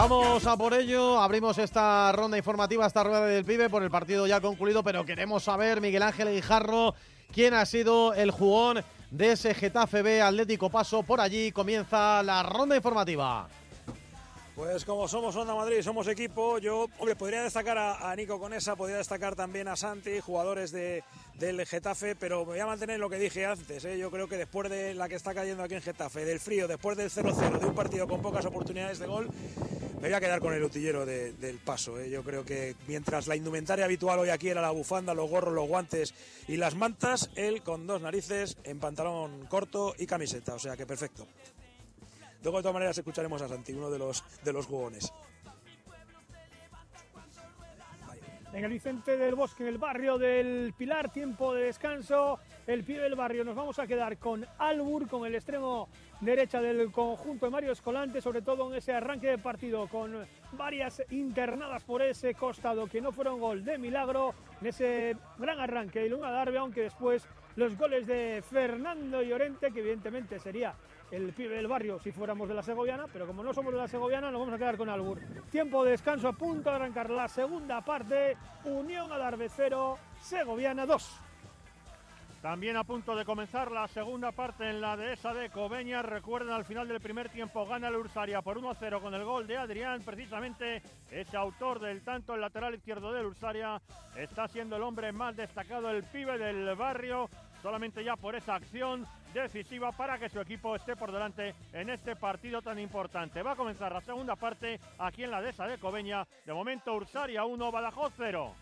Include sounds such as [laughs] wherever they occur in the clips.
Vamos a por ello, abrimos esta ronda informativa, esta rueda del pibe por el partido ya concluido, pero queremos saber, Miguel Ángel Guijarro, quién ha sido el jugón de ese Getafe B Atlético Paso. Por allí comienza la ronda informativa. Pues como somos Onda Madrid, somos equipo, yo, hombre, podría destacar a, Nico Conesa, podría destacar también a Santi, jugadores de, del Getafe, pero me voy a mantener lo que dije antes. ¿eh? Yo creo que después de la que está cayendo aquí en Getafe, del frío, después del 0-0, de un partido con pocas oportunidades de gol, me voy a quedar con el utillero del paso. ¿eh? Yo creo que mientras la indumentaria habitual hoy aquí era la bufanda, los gorros, los guantes y las mantas, él con dos narices en pantalón corto y camiseta. O sea que perfecto. Luego, de todas maneras, escucharemos a Santi, uno de los, de los jugones. En el Vicente del Bosque, en el barrio del Pilar, tiempo de descanso. El pie del barrio nos vamos a quedar con Albur, con el extremo derecha del conjunto de Mario Escolante, sobre todo en ese arranque de partido, con varias internadas por ese costado que no fueron gol de milagro, en ese gran arranque de Luna Darbe, aunque después los goles de Fernando Llorente, que evidentemente sería el pibe del barrio si fuéramos de la Segoviana, pero como no somos de la Segoviana nos vamos a quedar con Albur. Tiempo de descanso a punto de arrancar la segunda parte, Unión Adarve 0, Segoviana 2. También a punto de comenzar la segunda parte en la dehesa de Cobeña. Recuerden, al final del primer tiempo gana el Ursaria por 1-0 con el gol de Adrián. Precisamente ese autor del tanto, el lateral izquierdo del Ursaria, está siendo el hombre más destacado, el pibe del barrio solamente ya por esa acción decisiva para que su equipo esté por delante en este partido tan importante. Va a comenzar la segunda parte aquí en la dehesa de Cobeña. De momento Ursaria 1, Badajoz 0.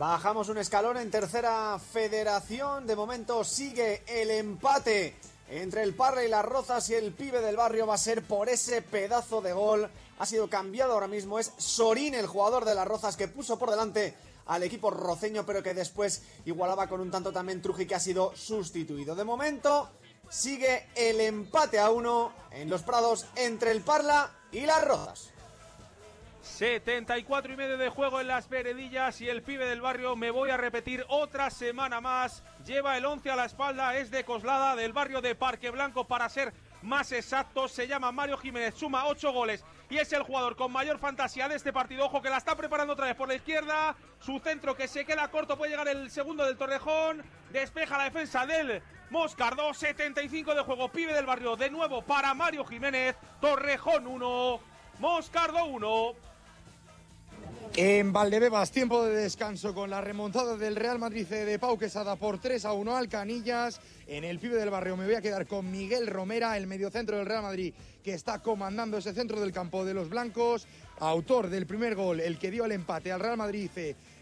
Bajamos un escalón en tercera federación. De momento sigue el empate entre el Parra y las Rozas y el pibe del barrio va a ser por ese pedazo de gol. Ha sido cambiado ahora mismo. Es Sorín, el jugador de las Rozas, que puso por delante al equipo roceño, pero que después igualaba con un tanto también Truji que ha sido sustituido. De momento sigue el empate a uno en los Prados entre el Parla y las Rozas. 74 y medio de juego en las veredillas y el pibe del barrio, me voy a repetir otra semana más, lleva el 11 a la espalda, es de Coslada, del barrio de Parque Blanco para ser más exacto, se llama Mario Jiménez, suma 8 goles y es el jugador con mayor fantasía de este partido. Ojo que la está preparando otra vez por la izquierda. Su centro que se queda corto puede llegar el segundo del Torrejón. Despeja la defensa del Moscardo. 75 de juego. Pibe del barrio de nuevo para Mario Jiménez. Torrejón 1. Moscardo 1. En Valdebebas, tiempo de descanso con la remontada del Real Madrid de Pau Quesada por 3 a 1 al Canillas. En el pibe del barrio me voy a quedar con Miguel Romera, el mediocentro del Real Madrid, que está comandando ese centro del campo de los blancos. Autor del primer gol, el que dio el empate al Real Madrid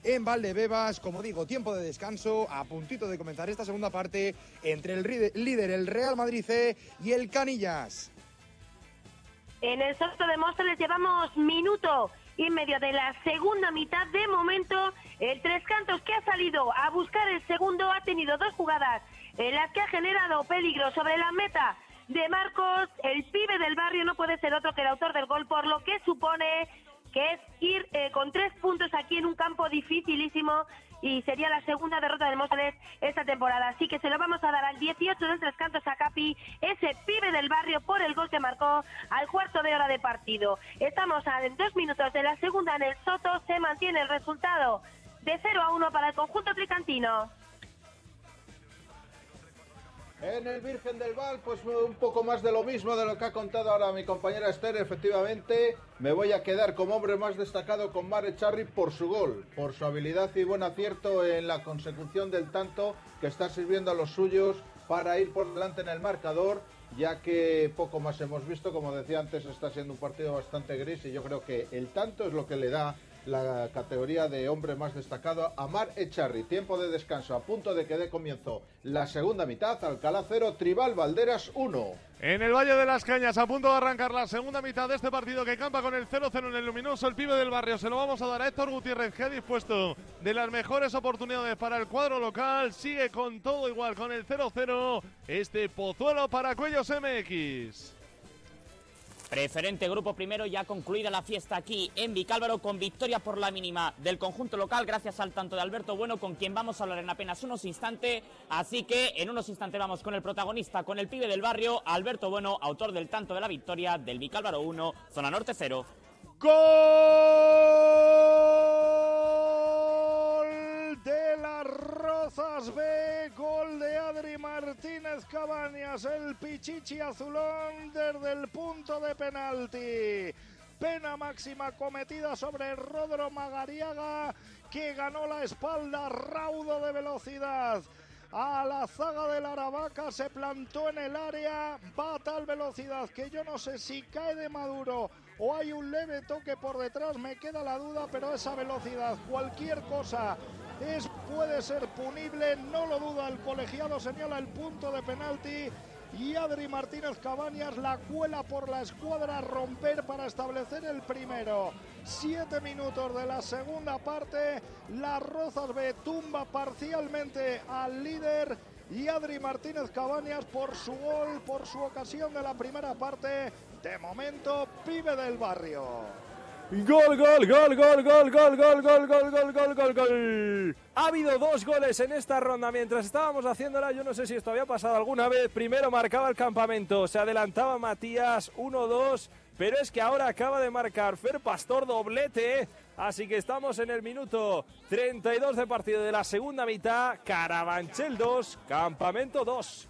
en Valdebebas. Como digo, tiempo de descanso, a puntito de comenzar esta segunda parte entre el líder, el Real Madrid y el Canillas. En el Soto de Móstoles llevamos minuto y en medio de la segunda mitad. De momento, el Tres Cantos que ha salido a buscar el segundo ha tenido dos jugadas en las que ha generado peligro sobre la meta de Marcos. El pibe del barrio no puede ser otro que el autor del gol, por lo que supone que es ir eh, con tres puntos aquí en un campo dificilísimo y sería la segunda derrota del Móstoles esta temporada. Así que se lo vamos a dar al 18 de Tres Cantos a Capi, ese pibe del barrio por el gol que marcó al cuarto de hora de partido. Estamos a dos minutos de la segunda en el Soto, se mantiene el resultado de 0 a 1 para el conjunto tricantino. En el Virgen del Val, pues un poco más de lo mismo de lo que ha contado ahora mi compañera Esther. Efectivamente, me voy a quedar como hombre más destacado con Mare Charri por su gol, por su habilidad y buen acierto en la consecución del tanto que está sirviendo a los suyos para ir por delante en el marcador, ya que poco más hemos visto. Como decía antes, está siendo un partido bastante gris y yo creo que el tanto es lo que le da la categoría de hombre más destacado, Amar Echarri. Tiempo de descanso, a punto de que dé comienzo la segunda mitad, Alcalá 0, Tribal Valderas 1. En el Valle de las Cañas, a punto de arrancar la segunda mitad de este partido que campa con el 0-0 en el luminoso, el pibe del barrio. Se lo vamos a dar a Héctor Gutiérrez, que ha dispuesto de las mejores oportunidades para el cuadro local. Sigue con todo igual, con el 0-0. Este Pozuelo para Cuellos MX. Preferente Grupo Primero ya concluida la fiesta aquí en Vicálvaro con victoria por la mínima del conjunto local gracias al tanto de Alberto Bueno con quien vamos a hablar en apenas unos instantes. Así que en unos instantes vamos con el protagonista, con el pibe del barrio, Alberto Bueno, autor del tanto de la victoria del Vicálvaro 1, Zona Norte 0. Gol de las Rozas B, gol de Adri Martínez Cabañas, el Pichichi Azulón desde el punto de penalti. Pena máxima cometida sobre Rodro Magariaga, que ganó la espalda raudo de velocidad a la zaga del Aravaca, se plantó en el área, va a tal velocidad que yo no sé si cae de Maduro o hay un leve toque por detrás, me queda la duda, pero esa velocidad, cualquier cosa es, puede ser punible, no lo duda el colegiado, señala el punto de penalti y Adri Martínez Cabañas la cuela por la escuadra a romper para establecer el primero. Siete minutos de la segunda parte, las Rozas B tumba parcialmente al líder y Adri Martínez Cabañas por su gol, por su ocasión de la primera parte. De momento, pibe del barrio. Gol, gol, gol, gol, gol, gol, gol, gol, gol, gol, gol, gol, gol. Ha habido dos goles en esta ronda. Mientras estábamos haciéndola, yo no sé si esto había pasado alguna vez. Primero marcaba el campamento, se adelantaba Matías 1-2, pero es que ahora acaba de marcar Fer Pastor doblete. Así que estamos en el minuto 32 de partido de la segunda mitad. Carabanchel 2, campamento 2.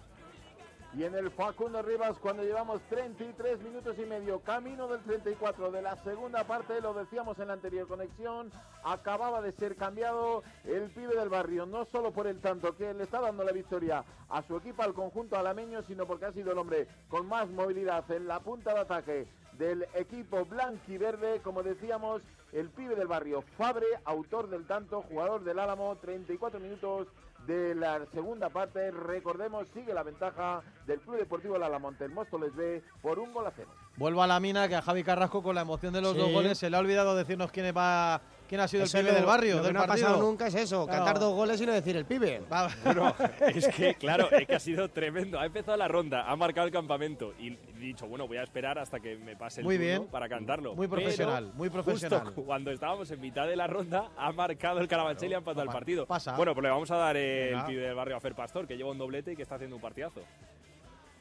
Y en el Facundo Rivas, cuando llevamos 33 minutos y medio, camino del 34 de la segunda parte, lo decíamos en la anterior conexión, acababa de ser cambiado el pibe del barrio, no solo por el tanto que le está dando la victoria a su equipo, al conjunto alameño, sino porque ha sido el hombre con más movilidad en la punta de ataque del equipo blanquiverde, como decíamos, el pibe del barrio, Fabre, autor del tanto, jugador del Álamo, 34 minutos de la segunda parte. Recordemos, sigue la ventaja del Club Deportivo La Alamonte. El Móstoles B por un gol a cero. Vuelvo a la mina que a Javi Carrasco con la emoción de los Sí. dos goles se le ha olvidado decirnos quién va quién ha sido Eso el pibe lo- del barrio Lo que del no ha partido. pasado nunca es eso, Claro. cantar dos goles y no decir el pibe. [laughs] Bueno, es que, claro, es que ha sido tremendo. Ha empezado la ronda, ha marcado el campamento y he dicho, bueno, voy a esperar hasta que me pase el Muy turno bien. para cantarlo. Muy Pero profesional, muy profesional. Justo cuando estábamos en mitad de la ronda, ha marcado el Carabanchel y ha empatado el partido. pasa. Bueno, pues le vamos a dar el Venga. pibe del barrio a Fer Pastor, que lleva un doblete y que está haciendo un partidazo.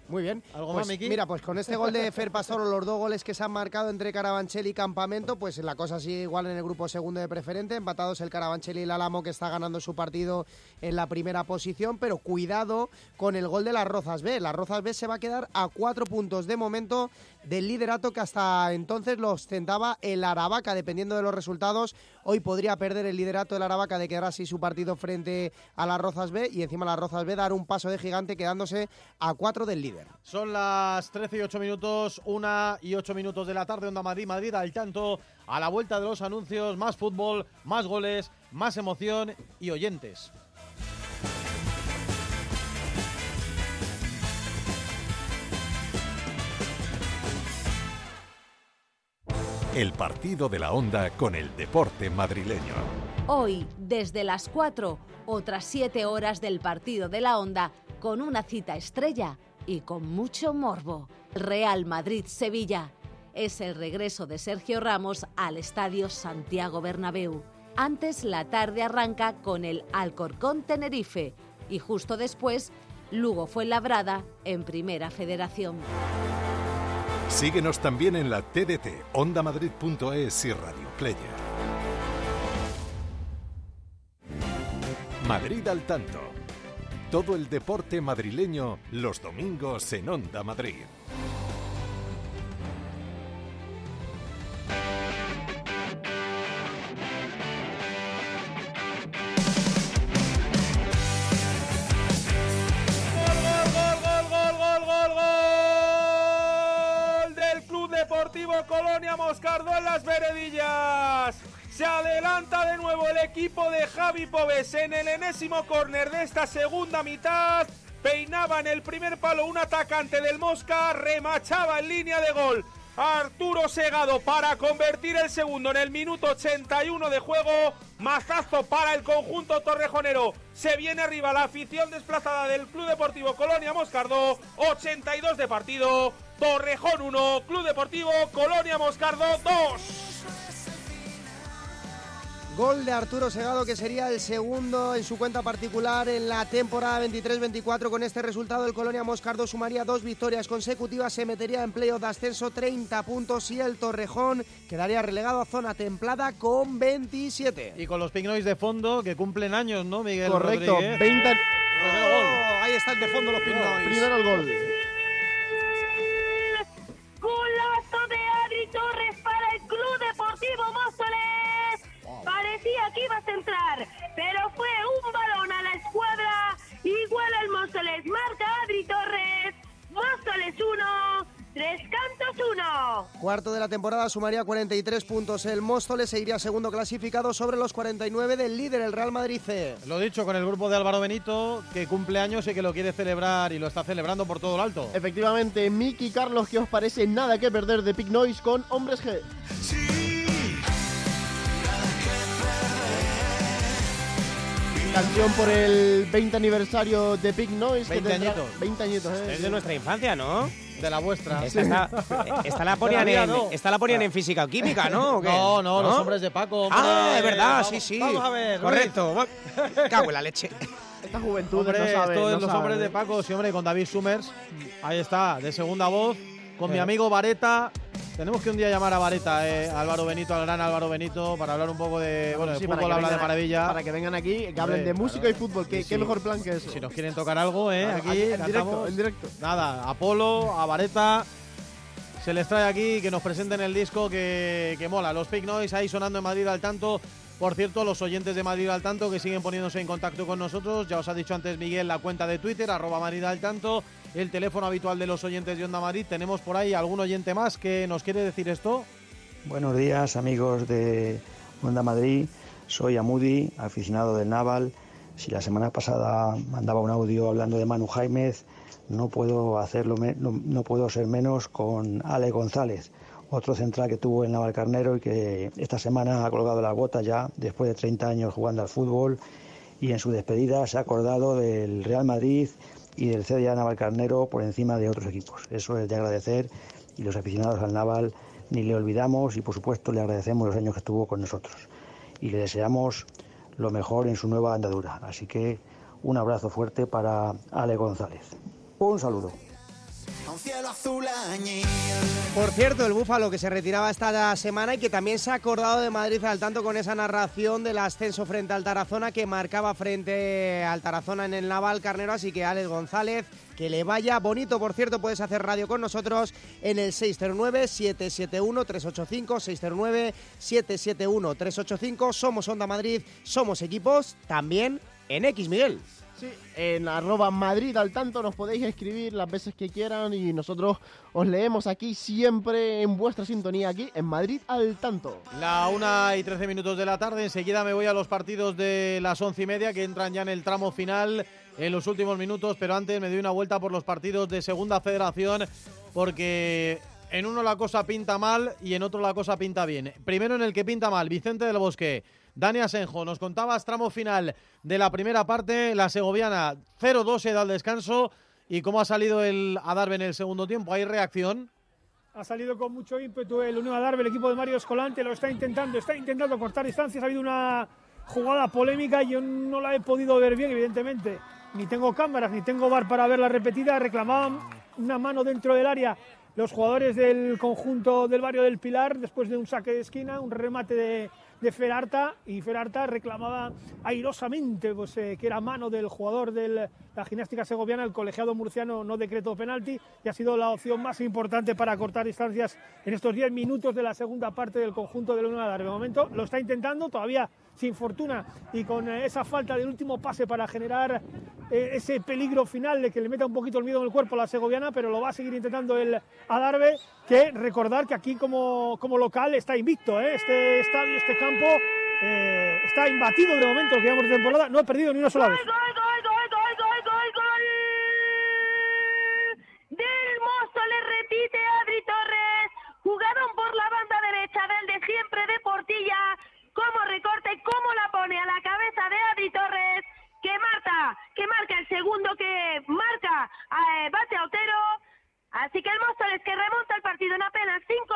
Muy bien. ¿Algo Pues más? Mira, pues con este gol de [laughs] Fer Pastor, los dos goles que se han marcado entre Carabanchel y Campamento, pues la cosa sigue igual en el grupo segundo de preferente. Empatados el Carabanchel y el Álamo, que está ganando su partido en la primera posición. Pero cuidado con el gol de las Rozas B. Las Rozas B se va a quedar a cuatro puntos de momento del liderato que hasta entonces lo ostentaba el Aravaca. Dependiendo de los resultados, hoy podría perder el liderato del Aravaca de quedar así su partido frente a las Rozas B. Y encima las Rozas B dar un paso de gigante quedándose a cuatro del líder. Son las 13 y 8 minutos, 1 y 8 minutos de la tarde, Onda Madrid, Madrid al tanto, a la vuelta de los anuncios, más fútbol, más goles, más emoción y oyentes. El partido de la onda con el deporte madrileño. Hoy, desde las 4, otras 7 horas del partido de la Onda, con una cita estrella y con mucho morbo. Real Madrid-Sevilla. Es el regreso de Sergio Ramos al Estadio Santiago Bernabéu. Antes la tarde arranca con el Alcorcón Tenerife y justo después Lugo fue labrada en Primera Federación. Síguenos también en la TDT, ondamadrid.es y Radio Player. Madrid al tanto. Todo el deporte madrileño los domingos en Onda Madrid. Colonia Moscardó en las Veredillas. Se adelanta de nuevo el equipo de Javi Pobes en el enésimo córner de esta segunda mitad. Peinaba en el primer palo un atacante del Mosca, remachaba en línea de gol. Arturo Segado para convertir el segundo en el minuto 81 de juego. Mazazo para el conjunto torrejonero. Se viene arriba la afición desplazada del Club Deportivo Colonia Moscardó. 82 de partido. Torrejón 1, Club Deportivo Colonia Moscardo 2. Gol de Arturo Segado que sería el segundo en su cuenta particular en la temporada 23-24. Con este resultado el Colonia Moscardo sumaría dos victorias consecutivas, se metería en playoff de ascenso 30 puntos y el Torrejón quedaría relegado a zona templada con 27. Y con los Pignois de fondo que cumplen años, ¿no, Miguel? Correcto, Rodríguez? 20 Oh, ahí están de fondo los Pignois. Primero el gol. 1. Cuarto de la temporada sumaría 43 puntos. El Móstoles seguiría segundo clasificado sobre los 49 del líder, el Real Madrid C. Lo dicho, con el grupo de Álvaro Benito, que cumple años y que lo quiere celebrar y lo está celebrando por todo lo alto. Efectivamente, Miki Carlos, ¿qué os parece? Nada que perder de Pig Noise con Hombres G. Canción por el 20 aniversario de Pig Noise. que 20 tendrá- añitos. 20 añitos, ¿eh? Es de nuestra infancia, ¿no? De la vuestra. Esta, está- esta la ponían Todavía en, no. esta la ponían en física o química, ¿no? ¿O qué? No, no, los hombres de Paco. hombre. Ah, es verdad, Vamos- sí, sí. Vamos a ver. Correcto. Cago en la leche. Esta juventud Hombre, no sabe. esto es no los sabe. hombres de Paco, sí, hombre, con David Summers. Ahí está, de segunda voz, con mi amigo Vareta. Tenemos que un día llamar a Vareta, eh, Álvaro Benito, al gran Álvaro Benito, para hablar un poco de. Bueno, Sí, fútbol habla de maravilla. Para que vengan aquí, que hablen de música claro. y fútbol. ¿Qué, Sí, qué sí. mejor plan que eso? Si nos quieren tocar algo, ¿eh? Claro, aquí, en directo, cantamos. en directo. Nada, a Polo, a Vareta. Se les trae aquí que nos presenten el disco que, que mola. Los Pig Noise ahí sonando en Madrid al tanto. Por cierto, los oyentes de Madrid al tanto que siguen poniéndose en contacto con nosotros. Ya os ha dicho antes Miguel la cuenta de Twitter, arroba Madrid al tanto. El teléfono habitual de los oyentes de Onda Madrid. Tenemos por ahí algún oyente más que nos quiere decir esto. Buenos días amigos de Onda Madrid, soy Amudi, aficionado del Naval. Si la semana pasada mandaba un audio hablando de Manu Jaimez, no puedo hacerlo, no puedo ser menos con Ale González, otro central que tuvo el Naval Carnero y que esta semana ha colgado la bota ya después de 30 años jugando al fútbol y en su despedida se ha acordado del Real Madrid y del CDA Naval Carnero por encima de otros equipos. Eso es de agradecer y los aficionados al Naval ni le olvidamos y por supuesto le agradecemos los años que estuvo con nosotros y le deseamos lo mejor en su nueva andadura. Así que un abrazo fuerte para Ale González. Un saludo. Por cierto, el Búfalo que se retiraba esta semana y que también se ha acordado de Madrid al tanto con esa narración del ascenso frente al Tarazona que marcaba frente al Tarazona en el Naval Carnero. Así que Alex González, que le vaya bonito. Por cierto, puedes hacer radio con nosotros en el 609-771-385, 609-771-385. Somos Onda Madrid, somos equipos, también en X, Miguel. Sí, en arroba Madrid al tanto nos podéis escribir las veces que quieran y nosotros os leemos aquí siempre en vuestra sintonía aquí en Madrid al tanto. La una y 13 minutos de la tarde. Enseguida me voy a los partidos de las once y media que entran ya en el tramo final en los últimos minutos. Pero antes me doy una vuelta por los partidos de Segunda Federación porque en uno la cosa pinta mal y en otro la cosa pinta bien. Primero en el que pinta mal, Vicente del Bosque. Dani Asenjo, nos contabas tramo final de la primera parte, la segoviana 0-2 se da al descanso y cómo ha salido el Adarve en el segundo tiempo. ¿Hay reacción? Ha salido con mucho ímpetu el Unión Adarve, el equipo de Mario Escolante lo está intentando, está intentando cortar distancias. Ha habido una jugada polémica, yo no la he podido ver bien, evidentemente. Ni tengo cámaras, ni tengo bar para verla repetida. Reclamaban una mano dentro del área los jugadores del conjunto del barrio del Pilar después de un saque de esquina, un remate de, de Ferarta y Ferarta reclamaba airosamente pues, eh, que era mano del jugador de la gimnástica segoviana, el colegiado murciano no decretó penalti y ha sido la opción más importante para cortar distancias en estos 10 minutos de la segunda parte del conjunto de la Unión. De momento lo está intentando, todavía sin fortuna y con eh, esa falta del último pase para generar eh, ese peligro final de que le meta un poquito el miedo en el cuerpo a la segoviana, pero lo va a seguir intentando el Adarve, que recordar que aquí como, como local está invicto, ¿eh? este estadio, este campo eh, está imbatido de momento, lo que llevamos de temporada, no ha perdido ni una sola vez. Del Mozo le repite Adri Torres. Jugaron por la banda derecha del de siempre de Portilla. Cómo recorta y cómo la pone a la cabeza de Adri Torres. Que marca, que marca el segundo que marca eh, bate a Otero. Así que el Móstoles que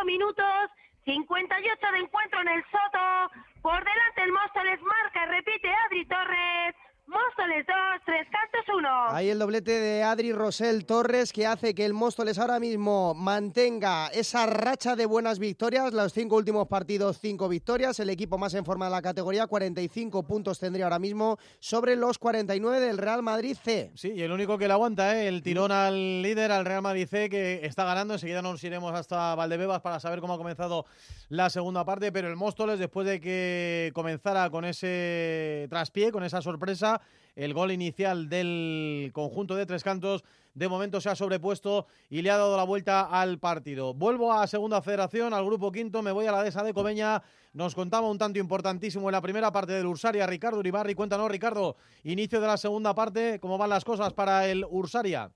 minutos, 58 de encuentro en el Soto. Por delante el Móstoles marca, repite Adri Torres. Móstoles 2, Tres Cantos 1. Ahí el doblete de Adri Rosel Torres que hace que el Móstoles ahora mismo mantenga esa racha de buenas victorias. Los cinco últimos partidos, cinco victorias. El equipo más en forma de la categoría, 45 puntos tendría ahora mismo sobre los 49 del Real Madrid C. Sí, y el único que le aguanta, ¿eh? el tirón al líder, al Real Madrid C, que está ganando. Enseguida nos iremos hasta Valdebebas para saber cómo ha comenzado la segunda parte. Pero el Móstoles, después de que comenzara con ese traspié, con esa sorpresa, el gol inicial del conjunto de Tres Cantos de momento se ha sobrepuesto y le ha dado la vuelta al partido. Vuelvo a Segunda Federación, al grupo quinto, me voy a la dehesa de Cobeña. Nos contaba un tanto importantísimo en la primera parte del Ursaria, Ricardo Uribarri. Cuéntanos, Ricardo, inicio de la segunda parte, ¿cómo van las cosas para el Ursaria?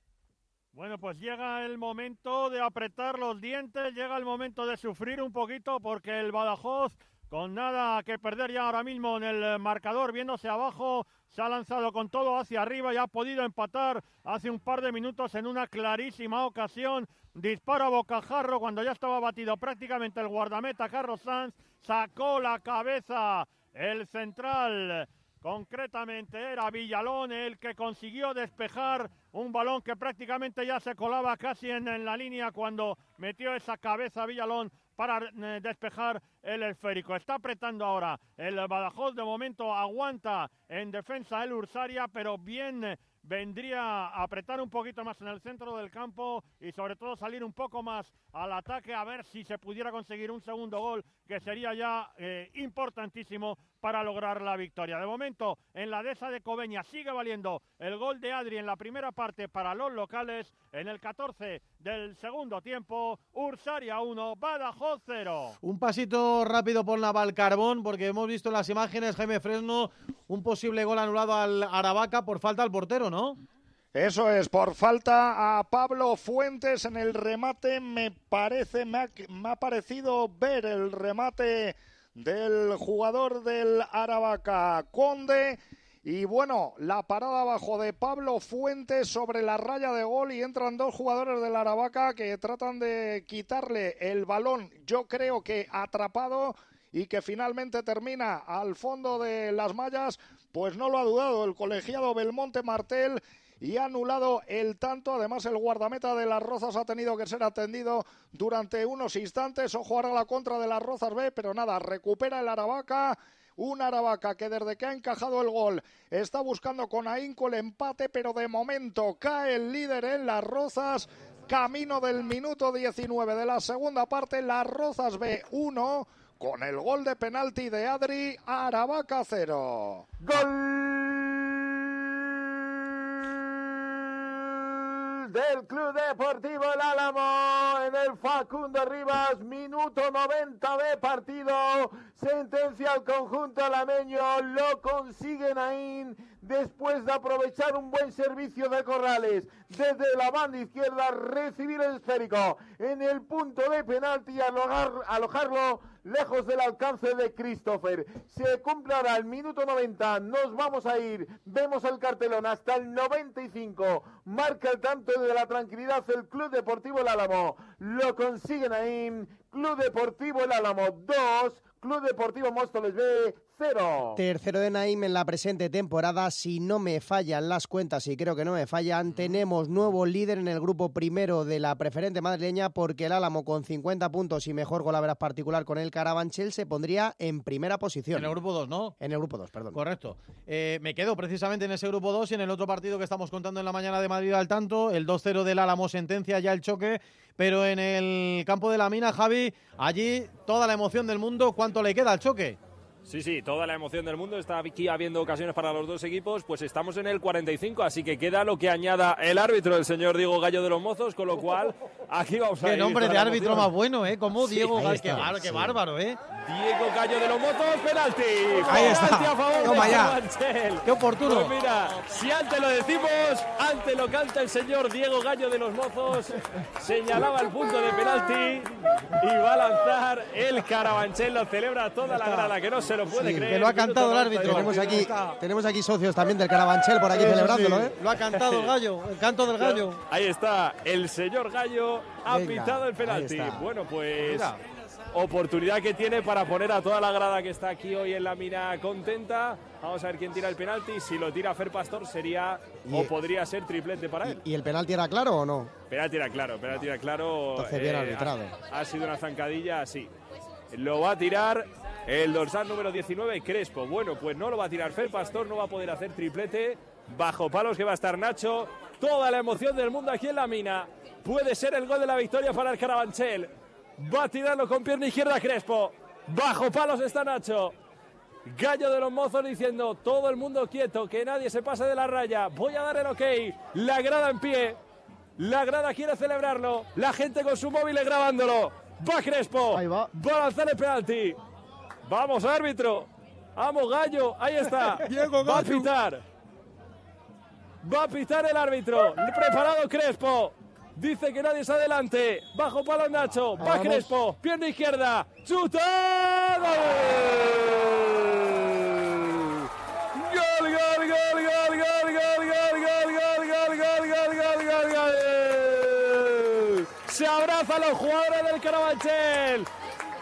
Bueno, pues llega el momento de apretar los dientes, llega el momento de sufrir un poquito porque el Badajoz con nada que perder ya ahora mismo en el marcador, viéndose abajo, se ha lanzado con todo hacia arriba y ha podido empatar hace un par de minutos en una clarísima ocasión. Dispara Bocajarro cuando ya estaba batido prácticamente el guardameta Carlos Sanz, sacó la cabeza el central. Concretamente era Villalón el que consiguió despejar un balón que prácticamente ya se colaba casi en, en la línea cuando metió esa cabeza Villalón para eh, despejar el esférico. Está apretando ahora el Badajoz. De momento aguanta en defensa el Ursaria, pero bien vendría a apretar un poquito más en el centro del campo y sobre todo salir un poco más al ataque a ver si se pudiera conseguir un segundo gol que sería ya eh, importantísimo para lograr la victoria. De momento en la dehesa de Cobeña sigue valiendo el gol de Adri en la primera parte para los locales en el 14 del segundo tiempo Ursaria 1, Badajoz 0. Un pasito rápido por Naval Carbón porque hemos visto en las imágenes Jaime Fresno un posible gol anulado al Aravaca por falta al portero, ¿no? Eso es, por falta a Pablo Fuentes en el remate, me parece, me ha, me ha parecido ver el remate del jugador del Aravaca Conde. Y bueno, la parada abajo de Pablo Fuentes sobre la raya de gol y entran dos jugadores del Aravaca que tratan de quitarle el balón, yo creo que atrapado y que finalmente termina al fondo de las mallas, pues no lo ha dudado el colegiado Belmonte Martel y ha anulado el tanto. Además, el guardameta de las Rozas ha tenido que ser atendido durante unos instantes. Ojo ahora la contra de las Rozas B, pero nada, recupera el Aravaca. Un Aravaca que desde que ha encajado el gol está buscando con ahínco el empate, pero de momento cae el líder en las Rozas. Camino del minuto 19 de la segunda parte, las Rozas B 1 con el gol de penalti de Adri, Aravaca 0. Gol del Club Deportivo El Álamo en el Facundo Rivas, minuto 90 de partido, sentencia al conjunto alameño, lo consiguen ahí después de aprovechar un buen servicio de Corrales desde la banda izquierda, recibir el esférico en el punto de penalti y alojar, alojarlo lejos del alcance de Christopher. Se cumple ahora el minuto 90, nos vamos a ir, vemos el cartelón hasta el 95, marca el tanto de la tranquilidad el Club Deportivo El Álamo, lo consiguen ahí, Club Deportivo El Álamo 2, Club Deportivo Móstoles B cero. Tercero de Naim en la presente temporada, si no me fallan las cuentas y creo que no me fallan, tenemos nuevo líder en el grupo primero de la preferente madrileña porque el Álamo con 50 puntos y mejor golaveras particular con el Carabanchel se pondría en primera posición. En el grupo 2, ¿no? En el grupo 2, perdón. Correcto. Eh, me quedo precisamente en ese grupo 2 y en el otro partido que estamos contando en la mañana de Madrid al tanto, el 2-0 del Álamo sentencia ya el choque, pero en el campo de la mina, Javi, allí toda la emoción del mundo, ¿cuánto le queda al choque? Sí, sí, toda la emoción del mundo. Está aquí habiendo ocasiones para los dos equipos. Pues estamos en el 45, así que queda lo que añada el árbitro, el señor Diego Gallo de los Mozos, con lo cual [laughs] aquí vamos a Qué ir nombre de árbitro emoción. más bueno, ¿eh? Como Sí, Diego Gallo. Qué, está, bárbaro, qué sí. bárbaro, ¿eh? Diego Gallo de los Mozos, penalti. Ahí está. Penalti a favor Toma de ya. Carabanchel. Qué oportuno. Pues mira, si antes lo decimos, antes lo canta el señor Diego Gallo de los Mozos. Señalaba el punto de penalti y va a lanzar el Carabanchel. Lo celebra toda la grada, que no se se lo puede Sí, creer. que lo ha cantado el 90 árbitro. Tenemos aquí, tenemos aquí socios también del Carabanchel por aquí Sí, celebrándolo, sí. ¿eh? Lo ha cantado el gallo, el canto del gallo. Ahí está, el señor Gallo ha Venga, pitado el penalti. Bueno, pues Mira. oportunidad que tiene para poner a toda la grada que está aquí hoy en la mina contenta. Vamos a ver quién tira el penalti. Si lo tira Fer Pastor sería o podría ser triplete para él. ¿Y el penalti era claro o no? Penalti era claro, penalti era claro. eh, Entonces, bien ha- arbitrado. Ha, sido una zancadilla, sí. Lo va a tirar el dorsal número 19, Crespo. Bueno, pues no lo va a tirar Fer Pastor, no va a poder hacer triplete. Bajo palos que va a estar Nacho. Toda la emoción del mundo aquí en la mina. Puede ser el gol de la victoria para el Carabanchel. Va a tirarlo con pierna izquierda Crespo. Bajo palos está Nacho. Gallo de los mozos diciendo todo el mundo quieto, que nadie se pase de la raya. Voy a dar el ok. La grada en pie. La grada quiere celebrarlo. La gente con su móvil grabándolo. Va Crespo. Ahí va. Va a lanzar el penalti. Vamos, árbitro. Vamos, Gallo. Ahí está. Diego Va a pitar. Va a pitar el árbitro. Preparado Crespo. Dice que nadie es adelante. Bajo palo Nacho. Va. Crespo. Pierna izquierda. ¡Chuta! ¡Gol! ¡Gol, gol, gol, gol, gol, gol, gol, gol, gol, gol, gol, gol, gol, gol, gol! Se abrazan los jugadores del Carabanchel.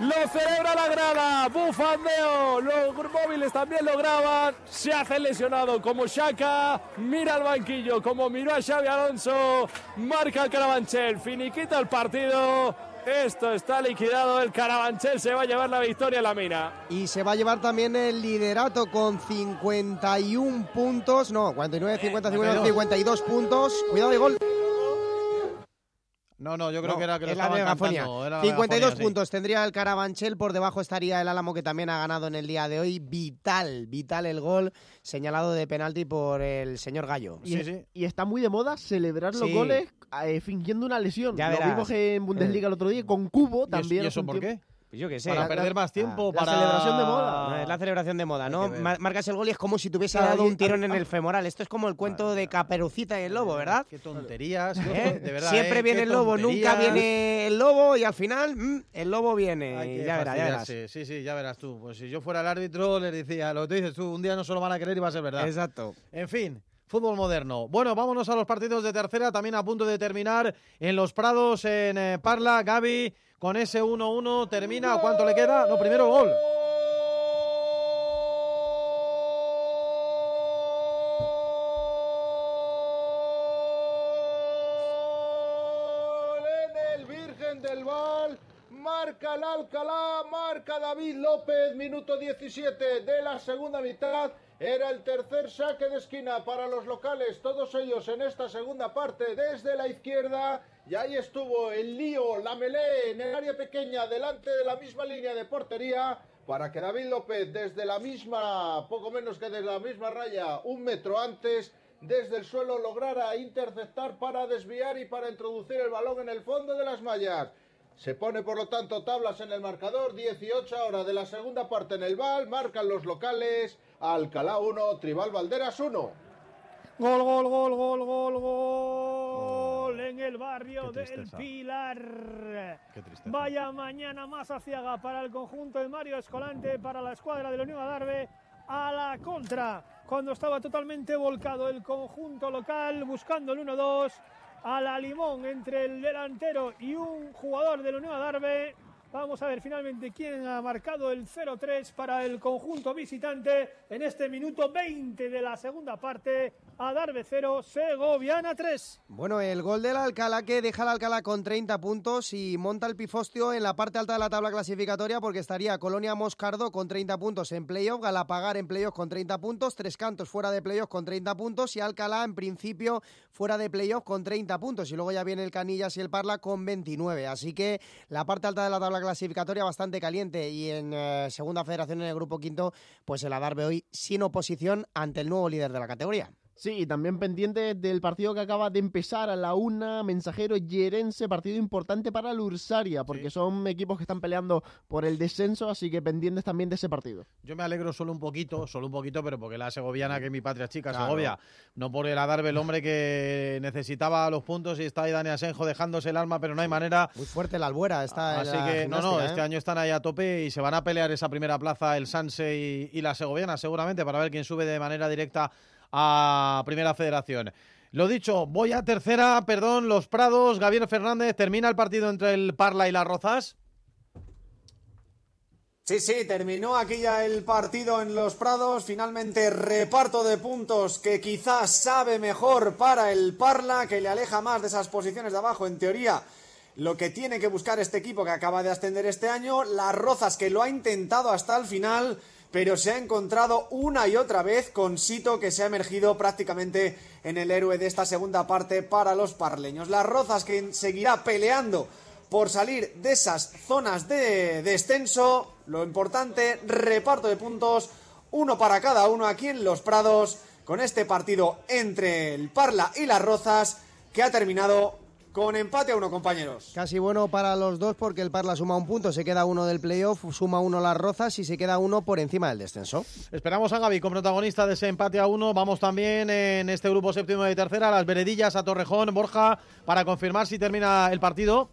Lo celebra la grada, bufandeo, los móviles también lo graban, se hace lesionado como Shaka, mira al banquillo como miró a Xavi Alonso, marca el Carabanchel, finiquita el partido, esto está liquidado, el Carabanchel se va a llevar la victoria a la mina. Y se va a llevar también el liderato con 51 puntos. No, 49, 50, 51, 52 puntos. Cuidado de gol. No, no, yo creo No, que era que lo la megafonía. cantando, era la 52 megafonía, sí. puntos tendría el Carabanchel, por debajo estaría el Álamo que también ha ganado en el día de hoy. Vital, vital el gol señalado de penalti por el señor Gallo. Y, y está muy de moda celebrar los Sí. goles eh, fingiendo una lesión. Ya Lo verás. vimos en Bundesliga el otro día con Cubo también. ¿Y eso por tiempo. qué? Pues yo qué sé. Para La- perder la- más tiempo, la para... celebración de moda. Es la celebración de moda, ¿no? Marcas el gol y es como si te hubiese dado un tirón en ah, el femoral. Esto es como el cuento de Caperucita y el lobo, ¿verdad? Qué tonterías, ¿Eh? de verdad. Siempre ¿eh? viene el lobo, nunca viene el lobo y al final mm, el lobo viene. Ya verás, ya verás. Sí, sí, ya verás tú. Pues si yo fuera el árbitro, les decía, lo que tú dices tú, un día no se lo van a creer y va a ser verdad. Exacto. En fin, fútbol moderno. Bueno, vámonos a los partidos de tercera, también a punto de terminar en los Prados, en eh, Parla. Gaby, con ese 1-1 termina. ¿Cuánto le queda? No, primero gol. En el Virgen del Bal marca el Alcalá. David López, minuto 17 de la segunda mitad. Era el tercer saque de esquina para los locales, todos ellos en esta segunda parte desde la izquierda. Y ahí estuvo el lío, la melé en el área pequeña, delante de la misma línea de portería, para que David López desde la misma, poco menos que desde la misma raya, un metro antes, desde el suelo lograra interceptar para desviar y para introducir el balón en el fondo de las mallas. Se pone por lo tanto tablas en el marcador, 18 horas de la segunda parte en el Val, marcan los locales, Alcalá 1, Tribal Valderas 1. Gol, gol, gol, gol, gol, gol en el barrio del. Pilar. Qué tristeza. Vaya mañana más aciaga para el conjunto de Mario Escolante, para la escuadra de la Unión Adarve, a la contra, cuando estaba totalmente volcado el conjunto local, buscando el 1-2, a la limón entre el delantero y un jugador de la Unión Adarve. Vamos a ver finalmente quién ha marcado el 0-3 para el conjunto visitante en este minuto 20 de la segunda parte. Adarve 0, Segoviana 3. Bueno, el gol del Alcalá que deja al Alcalá con 30 puntos y monta el pifostio en la parte alta de la tabla clasificatoria porque estaría Colonia Moscardo con 30 puntos en playoff, Galapagar en playoff con 30 puntos, Tres Cantos fuera de playoff con 30 puntos y Alcalá en principio fuera de playoff con 30 puntos y luego ya viene el Canillas y el Parla con 29. Así que la parte alta de la tabla clasificatoria bastante caliente y en eh, segunda federación en el grupo quinto pues el Adarve hoy sin oposición ante el nuevo líder de la categoría. Sí, y también pendiente del partido que acaba de empezar a la una, Mensajero Yerense, partido importante para el Ursaria, porque son equipos que están peleando por el descenso, así que pendientes también de ese partido. Yo me alegro solo un poquito, solo un poquito, pero porque la segoviana, que es mi patria chica, Claro. Segovia, no por el Adarve, el hombre que necesitaba los puntos y está ahí Dani Asenjo dejándose el alma, pero no hay manera. Muy fuerte la Albuera, está en Así la que no, no, este ¿eh? año están ahí a tope y se van a pelear esa primera plaza el Sanse y, y la Segoviana, seguramente, para ver quién sube de manera directa a Primera Federación. Lo dicho, voy a tercera, perdón, Los Prados, Gabriel Fernández, termina el partido entre el Parla y las Rozas. Sí, sí, terminó aquí ya el partido en Los Prados. Finalmente reparto de puntos que quizás sabe mejor para el Parla, que le aleja más de esas posiciones de abajo. En teoría, lo que tiene que buscar este equipo que acaba de ascender este año. Las Rozas que lo ha intentado hasta el final, pero se ha encontrado una y otra vez con Sito que se ha emergido prácticamente en el héroe de esta segunda parte para los parleños. Las Rozas que seguirá peleando por salir de esas zonas de descenso. Lo importante, reparto de puntos, uno para cada uno aquí en Los Prados, con este partido entre el Parla y las Rozas, que ha terminado con empate a uno, compañeros. Casi bueno para los dos porque el Parla suma un punto, se queda uno del playoff, suma uno las Rozas y se queda uno por encima del descenso. Esperamos a Gaby con protagonista de ese empate a uno. Vamos también en este grupo séptimo de tercera, a las Veredillas, a Torrejón, Borja, para confirmar si termina el partido.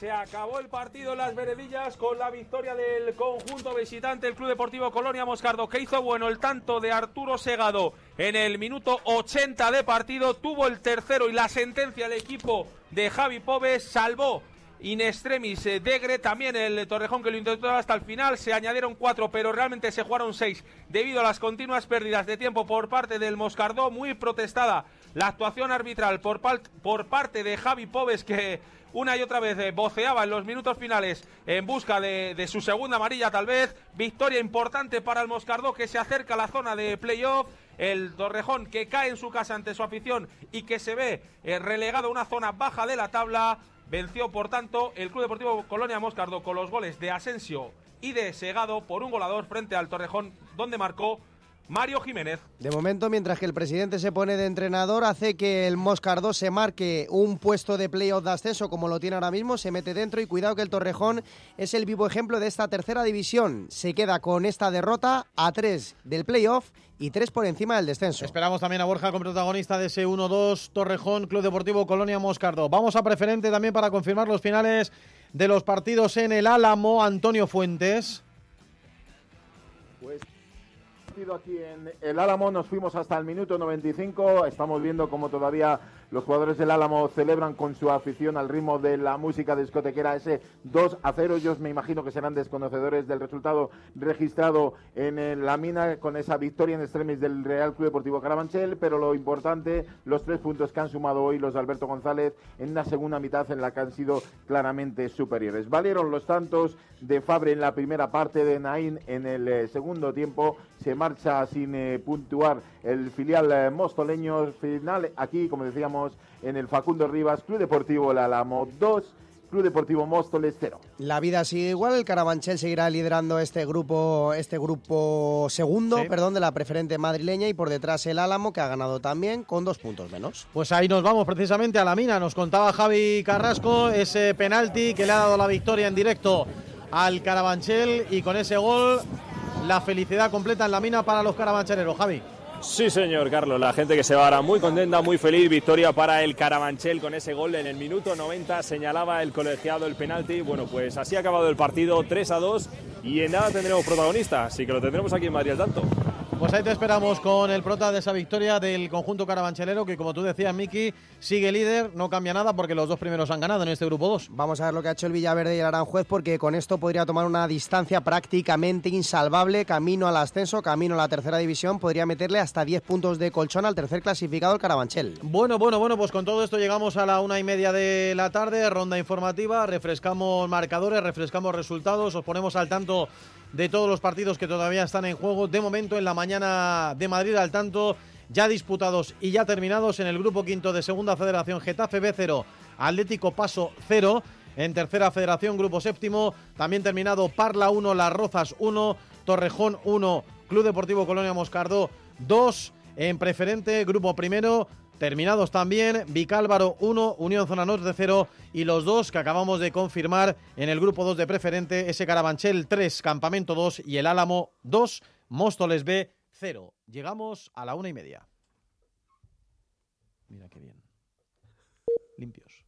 Se acabó el partido en las veredillas con la victoria del conjunto visitante, el Club Deportivo Colonia Moscardo, que hizo bueno el tanto de Arturo Segado. En el minuto 80 de partido, tuvo el tercero y la sentencia el equipo de Javi Pobes, salvó in extremis eh, Degre, también el Torrejón que lo intentó hasta el final, se añadieron cuatro, pero realmente se jugaron seis debido a las continuas pérdidas de tiempo por parte del Moscardó, muy protestada la actuación arbitral por, por parte de Javi Pobes que una y otra vez eh, voceaba en los minutos finales en busca de, su segunda amarilla tal vez. Victoria importante para el Moscardó que se acerca a la zona de playoff. El Torrejón que cae en su casa ante su afición y que se ve eh, relegado a una zona baja de la tabla. Venció, por tanto, el Club Deportivo Colonia Moscardo con los goles de Asensio y de Segado por un golador frente al Torrejón, donde marcó Mario Jiménez. De momento, mientras que el presidente se pone de entrenador, hace que el Moscardó se marque un puesto de playoff de ascenso como lo tiene ahora mismo, se mete dentro y cuidado que el Torrejón es el vivo ejemplo de esta tercera división. Se queda con esta derrota a tres del playoff y tres por encima del descenso. Esperamos también a Borja con protagonista de ese 1-2 Torrejón, Club Deportivo Colonia Moscardo. Vamos a preferente también para confirmar los finales de los partidos en el Álamo. Antonio Fuentes. Partido aquí en el Álamo, nos fuimos hasta el minuto 95, estamos viendo cómo todavía los jugadores del Álamo celebran con su afición al ritmo de la música discotequera ese 2 a 0, ellos me imagino que serán desconocedores del resultado registrado en eh, la mina con esa victoria en extremis del Real Club Deportivo Carabanchel, pero lo importante, los tres puntos que han sumado hoy los de Alberto González en una segunda mitad en la que han sido claramente superiores. Valieron los tantos de Fabre en la primera parte, de Naín en el eh, segundo tiempo, se marcha sin eh, puntuar el filial eh, mostoleño, final aquí, como decíamos, en el Facundo Rivas, Club Deportivo El Álamo 2, Club Deportivo Móstoles 0. La vida sigue igual, el Carabanchel seguirá liderando este grupo, este grupo segundo, Sí. perdón, de la preferente madrileña y por detrás el Álamo que ha ganado también con dos puntos menos. Pues ahí nos vamos precisamente a la mina. Nos contaba Javi Carrasco ese penalti que le ha dado la victoria en directo al Carabanchel y con ese gol la felicidad completa en la mina para los carabancheleros. Javi. Sí, señor Carlos. La gente que se va ahora muy contenta, muy feliz. Victoria para el Carabanchel con ese gol en el minuto 90. Señalaba el colegiado el penalti. Bueno, pues así ha acabado el partido 3 a 2 y en nada tendremos protagonista. Así que lo tendremos aquí en Madrid al tanto. Pues ahí te esperamos con el prota de esa victoria del conjunto carabanchelero que como tú decías, Miki, sigue líder, no cambia nada porque los dos primeros han ganado en este grupo 2. Vamos a ver lo que ha hecho el Villaverde y el Aranjuez porque con esto podría tomar una distancia prácticamente insalvable, camino al ascenso, camino a la tercera división, podría meterle hasta 10 puntos de colchón al tercer clasificado el Carabanchel. Bueno, bueno, bueno, pues con todo esto llegamos a la una y media de la tarde, ronda informativa, refrescamos marcadores, refrescamos resultados, os ponemos al tanto de todos los partidos que todavía están en juego. De momento en la mañana de Madrid al tanto, ya disputados y ya terminados en el grupo quinto de Segunda Federación Getafe B0, Atlético Paso 0. En tercera federación, grupo séptimo, también terminado Parla 1, Las Rozas 1, Torrejón 1, Club Deportivo Colonia Moscardó 2. en preferente, grupo primero, terminados también, Vicálvaro 1, Unión Zona Norte 0 y los dos que acabamos de confirmar en el grupo 2 de preferente, ese Carabanchel 3, Campamento 2 y el Álamo 2, Móstoles B 0. Llegamos a la una y media. Mira qué bien. Limpios.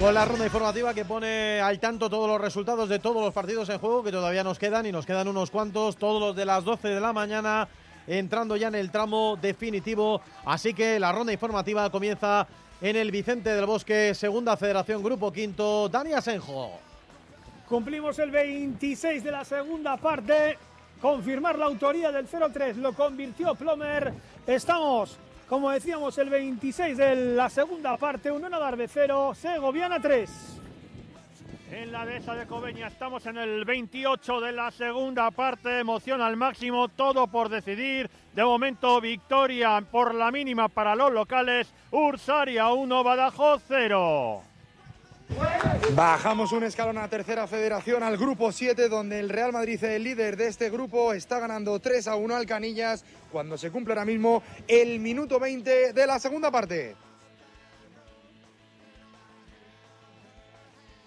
Con la ronda informativa que pone al tanto todos los resultados de todos los partidos en juego que todavía nos quedan y nos quedan unos cuantos, todos los de las 12 de la mañana, entrando ya en el tramo definitivo. Así que la ronda informativa comienza en el Vicente del Bosque, Segunda Federación, Grupo Quinto, Dani Asenjo. Cumplimos el 26 de la segunda parte. Confirmar la autoría del 0-3 lo convirtió Plomer. Estamos como decíamos, el 26 de la segunda parte, Unión Adarve 0, Segoviana 3. En la dehesa de Cobeña estamos en el 28 de la segunda parte, emoción al máximo, todo por decidir. De momento, victoria por la mínima para los locales, Ursaria 1, Badajoz 0. Bajamos un escalón a tercera federación al grupo 7, donde el Real Madrid, el líder de este grupo, está ganando 3 a 1 al Canillas, cuando se cumple ahora mismo el minuto 20 de la segunda parte.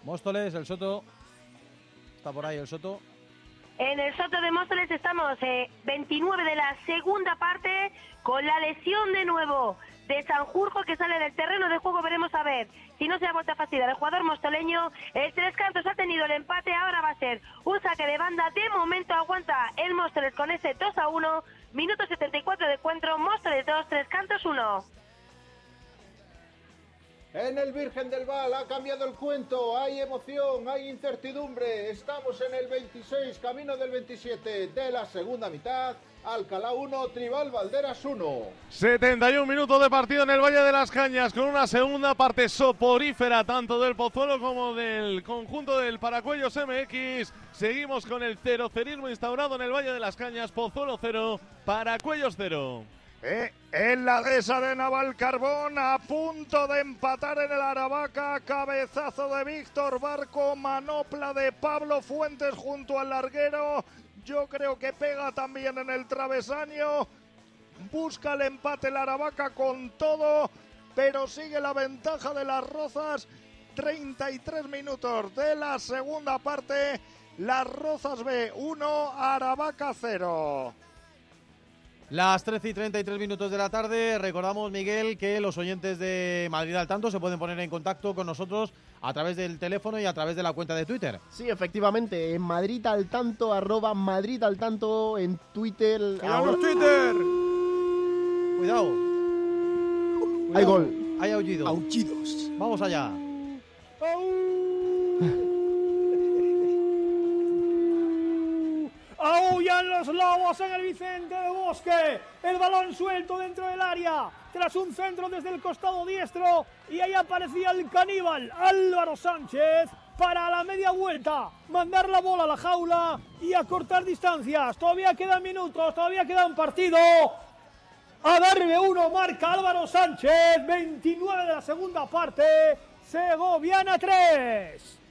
Móstoles, el Soto. Está por ahí el Soto. En el Soto de Móstoles estamos eh, 29 de la segunda parte con la lesión de nuevo de Sanjurjo que sale del terreno de juego. Veremos a ver si no se ha vuelto a fastidiar el jugador mostoleño. El Tres Cantos ha tenido el empate, ahora va a ser un saque de banda. De momento aguanta el Móstoles con ese 2 a 1. Minuto 74 de encuentro, Móstoles 2, Tres Cantos 1. En el Virgen del Val ha cambiado el cuento, hay emoción, hay incertidumbre. Estamos en el 26, camino del 27 de la segunda mitad. Alcalá 1, Tribal Valderas 1. 71 minutos de partido en el Valle de las Cañas con una segunda parte soporífera tanto del Pozuelo como del conjunto del Paracuellos MX. Seguimos con el cero cerismo instaurado en el Valle de las Cañas. Pozuelo 0, Paracuellos 0. Eh, en la dehesa de Naval Carbón, a punto de empatar en el Aravaca, cabezazo de Víctor Barco, manopla de Pablo Fuentes junto al larguero. Yo creo que pega también en el travesaño. Busca el empate el Aravaca con todo, pero sigue la ventaja de las Rozas. 33 minutos de la segunda parte. Las Rozas B 1, Aravaca 0. Las 13 y 33 minutos de la tarde, recordamos, Miguel, que los oyentes de Madrid al tanto se pueden poner en contacto con nosotros a través del teléfono y a través de la cuenta de Twitter. Sí, efectivamente, en Madrid al tanto, arroba Madrid al tanto en Twitter. ¡Cuidado Twitter! Cuidado. Hay gol. Hay aullido. Aullidos. Vamos allá. Aullan los lobos en el Vicente de Bosque. El balón suelto dentro del área. Tras un centro desde el costado diestro. Y ahí aparecía el caníbal Álvaro Sánchez para la media vuelta. Mandar la bola a la jaula y acortar distancias. Todavía quedan minutos, todavía queda un partido. A darme uno marca Álvaro Sánchez. 29 de la segunda parte. Segoviana 3.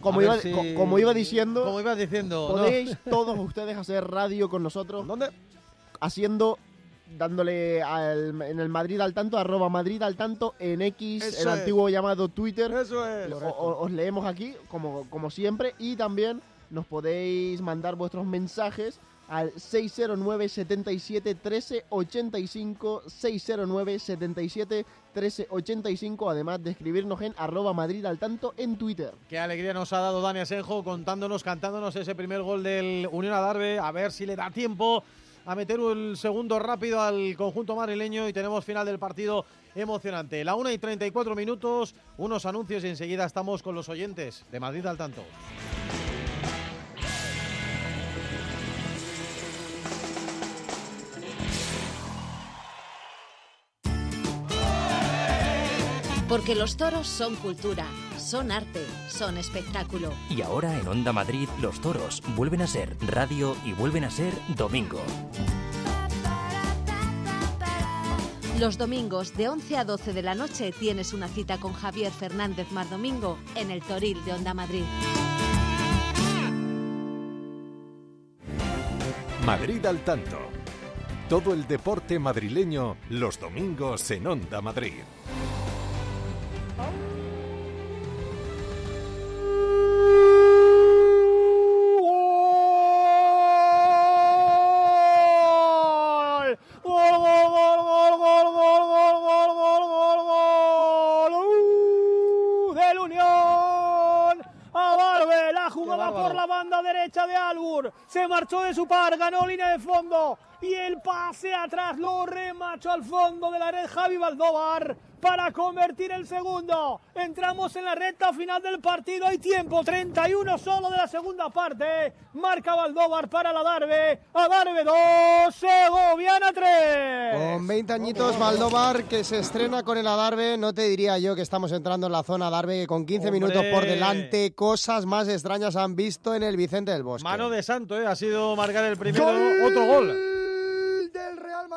Como iba, ver si- co- como iba diciendo, Como ibas diciendo. ¿no? podéis todos ustedes hacer radio con nosotros. ¿Dónde? Haciendo, dándole al- en el Madrid al tanto, arroba Madrid al tanto en X, Eso el es. antiguo llamado Twitter. Eso es. O- o- os leemos aquí, como, como siempre, y también nos podéis mandar vuestros mensajes al 609 77 13 85 609 77 13 85 además de escribirnos en arroba Madrid al tanto en Twitter. Qué alegría nos ha dado Dani Asenjo contándonos, cantándonos ese primer gol del Unión Adarve. A ver si le da tiempo a meter el segundo rápido al conjunto madrileño y tenemos final del partido emocionante. La 1 y 34 minutos, unos anuncios y enseguida estamos con los oyentes de Madrid al tanto. Porque los toros son cultura, son arte, son espectáculo. Y ahora en Onda Madrid los toros vuelven a ser radio y vuelven a ser domingo. Los domingos de 11 a 12 de la noche tienes una cita con Javier Fernández Mar Domingo en el Toril de Onda Madrid. Madrid al tanto. Todo el deporte madrileño los domingos en Onda Madrid. Se marchó de su par, ganó línea de fondo. Y el pase atrás lo remachó al fondo de la red Javi Valdóvar para convertir el segundo. Entramos en la recta final del partido. Hay tiempo, 31 solo de la segunda parte. Marca Valdóvar para la Darbe. A Darbe 2, Segoviana 3. Con 20 añitos, Valdóvar, que se estrena con el Adarve. No te diría yo que estamos entrando en la zona Adarve, que con 15 Hombre. minutos por delante, cosas más extrañas han visto en el Vicente del Bosque. Mano de santo, ¿eh? Ha sido marcar el primero, otro gol.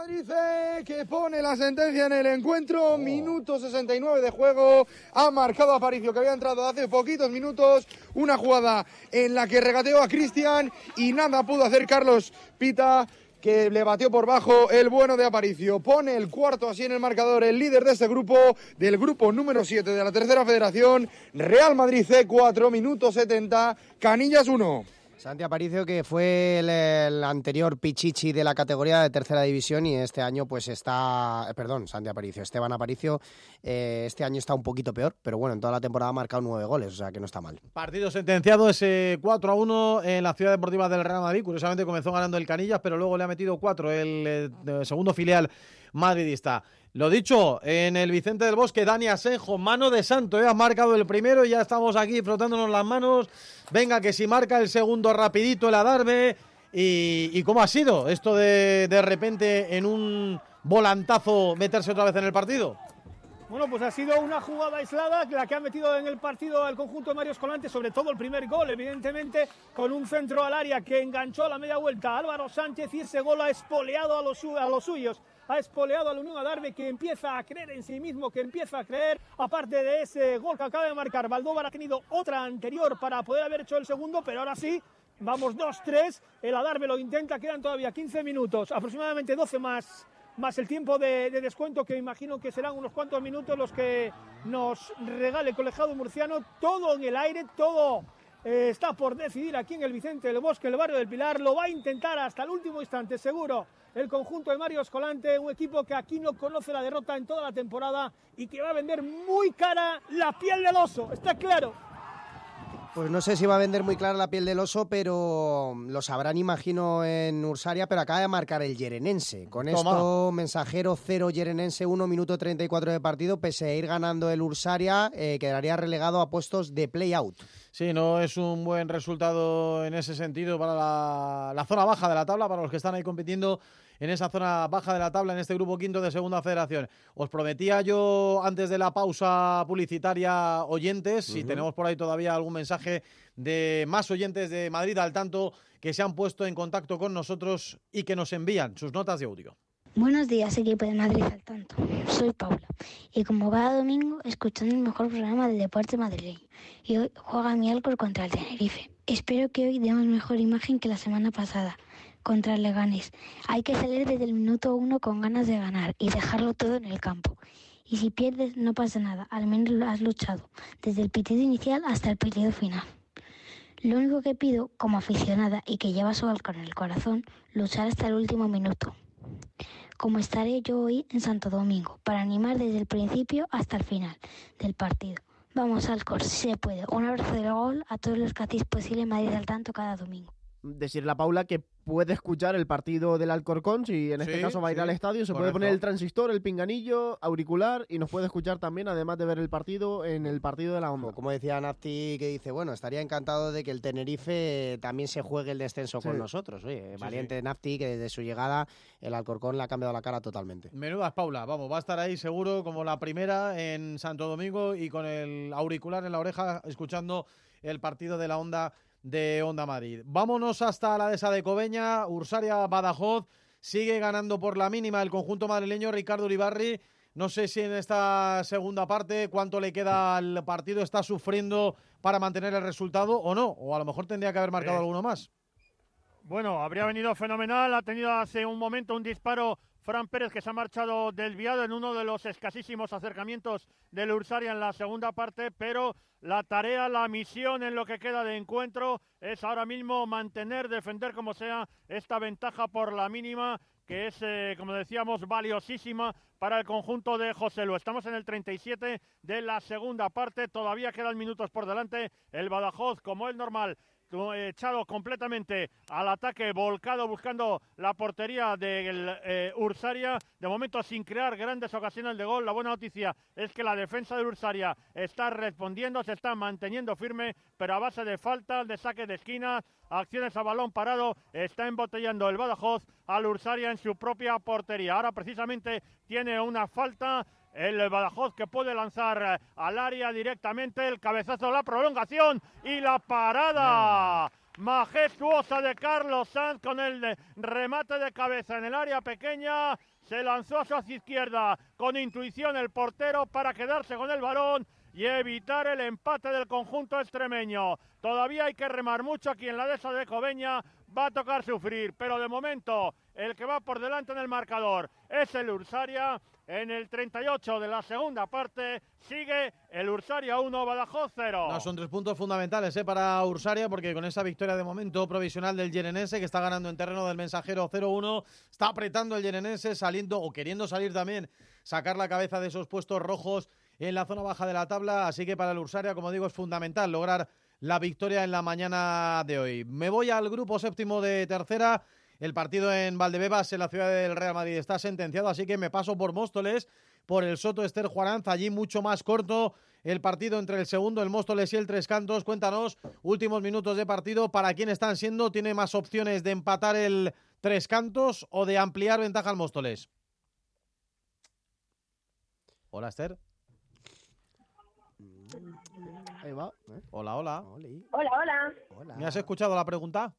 Madrid eh, que pone la sentencia en el encuentro. Minuto 69 de juego. Ha marcado Aparicio que había entrado hace poquitos minutos. Una jugada en la que regateó a Cristian y nada pudo hacer Carlos Pita. Que le batió por bajo el bueno de Aparicio. Pone el cuarto así en el marcador, el líder de este grupo, del grupo número 7 de la tercera federación. Real Madrid C4, minuto 70, Canillas 1. Santi Aparicio, que fue el, el anterior Pichichi de la categoría de tercera división y este año pues está, eh, perdón, Santi Aparicio, Esteban Aparicio, eh, este año está un poquito peor, pero bueno, en toda la temporada ha marcado nueve goles, o sea que no está mal. Partido sentenciado ese 4 a 1 en la ciudad deportiva del Real Madrid. Curiosamente comenzó ganando el Canillas, pero luego le ha metido 4 el eh, de- segundo filial madridista. Lo dicho, en el Vicente del Bosque, Dani Asenjo, mano de santo, ¿eh? ha marcado el primero ya estamos aquí frotándonos las manos. Venga, que si marca el segundo rapidito el Adarve. ¿Y, cómo ha sido esto de de repente en un volantazo meterse otra vez en el partido? Bueno, pues ha sido una jugada aislada la que ha metido en el partido al conjunto de Mario Escolante, sobre todo el primer gol, evidentemente, con un centro al área que enganchó a la media vuelta Álvaro Sánchez y ese gol ha espoleado a los, a los suyos. Ha espoleado a la Unión Adarve que empieza a creer en sí mismo, que empieza a creer, aparte de ese gol que acaba de marcar. Valdóvar ha tenido otra anterior para poder haber hecho el segundo, pero ahora sí, vamos 2-3. El Adarve lo intenta, quedan todavía 15 minutos, aproximadamente 12 más más el tiempo de, de descuento que imagino que serán unos cuantos minutos los que nos regale el colegiado murciano, todo en el aire, todo eh, está por decidir aquí en el Vicente del Bosque, el barrio del Pilar, lo va a intentar hasta el último instante, seguro, el conjunto de Mario Escolante, un equipo que aquí no conoce la derrota en toda la temporada y que va a vender muy cara la piel del oso, está claro. Pues no sé si va a vender muy clara la piel del oso, pero lo sabrán, imagino, en Ursaria, pero acaba de marcar el Yerenense. Con Toma. esto, mensajero 0, Yerenense 1, minuto 34 de partido, pese a ir ganando el Ursaria, eh, quedaría relegado a puestos de play-out. Sí, no es un buen resultado en ese sentido para la, la zona baja de la tabla, para los que están ahí compitiendo en esa zona baja de la tabla, en este grupo quinto de Segunda Federación. Os prometía yo antes de la pausa publicitaria oyentes, si tenemos por ahí todavía algún mensaje de más oyentes de Madrid al tanto que se han puesto en contacto con nosotros y que nos envían sus notas de audio. Buenos días, equipo de Madrid al tanto. Soy Paula y como cada domingo escuchando el mejor programa del deporte madrileño. Y hoy juega mi Alcor contra el Tenerife. Espero que hoy demos mejor imagen que la semana pasada contra el Leganés. Hay que salir desde el minuto uno con ganas de ganar y dejarlo todo en el campo. Y si pierdes no pasa nada, al menos has luchado, desde el pitido inicial hasta el pitido final. Lo único que pido, como aficionada y que lleva su Alcor en el corazón, luchar hasta el último minuto como estaré yo hoy en Santo Domingo, para animar desde el principio hasta el final del partido. Vamos al si se puede. Un abrazo del gol a todos los que hacéis posible Madrid al tanto cada domingo. Decirle a Paula que puede escuchar el partido del Alcorcón, si en este Sí, caso va a ir sí, al estadio, se puede poner el transistor, el pinganillo, auricular y nos puede escuchar también, además de ver el partido, en el partido de la onda. Como decía Nafti, que dice, bueno, estaría encantado de que el Tenerife también se juegue el descenso con nosotros. Oye, Sí, valiente Nafti, que desde su llegada el Alcorcón le ha cambiado la cara totalmente. Menudas, Paula. Vamos, va a estar ahí seguro como la primera en Santo Domingo y con el auricular en la oreja escuchando el partido de la Onda de Onda Madrid. Vámonos hasta la dehesa de Cobeña. Ursaria Badajoz sigue ganando por la mínima el conjunto madrileño Ricardo Uribarri. No sé si en esta segunda parte cuánto le queda al partido, está sufriendo para mantener el resultado o no, o a lo mejor tendría que haber marcado alguno más. Bueno, habría venido fenomenal. Ha tenido hace un momento un disparo Fran Pérez que se ha marchado desviado en uno de los escasísimos acercamientos del Ursaria en la segunda parte, pero la tarea, la misión en lo que queda de encuentro es ahora mismo mantener, defender como sea esta ventaja por la mínima que es, eh, como decíamos, valiosísima para el conjunto de José Lu. Estamos en el 37 de la segunda parte, todavía quedan minutos por delante. El Badajoz, como es normal, echado completamente al ataque, volcado buscando la portería del eh, Ursaria, de momento sin crear grandes ocasiones de gol. La buena noticia es que la defensa del Ursaria está respondiendo, se está manteniendo firme, pero a base de faltas, de saques de esquina, acciones a balón parado, está embotellando el Badajoz al Ursaria en su propia portería. Ahora precisamente tiene una falta el Badajoz que puede lanzar eh, al área directamente el cabezazo, la prolongación y la parada. Majestuosa de Carlos Sanz con el eh, remate de cabeza en el área pequeña. Se lanzó a su hacia izquierda con intuición el portero para quedarse con el balón y evitar el empate del conjunto extremeño. Todavía hay que remar mucho aquí en la dehesa de Cobeña. Va a tocar sufrir, pero de momento el que va por delante en el marcador es el Ursaria. En el 38 de la segunda parte sigue el Ursaria 1, Badajoz 0. No, son tres puntos fundamentales ¿eh? para Ursaria, porque con esa victoria de momento provisional del Yerenense, que está ganando en terreno del mensajero 0-1, está apretando el Yerenense, saliendo o queriendo salir también, sacar la cabeza de esos puestos rojos en la zona baja de la tabla. Así que para el Ursaria, como digo, es fundamental lograr la victoria en la mañana de hoy. Me voy al grupo séptimo de tercera. El partido en Valdebebas, en la ciudad del Real Madrid, está sentenciado, así que me paso por Móstoles, por el Soto Ester Juaranz, allí mucho más corto el partido entre el segundo, el Móstoles y el Tres Cantos. Cuéntanos, últimos minutos de partido, ¿para quién están siendo? ¿Tiene más opciones de empatar el Tres Cantos o de ampliar ventaja al Móstoles? Hola, Esther. Ahí va. ¿eh? Hola, hola. Hola, hola. ¿Me has escuchado la pregunta?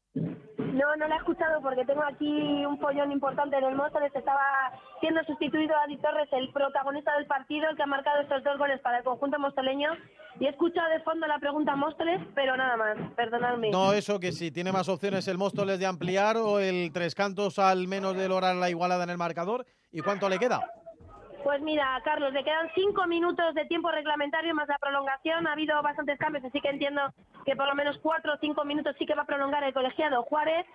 No, no la he escuchado porque tengo aquí un follón importante en el Móstoles. Estaba siendo sustituido a Adi Torres, el protagonista del partido, el que ha marcado estos dos goles para el conjunto mostoleño. Y he escuchado de fondo la pregunta Móstoles, pero nada más, perdonadme. No, eso, que si tiene más opciones el Móstoles de ampliar o el Tres Cantos al menos de lograr la igualada en el marcador. ¿Y cuánto le queda? Pues mira, Carlos, le quedan cinco minutos de tiempo reglamentario más la prolongación. Ha habido bastantes cambios, así que entiendo que por lo menos cuatro o cinco minutos sí que va a prolongar el colegiado Juárez.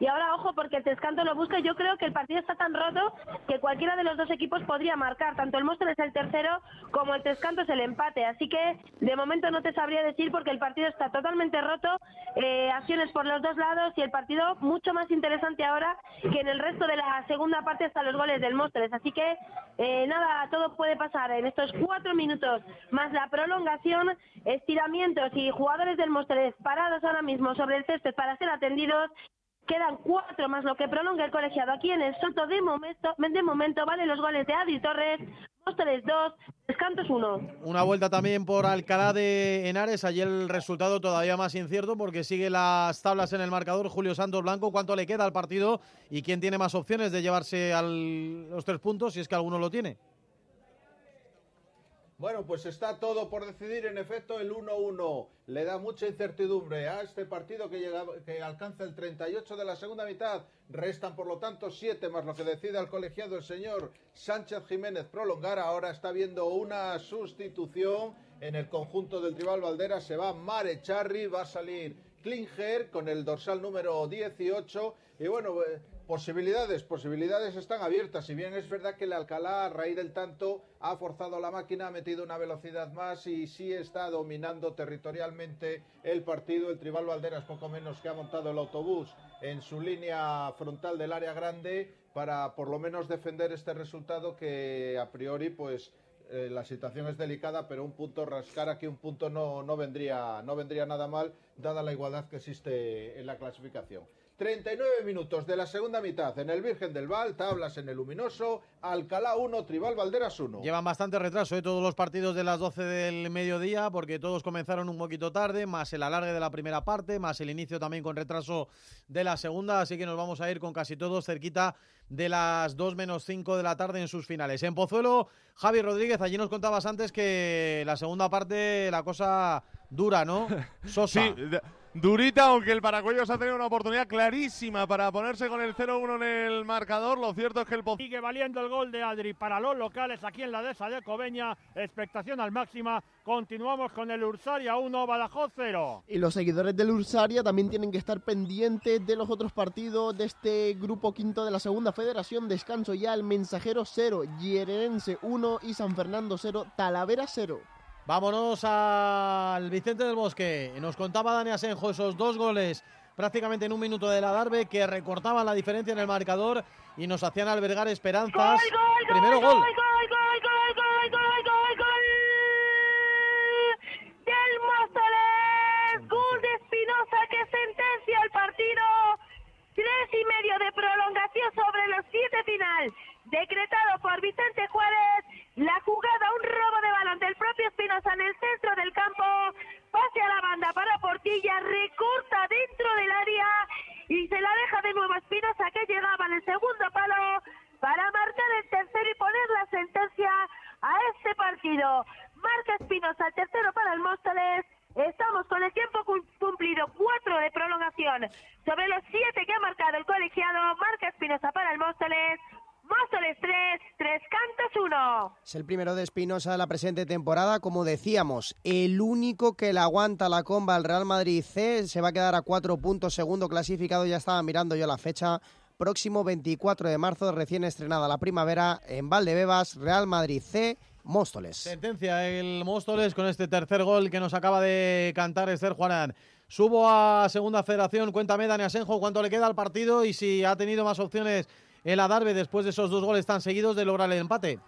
Y ahora, ojo, porque el Trescanto lo busca. Yo creo que el partido está tan roto que cualquiera de los dos equipos podría marcar. Tanto el Móstoles es el tercero como el Trescanto es el empate. Así que de momento no te sabría decir porque el partido está totalmente roto. eh, acciones por los dos lados y el partido mucho más interesante ahora que en el resto de la segunda parte hasta los goles del Móstoles. Así que eh, nada, todo puede pasar en estos cuatro minutos más la prolongación, estiramientos y jugadores del Móstoles parados ahora mismo sobre el césped para ser atendidos. Quedan cuatro más lo que prolonga el colegiado aquí en el Soto. De momento, de momento valen los goles de Adri Torres, Móstoles 2, Descantos 1. Una vuelta también por Alcalá de Henares. Allí el resultado todavía más incierto porque sigue las tablas en el marcador. Julio Santos Blanco, ¿cuánto le queda al partido? ¿Y quién tiene más opciones de llevarse al- los tres puntos si es que alguno lo tiene? Bueno, pues está todo por decidir. En efecto, el 1-1 le da mucha incertidumbre a este partido que, llega, que alcanza el 38 de la segunda mitad. Restan, por lo tanto, siete más lo que decida el colegiado el señor Sánchez Jiménez prolongar. Ahora está viendo una sustitución en el conjunto del rival Valdera. Se va Mare Charri, va a salir Klinger con el dorsal número 18. Y bueno, eh, posibilidades, posibilidades están abiertas. Si bien es verdad que el Alcalá, a raíz del tanto, ha forzado la máquina, ha metido una velocidad más y sí está dominando territorialmente el partido. El Tribal Valderas, poco menos que ha montado el autobús en su línea frontal del área grande para por lo menos defender este resultado que a priori pues eh, la situación es delicada, pero un punto rascar aquí un punto no, no, vendría, no vendría nada mal, dada la igualdad que existe en la clasificación. 39 minutos de la segunda mitad en el Virgen del Val, tablas en el Luminoso, Alcalá 1, Tribal Valderas 1. Llevan bastante retraso ¿eh? todos los partidos de las 12 del mediodía porque todos comenzaron un poquito tarde, más el alargue de la primera parte, más el inicio también con retraso de la segunda, así que nos vamos a ir con casi todos cerquita de las 2 menos 5 de la tarde en sus finales. En Pozuelo, Javi Rodríguez, allí nos contabas antes que la segunda parte la cosa dura, ¿no? [laughs] Sosa. Sí, durita, aunque el Paracuellos ha tenido una oportunidad clarísima para ponerse con el 0-1 en el marcador. Lo cierto es que el Sigue valiendo el gol de Adri para los locales aquí en la dehesa de Cobeña. Expectación al máxima. Continuamos con el Ursaria 1, Badajoz 0. Y los seguidores del Ursaria también tienen que estar pendientes de los otros partidos de este grupo quinto de la segunda federación. Descanso ya el Mensajero 0, Hierense 1 y San Fernando 0, Talavera 0. Vámonos al Vicente del Bosque. Nos contaba Dani Asenjo esos dos goles prácticamente en un minuto de la Darbe que recortaban la diferencia en el marcador y nos hacían albergar esperanzas. Primero gol Móstoles. Gol de Espinosa que sentencia el partido. Tres y medio de prolongación sobre los siete final. Decretado por Vicente Juárez. La jugada, un robo de balón del propio Espinosa en el centro del campo. Pase a la banda para Portilla. Recorta dentro del área. Y se la deja de nuevo a Espinosa que llegaba en el segundo palo. Para marcar el tercero y poner la sentencia a este partido. Marca Espinosa el tercero para el Móstoles. Estamos con el tiempo cum- cumplido, cuatro de prolongación sobre los siete que ha marcado el colegiado. Marca Espinosa para el Móstoles. Móstoles 3, Tres Cantos 1. El primero de Espinosa de la presente temporada. Como decíamos, el único que le aguanta la comba al Real Madrid C se va a quedar a cuatro puntos, segundo clasificado. Ya estaba mirando yo la fecha. Próximo 24 de marzo, recién estrenada la primavera en Valdebebas, Real Madrid C, Móstoles. Sentencia el Móstoles con este tercer gol que nos acaba de cantar Esther Juanán. Subo a Segunda Federación. Cuéntame, Dani Asenjo, cuánto le queda al partido y si ha tenido más opciones el Adarve después de esos dos goles tan seguidos de lograr el empate.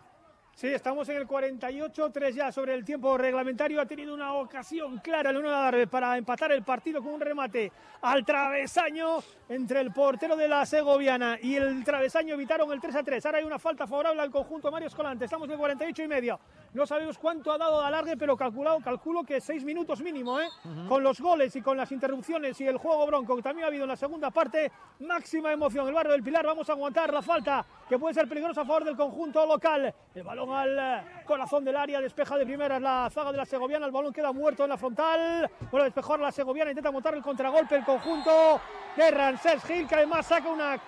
Sí, estamos en el 48, 3 ya sobre el tiempo reglamentario. Ha tenido una ocasión clara el Unión Adarve para empatar el partido con un remate al travesaño entre el portero de la Segoviana y el travesaño evitaron el 3 a 3. Ahora hay una falta favorable al conjunto de Mario Escolante. Estamos en el 48 y medio. No sabemos cuánto ha dado de alargue, pero calculado, calculo que seis minutos mínimo, ¿eh? Con los goles y con las interrupciones y el juego bronco que también ha habido en la segunda parte. Máxima emoción. El barrio del Pilar, vamos a aguantar la falta que puede ser peligrosa a favor del conjunto local. El balón al corazón del área, despeja de primeras la zaga de la Segoviana. El balón queda muerto en la frontal. Bueno, despejar la Segoviana, intenta montar el contragolpe el conjunto de Rancés Gil, que además saca una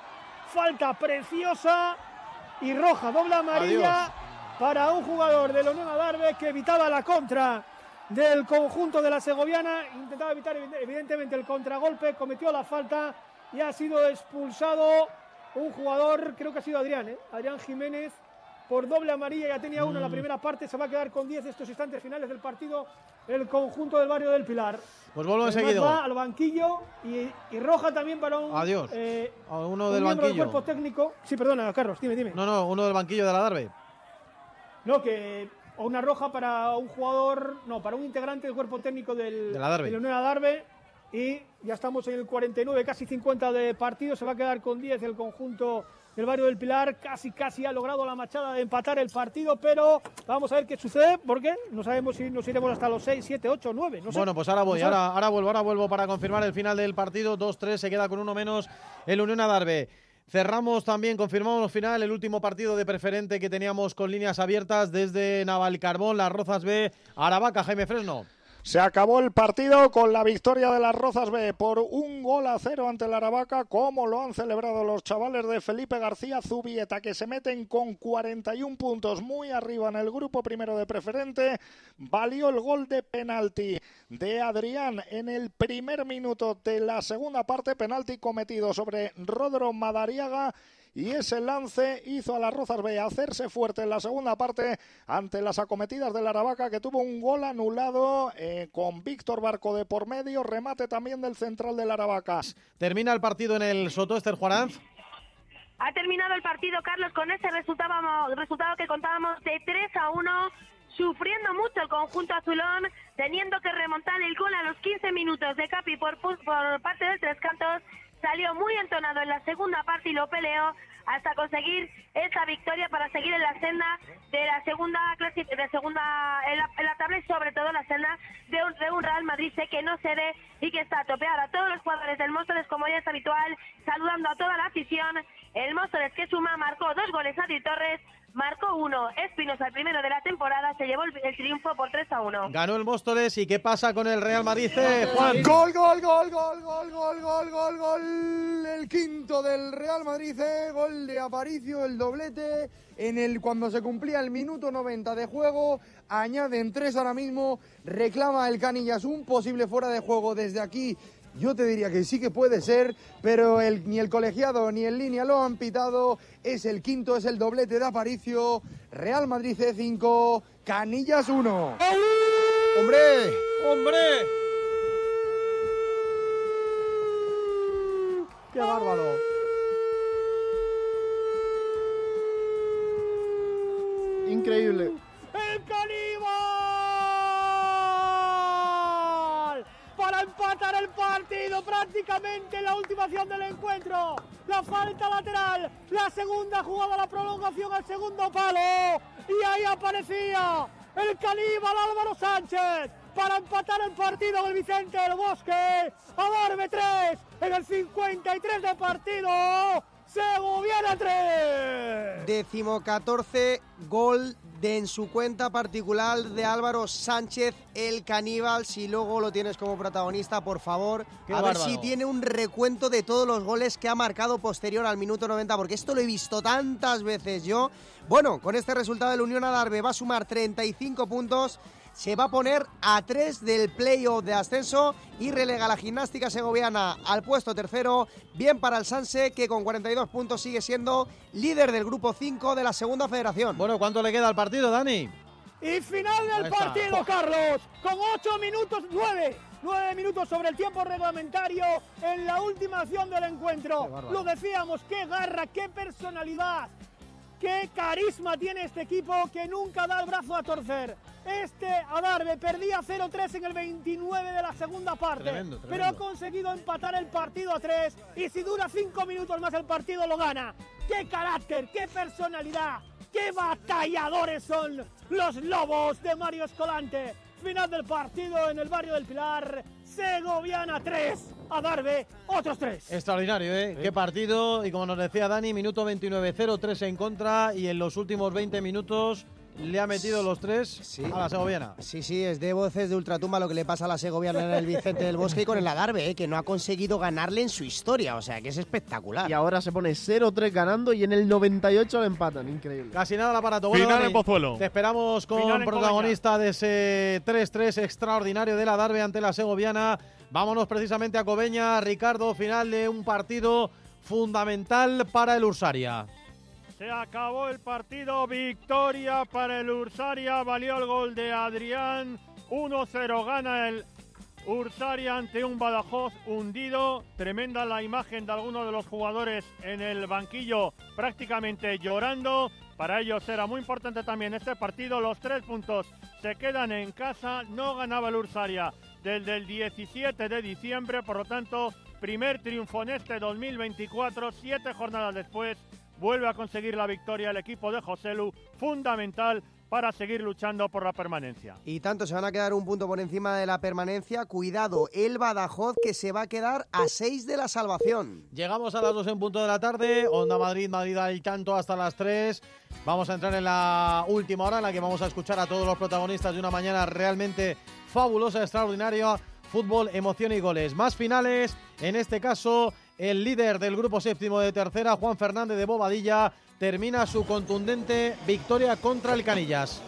falta preciosa y roja, doble amarilla Adiós. para un jugador de la Unión Adarve que evitaba la contra del conjunto de la Segoviana, intentaba evitar evi- evidentemente el contragolpe, cometió la falta y ha sido expulsado un jugador, creo que ha sido Adrián, ¿eh? Adrián Jiménez, por doble amarilla, ya tenía uno en la Mm. primera parte, se va a quedar con 10 estos instantes finales del partido el conjunto del barrio del Pilar. Pues vuelvo enseguida. va al banquillo y, y roja también para un, Adiós. eh, A uno un del banquillo. cuerpo técnico. Sí, perdona, Carlos, dime, dime. No, no, uno del banquillo de la Darbe. No, que o una roja para un jugador, no, para un integrante del cuerpo técnico del, De la Darbe. de la Unión Adarve. Y ya estamos en el 49, casi 50 de partido. Se va a quedar con 10 el conjunto del barrio del Pilar. Casi, casi ha logrado la machada de empatar el partido, pero vamos a ver qué sucede, porque no sabemos si nos iremos hasta los 6, 7, 8, 9. No sé. Bueno, pues ahora voy, ahora, ahora vuelvo, ahora vuelvo para confirmar el final del partido. 2-3, se queda con uno menos el Unión Adarve. Cerramos también, confirmamos el final, el último partido de preferente que teníamos con líneas abiertas desde Navalcarbón, Las Rozas B, Aravaca, Jaime Fresno. Se acabó el partido con la victoria de las Rozas B por un gol a cero ante la Aravaca, como lo han celebrado los chavales de Felipe García Zubieta, que se meten con 41 puntos muy arriba en el grupo primero de preferente. Valió el gol de penalti de Adrián en el primer minuto de la segunda parte, penalti cometido sobre Rodro Madariaga. Y ese lance hizo a las Rozas B hacerse fuerte en la segunda parte ante las acometidas de la Aravaca que tuvo un gol anulado eh, con Víctor Barco de por medio, remate también del central de la Aravaca. Termina el partido en el Soto Ester Juaranz. Ha terminado el partido, Carlos, con ese resultado, resultado que contábamos de 3 a 1, sufriendo mucho el conjunto azulón, teniendo que remontar el gol a los 15 minutos de Capi por, por parte del Tres Cantos. Salió muy entonado en la segunda parte y lo peleó hasta conseguir esa victoria para seguir en la senda de la segunda clase, de segunda en la, tabla y sobre todo la senda de un, Real Madrid que no cede y que está a topear a todos los jugadores del Móstoles como ya es habitual, saludando a toda la afición. El Móstoles que suma marcó dos goles a Di Torres, marcó uno. Espinosa, el primero de la temporada, se llevó el, triunfo por 3 a 1. Ganó el Móstoles y ¿qué pasa con el Real Madrid? Juan. Gol, gol, gol, gol, gol, gol, gol, gol, gol. El quinto del Real Madrid, eh. gol de Aparicio, el doblete. En el, cuando se cumplía el minuto 90 de juego, añaden tres ahora mismo, reclama el Canillas un posible fuera de juego desde aquí yo te diría que sí que puede ser, pero ni el colegiado ni el línea lo han pitado. Es el quinto, es el doblete de Aparicio. Real Madrid C5, Canillas 1. ¡Hombre! ¡Hombre! ¡Qué bárbaro! Increíble. ¡El para empatar el partido prácticamente la última acción del encuentro. La falta lateral, la segunda jugada, la prolongación al segundo palo. Y ahí aparecía el caníbal Álvaro Sánchez para empatar el partido del Vicente del Bosque. A darme 3 en el 53 de partido. Segoviana 3. Décimo 14 gol de en su cuenta particular de Álvaro Sánchez, el caníbal. Si luego lo tienes como protagonista, por favor, a ver si tiene un recuento de todos los goles que ha marcado posterior al minuto 90, porque esto lo he visto tantas veces yo. Bueno, con este resultado el Unión Adarve va a sumar 35 puntos se va a poner a tres del playoff de ascenso y relega a la gimnástica segoviana al puesto tercero. Bien para el Sanse, que con 42 puntos sigue siendo líder del grupo 5 de la segunda federación. Bueno, ¿cuánto le queda al partido, Dani? Y final del partido, Carlos, con 8 minutos 9. 9 minutos sobre el tiempo reglamentario en la última acción del encuentro. Lo decíamos, qué garra, qué personalidad, qué carisma tiene este equipo que nunca da el brazo a torcer. Este Adarve perdía 0-3 en el 29 de la segunda parte, pero ha conseguido empatar el partido a 3 y si dura 5 minutos más el partido lo gana. ¡Qué carácter, qué personalidad, qué batalladores son los lobos de Mario Escolante! Final del partido en el barrio del Pilar, Segoviana 3, Adarve otros 3. Extraordinario, ¿eh? Qué partido y como nos decía Dani, minuto 29, 0-3 en contra y en los últimos 20 minutos le ha metido los tres a la segoviana. Sí, sí, es de voces de ultratumba lo que le pasa a la segoviana en el Vicente del Bosque y con el Adarve, eh, que no ha conseguido ganarle en su historia, o sea, que es espectacular. Y ahora se pone 0-3 ganando y en el 98 le empatan, increíble. Casi nada el aparato. Bueno, Final en Pozuelo. Te esperamos con protagonista de ese 3-3 extraordinario del Adarve ante la segoviana. Vámonos precisamente a Cobeña, Ricardo, final de un partido fundamental para el Ursaria. Se acabó el partido, victoria para el Ursaria, valió el gol de Adrián, 1-0 gana el Ursaria ante un Badajoz hundido, tremenda la imagen de algunos de los jugadores en el banquillo prácticamente llorando, para ellos era muy importante también este partido, los tres puntos se quedan en casa, no ganaba el Ursaria desde el 17 de diciembre, por lo tanto, primer triunfo en este 2024, siete jornadas después vuelve a conseguir la victoria el equipo de Joselu, fundamental para seguir luchando por la permanencia. Y tanto se van a quedar un punto por encima de la permanencia. Cuidado, el Badajoz que se va a quedar a seis de la salvación. Llegamos a las dos en punto de la tarde. Onda Madrid, Madrid al tanto hasta las tres. Vamos a entrar en la última hora en la que vamos a escuchar a todos los protagonistas de una mañana realmente fabulosa, extraordinaria. Fútbol, emoción y goles. Más finales, en este caso el líder del grupo séptimo de tercera, Juan Fernández de Bobadilla, termina su contundente victoria contra el Canillas.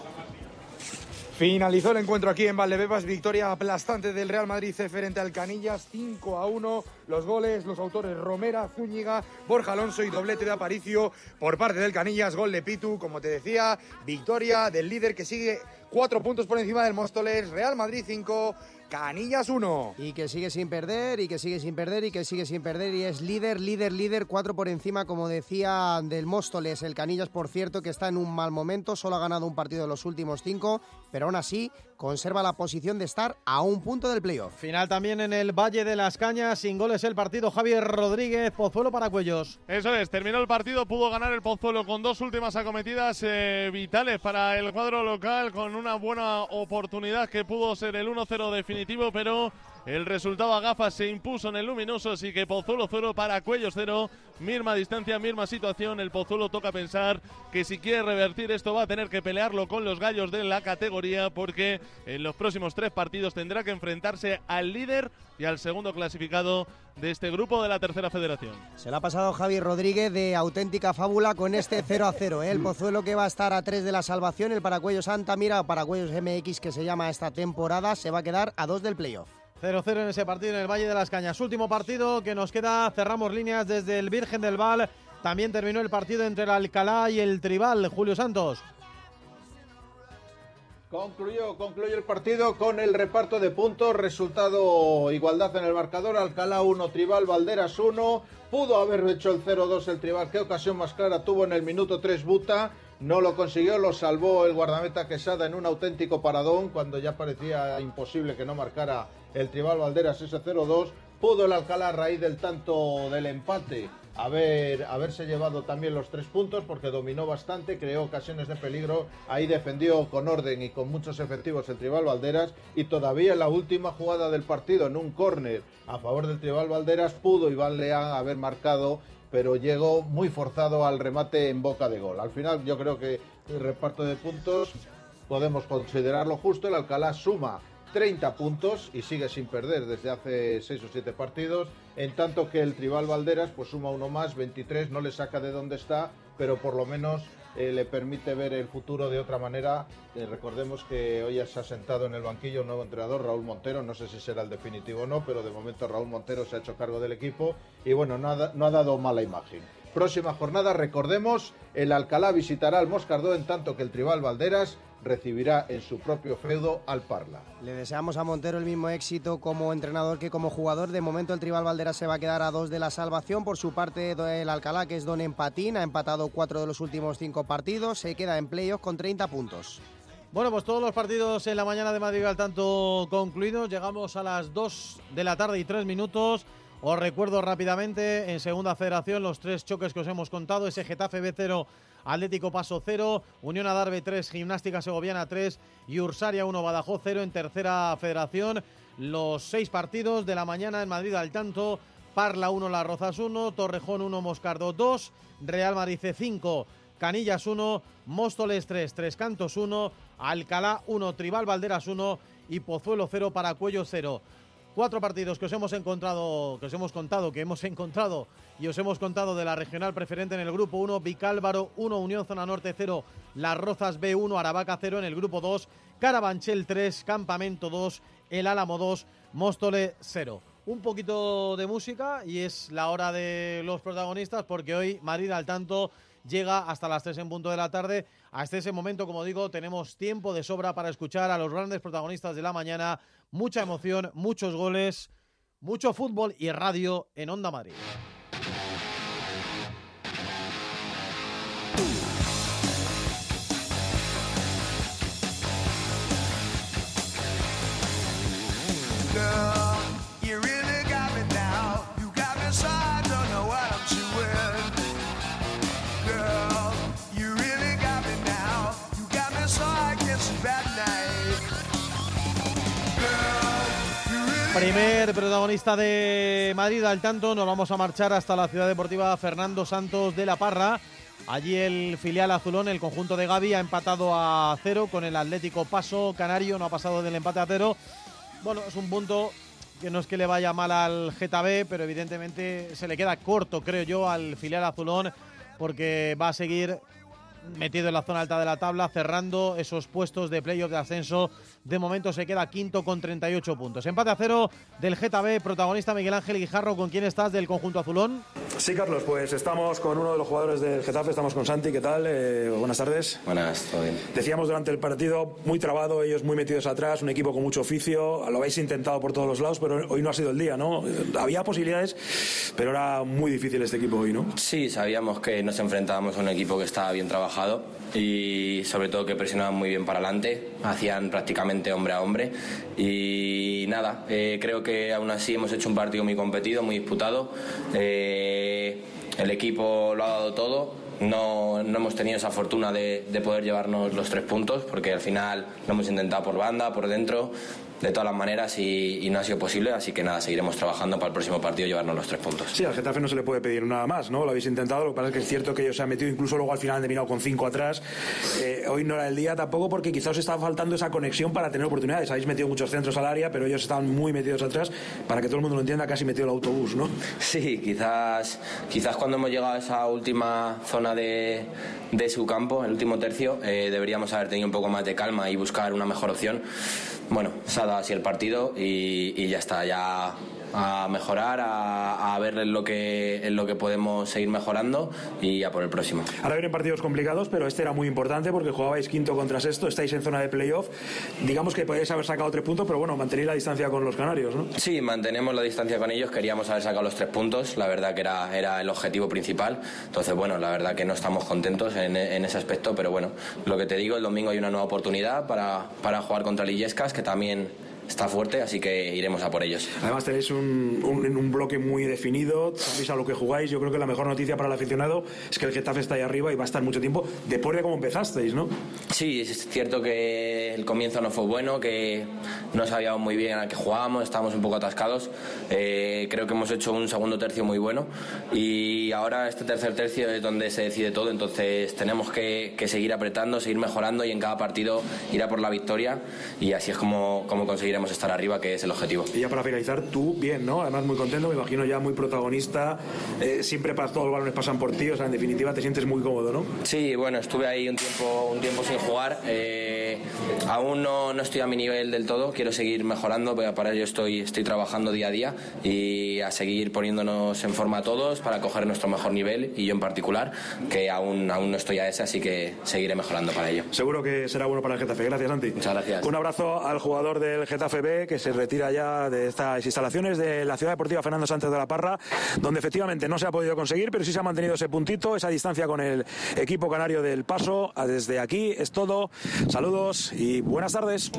Finalizó el encuentro aquí en Valdebebas, victoria aplastante del Real Madrid frente al Canillas, 5 a 1. Los goles, los autores Romera, Zúñiga, Borja Alonso y doblete de Aparicio por parte del Canillas, gol de Pitu, como te decía, victoria del líder que sigue cuatro puntos por encima del Móstoles, Real Madrid 5, Canillas 1. Y que sigue sin perder, y que sigue sin perder, y que sigue sin perder, y es líder, líder, líder, cuatro por encima, como decía, del Móstoles. El Canillas, por cierto, que está en un mal momento, solo ha ganado un partido de los últimos cinco, pero aún así conserva la posición de estar a un punto del playoff. Final también en el Valle de las Cañas, sin goles el partido Javier Rodríguez, Pozuelo para Cuellos. Eso es, terminó el partido, pudo ganar el Pozuelo con dos últimas acometidas eh, vitales para el cuadro local, con una buena oportunidad que pudo ser el 1-0 definitivo, pero el resultado a gafas se impuso en el luminoso, así que Pozuelo 0 para Cuellos 0. Misma distancia, misma situación. El Pozuelo toca pensar que si quiere revertir esto va a tener que pelearlo con los gallos de la categoría porque en los próximos tres partidos tendrá que enfrentarse al líder y al segundo clasificado de este grupo de la tercera federación. Se le ha pasado Javi Rodríguez de auténtica fábula con este 0 a 0. ¿eh? El Pozuelo que va a estar a 3 de la salvación, el Paracuellos Santa Mira, Paracuellos MX que se llama esta temporada, se va a quedar a 2 del playoff. 0-0 en ese partido en el Valle de las Cañas. Último partido que nos queda, cerramos líneas desde el Virgen del Val. También terminó el partido entre el Alcalá y el Tribal, Julio Santos. Concluyó, concluyó el partido con el reparto de puntos, resultado igualdad en el marcador, Alcalá 1, Tribal, Valderas 1, pudo haber hecho el 0-2 el Tribal, qué ocasión más clara tuvo en el minuto 3 Buta, no lo consiguió, lo salvó el guardameta Quesada en un auténtico paradón cuando ya parecía imposible que no marcara el Tribal Valderas ese 0-2, pudo el Alcalá a raíz del tanto del empate. Haber, haberse llevado también los tres puntos porque dominó bastante, creó ocasiones de peligro, ahí defendió con orden y con muchos efectivos el Tribal Valderas. Y todavía en la última jugada del partido, en un córner a favor del Tribal Valderas, pudo Iván Leán haber marcado pero llegó muy forzado al remate en boca de gol. Al final yo creo que el reparto de puntos podemos considerarlo justo, el Alcalá suma 30 puntos y sigue sin perder desde hace 6 o 7 partidos, en tanto que el Tribal Valderas pues suma uno más, 23, no le saca de donde está, pero por lo menos eh, le permite ver el futuro de otra manera. Eh, recordemos que hoy se ha sentado en el banquillo un nuevo entrenador, Raúl Montero, no sé si será el definitivo o no, pero de momento Raúl Montero se ha hecho cargo del equipo y bueno, no ha, no ha dado mala imagen. Próxima jornada, recordemos, el Alcalá visitará al Moscardó en tanto que el Tribal Valderas recibirá en su propio feudo al Parla. Le deseamos a Montero el mismo éxito como entrenador que como jugador. De momento el Tribal Valderas se va a quedar a dos de la salvación. Por su parte el Alcalá, que es Don Empatín, ha empatado cuatro de los últimos cinco partidos. Se queda en playoff con 30 puntos. Bueno, pues todos los partidos en la mañana de Madrid al tanto concluidos. Llegamos a las 2 de la tarde y 3 minutos. Os recuerdo rápidamente en Segunda Federación los tres choques que os hemos contado. Ese Getafe B0, Atlético Paso 0, Unión Adarve 3, Gimnástica Segoviana 3 y Ursaria 1, Badajoz 0 en Tercera Federación. Los seis partidos de la mañana en Madrid al tanto. Parla 1, Las Rozas 1, Torrejón 1, Moscardo 2, Real Madrid 5, Canillas 1, Móstoles 3, Tres Cantos 1, Alcalá 1, Tribal Valderas 1 y Pozuelo 0 para Cuello 0. Cuatro partidos que os hemos encontrado, que os hemos contado, que hemos encontrado y os hemos contado de la regional preferente en el grupo 1, Vicálvaro 1, Unión Zona Norte 0, Las Rozas B1, Aravaca 0 en el grupo 2, Carabanchel 3, Campamento 2, El Álamo 2, Móstole 0. Un poquito de música y es la hora de los protagonistas porque hoy Madrid al tanto llega hasta las 3 en punto de la tarde. Hasta ese momento, como digo, tenemos tiempo de sobra para escuchar a los grandes protagonistas de la mañana. Mucha emoción, muchos goles, mucho fútbol y radio en Onda Madrid. Primer protagonista de Madrid al tanto, nos vamos a marchar hasta la ciudad deportiva Fernando Santos de la Parra. Allí el filial azulón, el conjunto de Gaby, ha empatado a cero con el Atlético Paso Canario, no ha pasado del empate a cero. Bueno, es un punto que no es que le vaya mal al B, pero evidentemente se le queda corto, creo yo, al filial azulón, porque va a seguir metido en la zona alta de la tabla, cerrando esos puestos de playoff de ascenso. De momento se queda quinto con 38 puntos. Empate a cero del Getafe, protagonista Miguel Ángel Guijarro. ¿Con quién estás del conjunto azulón? Sí, Carlos, pues estamos con uno de los jugadores del Getafe, estamos con Santi. ¿Qué tal? Eh, buenas tardes. Buenas, todo bien. Decíamos durante el partido, muy trabado, ellos muy metidos atrás, un equipo con mucho oficio. Lo habéis intentado por todos los lados, pero hoy no ha sido el día, ¿no? Había posibilidades, pero era muy difícil este equipo hoy, ¿no? Sí, sabíamos que nos enfrentábamos a un equipo que estaba bien trabajado y sobre todo que presionaban muy bien para adelante, hacían prácticamente hombre a hombre. Y nada, eh, creo que aún así hemos hecho un partido muy competido, muy disputado, eh, el equipo lo ha dado todo, no, no, hemos tenido esa fortuna de, de, poder llevarnos los tres puntos porque al final lo hemos intentado por banda, por dentro, de todas las maneras y, y, no ha sido posible, así que nada, seguiremos trabajando para el próximo partido llevarnos los tres puntos. Sí, al Getafe no se le puede pedir nada más, ¿no? Lo habéis intentado, lo que pasa es que es cierto que ellos se han metido, incluso luego al final han terminado con cinco atrás. Eh, hoy no era el día tampoco porque quizás os estaba faltando esa conexión para tener oportunidades. Habéis metido muchos centros al área, pero ellos estaban muy metidos atrás. Para que todo el mundo lo entienda, casi metido el autobús, ¿no? Sí, quizás, quizás cuando hemos llegado a esa última zona de, de su campo, el último tercio, eh, deberíamos haber tenido un poco más de calma y buscar una mejor opción. Bueno, se ha dado así el partido y, y ya está, ya a mejorar, a, a, ver en lo, que, en lo que podemos seguir mejorando y a por el próximo. Ahora vienen partidos complicados, pero este era muy importante porque jugabais quinto contra sexto, estáis en zona de playoff. Digamos que podéis haber sacado tres puntos, pero bueno, mantenéis la distancia con los canarios, ¿no? Sí, mantenemos la distancia con ellos. Queríamos haber sacado los tres puntos, la verdad que era, era el objetivo principal. Entonces, bueno, la verdad que no estamos contentos en, en ese aspecto, pero bueno, lo que te digo, el domingo hay una nueva oportunidad para, para jugar contra Lillescas, que también está fuerte, así que iremos a por ellos. Además tenéis un, un, un, bloque muy definido, sabéis a lo que jugáis. Yo creo que la mejor noticia para el aficionado es que el Getafe está ahí arriba y va a estar mucho tiempo después de cómo empezasteis, ¿no? Sí, es cierto que el comienzo no fue bueno, que no sabíamos muy bien a qué jugábamos, estábamos un poco atascados. Eh, creo que hemos hecho un segundo tercio muy bueno y ahora este tercer tercio es donde se decide todo, entonces tenemos que, que seguir apretando, seguir mejorando y en cada partido ir a por la victoria y así es como, como conseguiremos estar arriba, que es el objetivo. Y ya para finalizar, tú bien, ¿no? Además muy contento, me imagino ya muy protagonista, eh, siempre para todos los balones pasan por ti, o sea, en definitiva te sientes muy cómodo, ¿no? Sí, bueno, estuve ahí un tiempo, un tiempo sin jugar, eh, aún no, no, estoy a mi nivel del todo, quiero seguir mejorando, pero para ello estoy, estoy trabajando día a día y a seguir poniéndonos en forma a todos para coger nuestro mejor nivel y yo en particular, que aún, aún no estoy a ese, así que seguiré mejorando para ello. Seguro que será bueno para el Getafe. Gracias, Santi. Muchas gracias. Un abrazo al jugador del Getafe B que se retira ya de estas instalaciones de la Ciudad Deportiva Fernando Sánchez de la Parra, donde efectivamente no se ha podido conseguir, pero sí se ha mantenido ese puntito, esa distancia con el equipo canario del Paso. Desde aquí es todo. Saludos y buenas tardes.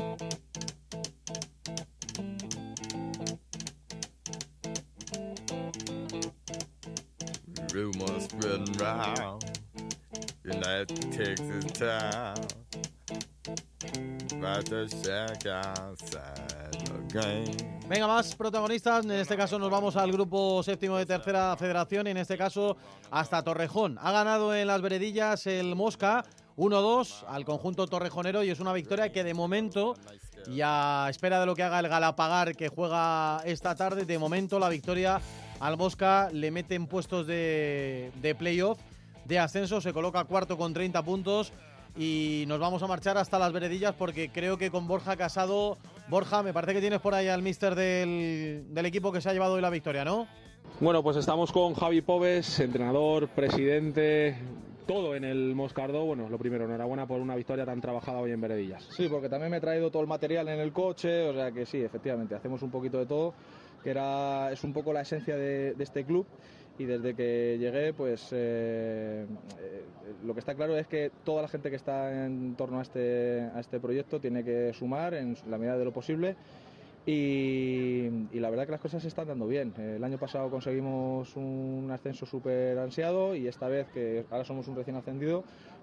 Venga, más protagonistas. En este caso nos vamos al grupo séptimo de tercera federación y en este caso hasta Torrejón. Ha ganado en las veredillas el Mosca 1-2 al conjunto torrejonero y es una victoria que de momento y a espera de lo que haga el Galapagar que juega esta tarde, de momento la victoria al Mosca le mete en puestos de, de playoff, de ascenso, se coloca cuarto con 30 puntos y nos vamos a marchar hasta las veredillas porque creo que con Borja Casado, Borja, me parece que tienes por ahí al mister del, del equipo que se ha llevado hoy la victoria, ¿no? Bueno, pues estamos con Javi Pobes, entrenador, presidente, todo en el Moscardó. Bueno, lo primero, enhorabuena por una victoria tan trabajada hoy en Veredillas. Sí, porque también me he traído todo el material en el coche, o sea que sí, efectivamente, hacemos un poquito de todo, que era, es un poco la esencia de, de este club y desde que llegué, pues eh, eh, lo que está claro es que toda la gente que está en torno a este, a este proyecto tiene que sumar en la medida de lo posible. Y, y, la verdad que las cosas se están dando bien. El año pasado conseguimos un ascenso súper ansiado y esta vez que ahora somos un recién ascendido,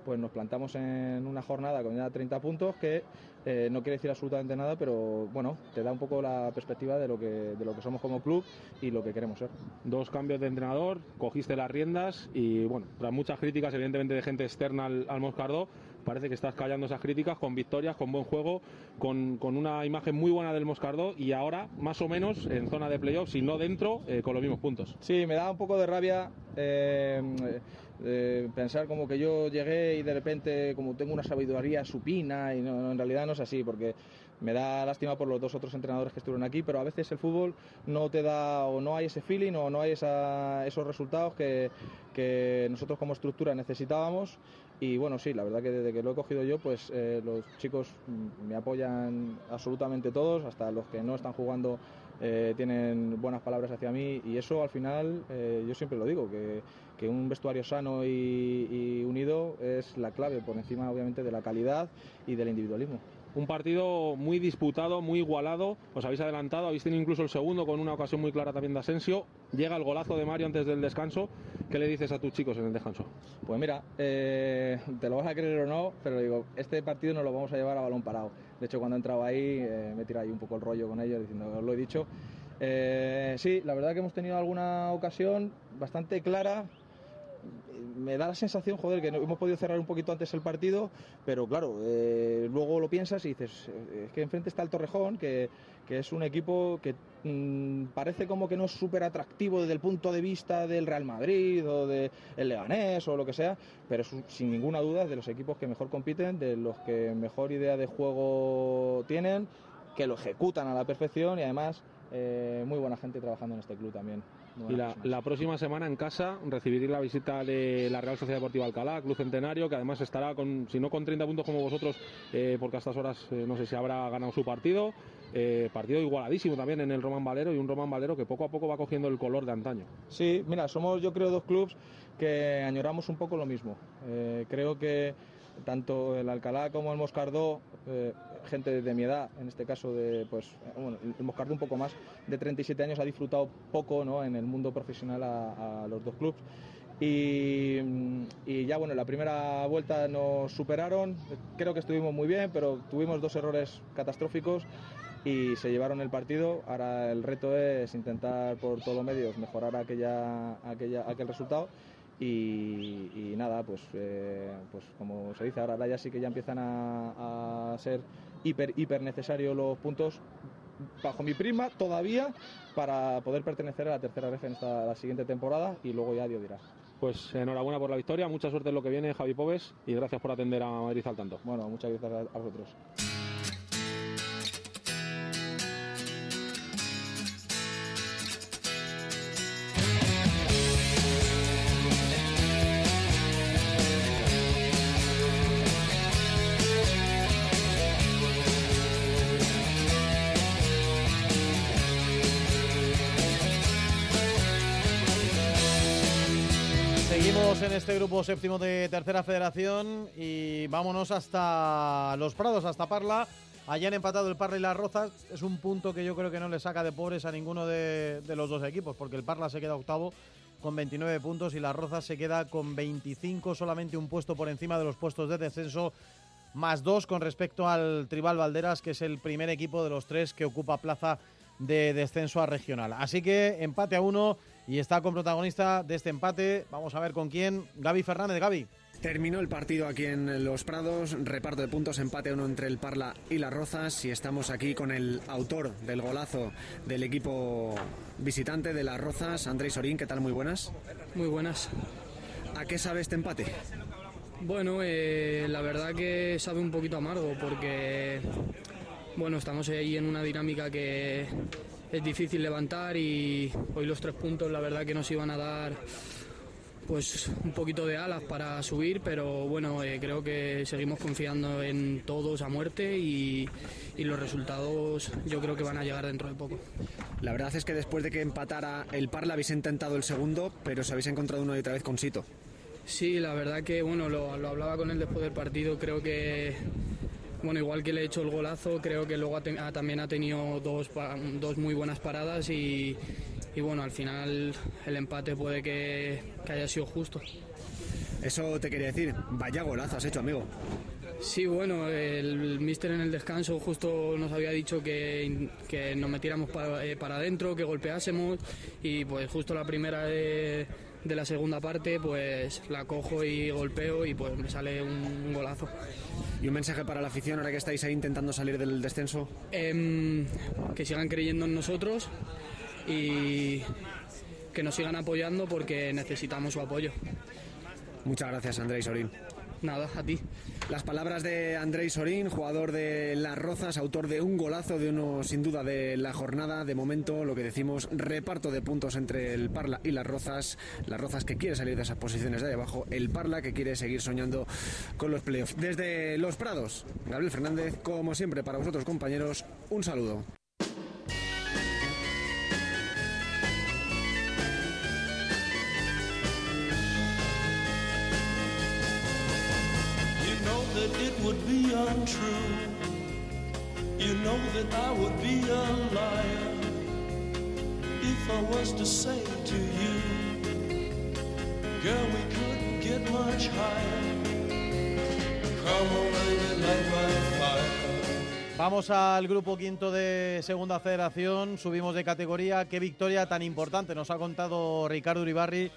pues nos plantamos en una jornada con ya 30 puntos que eh, no quiere decir absolutamente nada, pero bueno, te da un poco la perspectiva de lo que, de lo que somos como club y lo que queremos ser. Dos cambios de entrenador, cogiste las riendas y bueno, tras muchas críticas evidentemente de gente externa al, al Moscardó, parece que estás callando esas críticas con victorias, con buen juego, con, con, una imagen muy buena del Moscardó y ahora más o menos en zona de playoff, si no dentro, eh, con los mismos puntos. Sí, me da un poco de rabia. Eh, eh, pensar como que yo llegué y de repente como tengo una sabiduría supina y no, no, en realidad no es así porque me da lástima por los dos otros entrenadores que estuvieron aquí, pero a veces el fútbol no te da o no hay ese feeling o no hay esa- esos resultados que, que nosotros como estructura necesitábamos. Y bueno, sí, la verdad que desde que lo he cogido yo, pues eh, los chicos me apoyan absolutamente todos, hasta los que no están jugando eh, tienen buenas palabras hacia mí y eso al final eh, yo siempre lo digo, que, que un vestuario sano y, y unido es la clave, por encima obviamente de la calidad y del individualismo. Un partido muy disputado, muy igualado. Os habéis adelantado, habéis tenido incluso el segundo con una ocasión muy clara también de Asensio. Llega el golazo de Mario antes del descanso. ¿Qué le dices a tus chicos en el descanso? Pues mira, eh, te lo vas a creer o no, pero digo, este partido nos lo vamos a llevar a balón parado. De hecho, cuando he entrado ahí, eh, me he tirado ahí un poco el rollo con ellos, diciendo, os lo he dicho. Eh, sí, la verdad que hemos tenido alguna ocasión bastante clara. Me da la sensación, joder, que hemos podido cerrar un poquito antes el partido, pero claro, eh, luego lo piensas y dices, eh, es que enfrente está el Torrejón, que, es un equipo que mm, parece como que no es súper atractivo desde el punto de vista del Real Madrid o del Leganés o lo que sea, pero es sin ninguna duda de los equipos que mejor compiten, de los que mejor idea de juego tienen, que lo ejecutan a la perfección y además eh, muy buena gente trabajando en este club también. Y la, próxima semana en casa recibiréis la visita de la Real Sociedad Deportiva Alcalá, Club Centenario, que además estará con, si no con 30 puntos como vosotros, eh, porque a estas horas eh, no sé si habrá ganado su partido. eh, partido igualadísimo también en el Román Valero y un Román Valero que poco a poco va cogiendo el color de antaño. Sí, mira, somos yo creo dos clubes que añoramos un poco lo mismo. Eh, creo que tanto el Alcalá como el Moscardó, eh, gente de mi edad, en este caso de, pues, eh, bueno, el un poco más, de 37 años ha disfrutado poco ¿no? en el mundo profesional a, a los dos clubes. Y, ya bueno, la primera vuelta nos superaron, creo que estuvimos muy bien, pero tuvimos dos errores catastróficos y se llevaron el partido. Ahora el reto es intentar por todos los medios mejorar aquella, aquella, aquel resultado. Y, nada, pues, eh, pues como se dice ahora, ya sí que ya empiezan a ser hiper, hiper necesarios los puntos bajo mi prisma todavía para poder pertenecer a la tercera ref en esta la siguiente temporada y luego ya Dios dirá. Pues enhorabuena por la victoria, mucha suerte en lo que viene, Javi Pobes, y gracias por atender a Madrid al tanto. Bueno, muchas gracias a vosotros. En este grupo séptimo de Tercera Federación y vámonos hasta Los Prados, hasta Parla. Allá han empatado el Parla y las Rozas. Es un punto que yo creo que no le saca de pobres a ninguno de, de los dos equipos, porque el Parla se queda octavo con 29 puntos y las Rozas se queda con 25, solamente un puesto por encima de los puestos de descenso, más dos con respecto al Tribal Valderas, que es el primer equipo de los tres que ocupa plaza de descenso a regional. Así que empate a uno y está con protagonista de este empate. Vamos a ver con quién. Gaby Fernández. Gaby. Terminó el partido aquí en Los Prados, reparto de puntos, empate a uno entre el Parla y las Rozas y estamos aquí con el autor del golazo del equipo visitante de las Rozas, Andrés Sorín, ¿qué tal? Muy buenas. Muy buenas. ¿A qué sabe este empate? Bueno, eh, la verdad que sabe un poquito amargo porque bueno, estamos ahí en una dinámica que es difícil levantar y hoy los tres puntos la verdad que nos iban a dar pues un poquito de alas para subir, pero bueno, eh, creo que seguimos confiando en todos a muerte y, y los resultados yo creo que van a llegar dentro de poco. La verdad es que después de que empatara el Parla habéis intentado el segundo, pero os habéis encontrado uno y otra vez con Sito. Sí, la verdad que bueno, lo, lo hablaba con él después del partido, creo que bueno, igual que le he hecho el golazo, creo que luego ha también ha tenido dos, dos muy buenas paradas y, y bueno, al final el empate puede que, que haya sido justo. Eso te quería decir, vaya golazo has hecho, amigo. Sí, bueno, el míster en el descanso justo nos había dicho que, que nos metiéramos para, eh, para adentro, que golpeásemos y pues justo la primera de, de la segunda parte pues la cojo y golpeo y pues me sale un, golazo. ¿Y un mensaje para la afición ahora que estáis ahí intentando salir del descenso? Em, que sigan creyendo en nosotros y que nos sigan apoyando porque necesitamos su apoyo. Muchas gracias, Andrés Sorín. Nada, a ti. Las palabras de Andrés Sorín, jugador de Las Rozas, autor de un golazo de uno sin duda de la jornada. De momento, lo que decimos, reparto de puntos entre el Parla y Las Rozas. Las Rozas que quiere salir de esas posiciones de ahí abajo, el Parla que quiere seguir soñando con los playoffs. Desde Los Prados, Gabriel Fernández, como siempre para vosotros compañeros, un saludo. It would be untrue. You know that I would be a liar if I was to say to you, girl, we couldn't get much higher. Vamos al grupo quinto de Segunda Federación, subimos de categoría. Qué victoria tan importante nos ha contado Ricardo Uribarri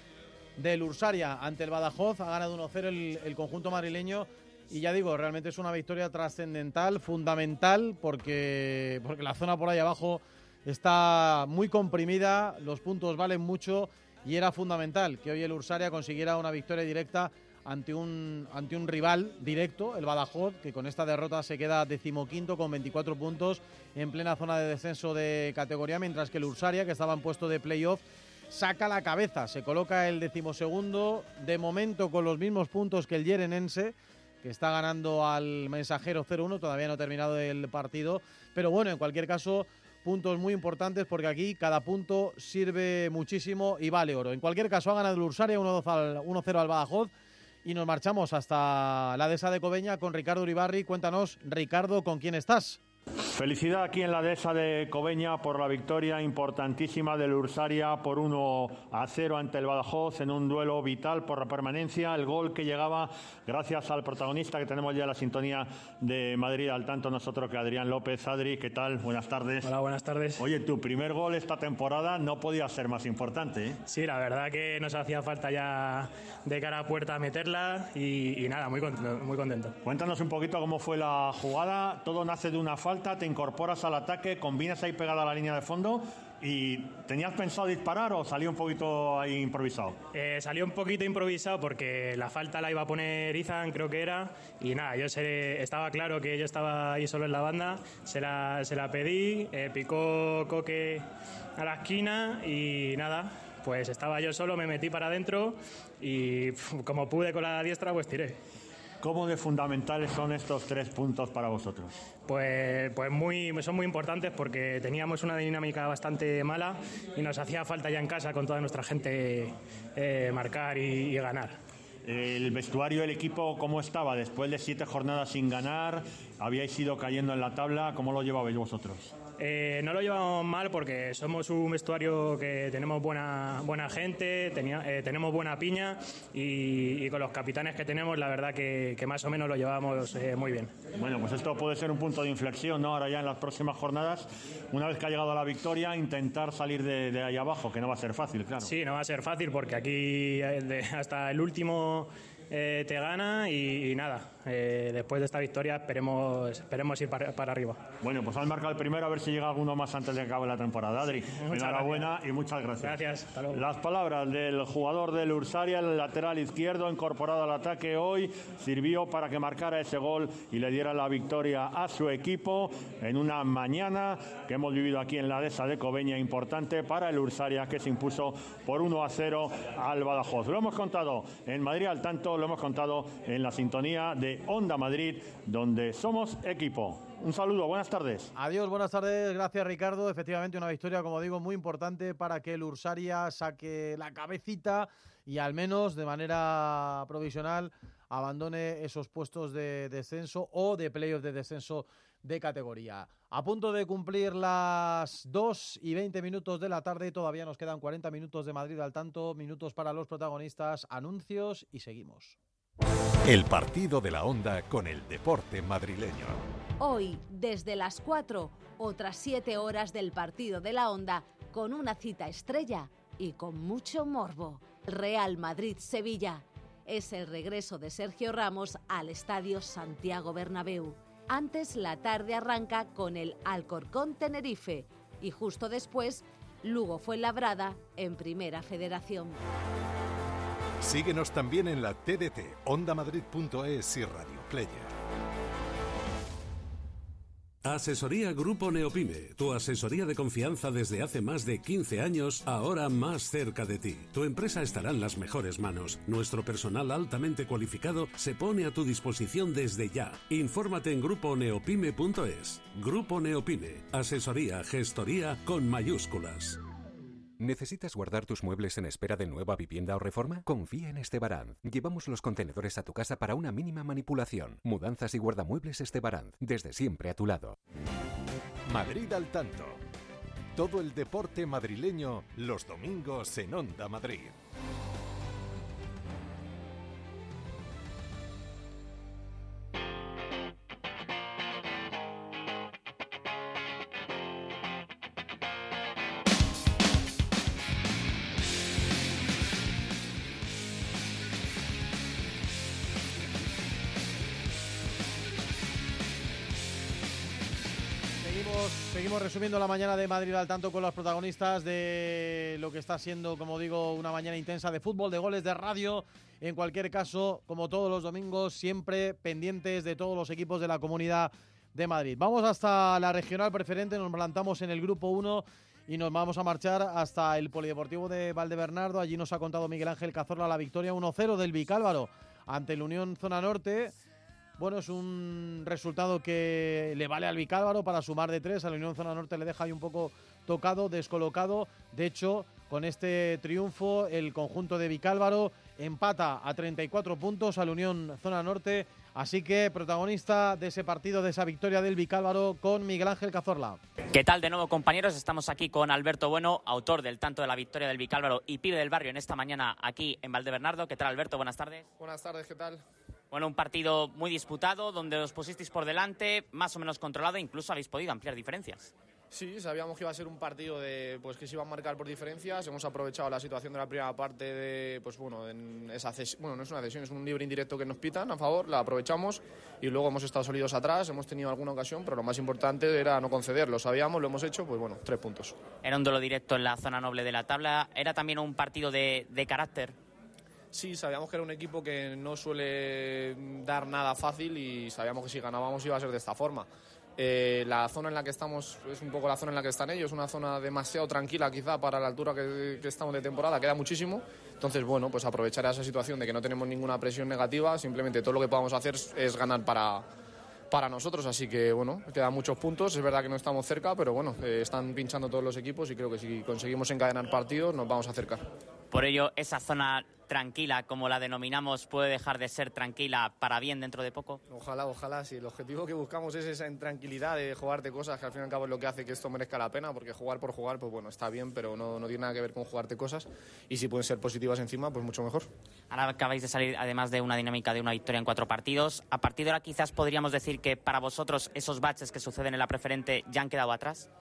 del Ursaria ante el Badajoz. Ha ganado 1-0 el, el conjunto madrileño. Y ya digo, realmente es una victoria trascendental, fundamental, porque, porque la zona por ahí abajo está muy comprimida, los puntos valen mucho y era fundamental que hoy el Ursaria consiguiera una victoria directa ante un, ante un rival directo, el Badajoz, que con esta derrota se queda decimoquinto con 24 puntos en plena zona de descenso de categoría, mientras que el Ursaria, que estaba en puesto de playoff, saca la cabeza, se coloca el decimosegundo, de momento con los mismos puntos que el Yerenense, que está ganando al mensajero 0-1, todavía no ha terminado el partido, pero bueno, en cualquier caso, puntos muy importantes porque aquí cada punto sirve muchísimo y vale oro. En cualquier caso, ha ganado el Ursaria 1-2 al- 1-0 al Badajoz y nos marchamos hasta la dehesa de Cobeña con Ricardo Uribarri. Cuéntanos, Ricardo, ¿con quién estás? Felicidad aquí en la dehesa de Cobeña por la victoria importantísima del Ursaria por 1 a 0 ante el Badajoz en un duelo vital por la permanencia. El gol que llegaba gracias al protagonista que tenemos ya en la sintonía de Madrid al tanto nosotros que Adrián López. Adri, ¿qué tal? Buenas tardes. Hola, buenas tardes. Oye, tu primer gol esta temporada no podía ser más importante. ¿eh? Sí, la verdad que nos hacía falta ya de cara a puerta meterla y, y nada, muy contento, muy contento. Cuéntanos un poquito cómo fue la jugada. Todo nace de una falta, te incorporas al ataque, combinas ahí pegada a la línea de fondo y ¿tenías pensado disparar o salió un poquito ahí improvisado? Eh, salió un poquito improvisado porque la falta la iba a poner Izan, creo que era, y nada, yo se- estaba claro que yo estaba ahí solo en la banda, se la, se la pedí, eh, picó Coque a la esquina y nada, pues estaba yo solo, me metí para adentro y como pude con la diestra, pues tiré. ¿Cómo de fundamentales son estos tres puntos para vosotros? Pues, pues muy, son muy importantes porque teníamos una dinámica bastante mala y nos hacía falta ya en casa con toda nuestra gente eh, marcar y, y ganar. El vestuario, el equipo, ¿cómo estaba? Después de siete jornadas sin ganar, habíais ido cayendo en la tabla, ¿cómo lo llevabais vosotros? Eh, no lo llevamos mal porque somos un vestuario que tenemos buena, buena gente, tenía- eh, tenemos buena piña y, y con los capitanes que tenemos la verdad que, que más o menos lo llevamos eh, muy bien. Bueno, pues esto puede ser un punto de inflexión, ¿no? Ahora ya en las próximas jornadas, una vez que ha llegado a la victoria, intentar salir de, de ahí abajo, que no va a ser fácil, claro. Sí, no va a ser fácil porque aquí eh, hasta el último eh, te gana y, y nada, eh, después de esta victoria esperemos, esperemos ir para, para arriba. Bueno, pues han marcado el primero, a ver si llega alguno más antes de que acabe la temporada. Adri, enhorabuena y muchas gracias. Gracias, hasta luego. Las palabras del jugador del Ursaria, el lateral izquierdo, incorporado al ataque hoy, sirvió para que marcara ese gol y le diera la victoria a su equipo en una mañana que hemos vivido aquí en la dehesa de Cobeña, importante para el Ursaria, que se impuso por 1 a 0 al Badajoz. Lo hemos contado en Madrid al tanto, lo hemos contado en la sintonía de Onda Madrid, donde somos equipo. Un saludo, buenas tardes. Adiós, buenas tardes. Gracias, Ricardo. Efectivamente, una victoria, como digo, muy importante para que el Ursaria saque la cabecita y al menos de manera provisional abandone esos puestos de descenso o de playoff de descenso de categoría. A punto de cumplir las 2 y 20 minutos de la tarde, todavía nos quedan 40 minutos de Madrid al tanto, minutos para los protagonistas, anuncios y seguimos. El partido de la onda con el deporte madrileño. Hoy, desde las 4, otras 7 horas del partido de la Onda, con una cita estrella y con mucho morbo. Real Madrid-Sevilla. Es el regreso de Sergio Ramos al Estadio Santiago Bernabéu. Antes la tarde arranca con el Alcorcón Tenerife y justo después Lugo fue labrada en Primera Federación. Síguenos también en la TDT, ondamadrid.es y Radio Player. Asesoría Grupo Neopime, tu asesoría de confianza desde hace más de 15 años, ahora más cerca de ti. Tu empresa estará en las mejores manos. Nuestro personal altamente cualificado se pone a tu disposición desde ya. Infórmate en gruponeopime.es. Grupo Neopime, asesoría, gestoría con mayúsculas. ¿Necesitas guardar tus muebles en espera de nueva vivienda o reforma? Confía en Estebaranz. Llevamos los contenedores a tu casa para una mínima manipulación. Mudanzas y guardamuebles Estebaranz. Desde siempre a tu lado. Madrid al tanto. Todo el deporte madrileño los domingos en Onda Madrid. Resumiendo la mañana de Madrid al tanto con los protagonistas de lo que está siendo, como digo, una mañana intensa de fútbol, de goles, de radio. En cualquier caso, como todos los domingos, siempre pendientes de todos los equipos de la comunidad de Madrid. Vamos hasta la regional preferente, nos plantamos en el grupo 1 y nos vamos a marchar hasta el Polideportivo de Valdebernardo. Allí nos ha contado Miguel Ángel Cazorla la victoria 1-0 del Vicálvaro ante el Unión Zona Norte. Bueno, es un resultado que le vale al Vicálvaro para sumar de tres. A la Unión Zona Norte le deja ahí un poco tocado, descolocado. De hecho, con este triunfo, el conjunto de Vicálvaro empata a 34 puntos a la Unión Zona Norte. Así que protagonista de ese partido, de esa victoria del Vicálvaro, con Miguel Ángel Cazorla. ¿Qué tal de nuevo, compañeros? Estamos aquí con Alberto Bueno, autor del tanto de la victoria del Vicálvaro y pibe del barrio en esta mañana aquí en Valdebernardo. ¿Qué tal, Alberto? Buenas tardes. Buenas tardes, ¿qué tal? Bueno, un partido muy disputado, donde os pusisteis por delante, más o menos controlado, incluso habéis podido ampliar diferencias. Sí, sabíamos que iba a ser un partido de, pues, que se iba a marcar por diferencias. Hemos aprovechado la situación de la primera parte de, pues bueno, en esa ces- bueno, no es una cesión, es un libre indirecto que nos pitan a favor, la aprovechamos y luego hemos estado sólidos atrás, hemos tenido alguna ocasión, pero lo más importante era no conceder, lo sabíamos, lo hemos hecho, pues bueno, tres puntos. Era un duelo directo en la zona noble de la tabla. Era también un partido de, de carácter. Sí, sabíamos que era un equipo que no suele dar nada fácil y sabíamos que si ganábamos iba a ser de esta forma. Eh, la zona en la que estamos es un poco la zona en la que están ellos, una zona demasiado tranquila quizá para la altura que, estamos de temporada, queda muchísimo. Entonces, bueno, pues aprovechar esa situación de que no tenemos ninguna presión negativa, simplemente todo lo que podamos hacer es, es ganar para, para nosotros. Así que, bueno, quedan muchos puntos, es verdad que no estamos cerca, pero bueno, eh, están pinchando todos los equipos y creo que si conseguimos encadenar partidos nos vamos a acercar. Por ello, esa zona tranquila, como la denominamos, puede dejar de ser tranquila para bien dentro de poco. Ojalá, ojalá, sí. El objetivo que buscamos es esa tranquilidad de jugarte cosas que al fin y al cabo es lo que hace que esto merezca la pena, porque jugar por jugar, pues bueno, está bien, pero no, no tiene nada que ver con jugarte cosas. Y si pueden ser positivas encima, pues mucho mejor. Ahora acabáis de salir, además de una dinámica de una victoria en cuatro partidos. A partir de ahora, quizás podríamos decir que para vosotros esos baches que suceden en la preferente ya han quedado atrás.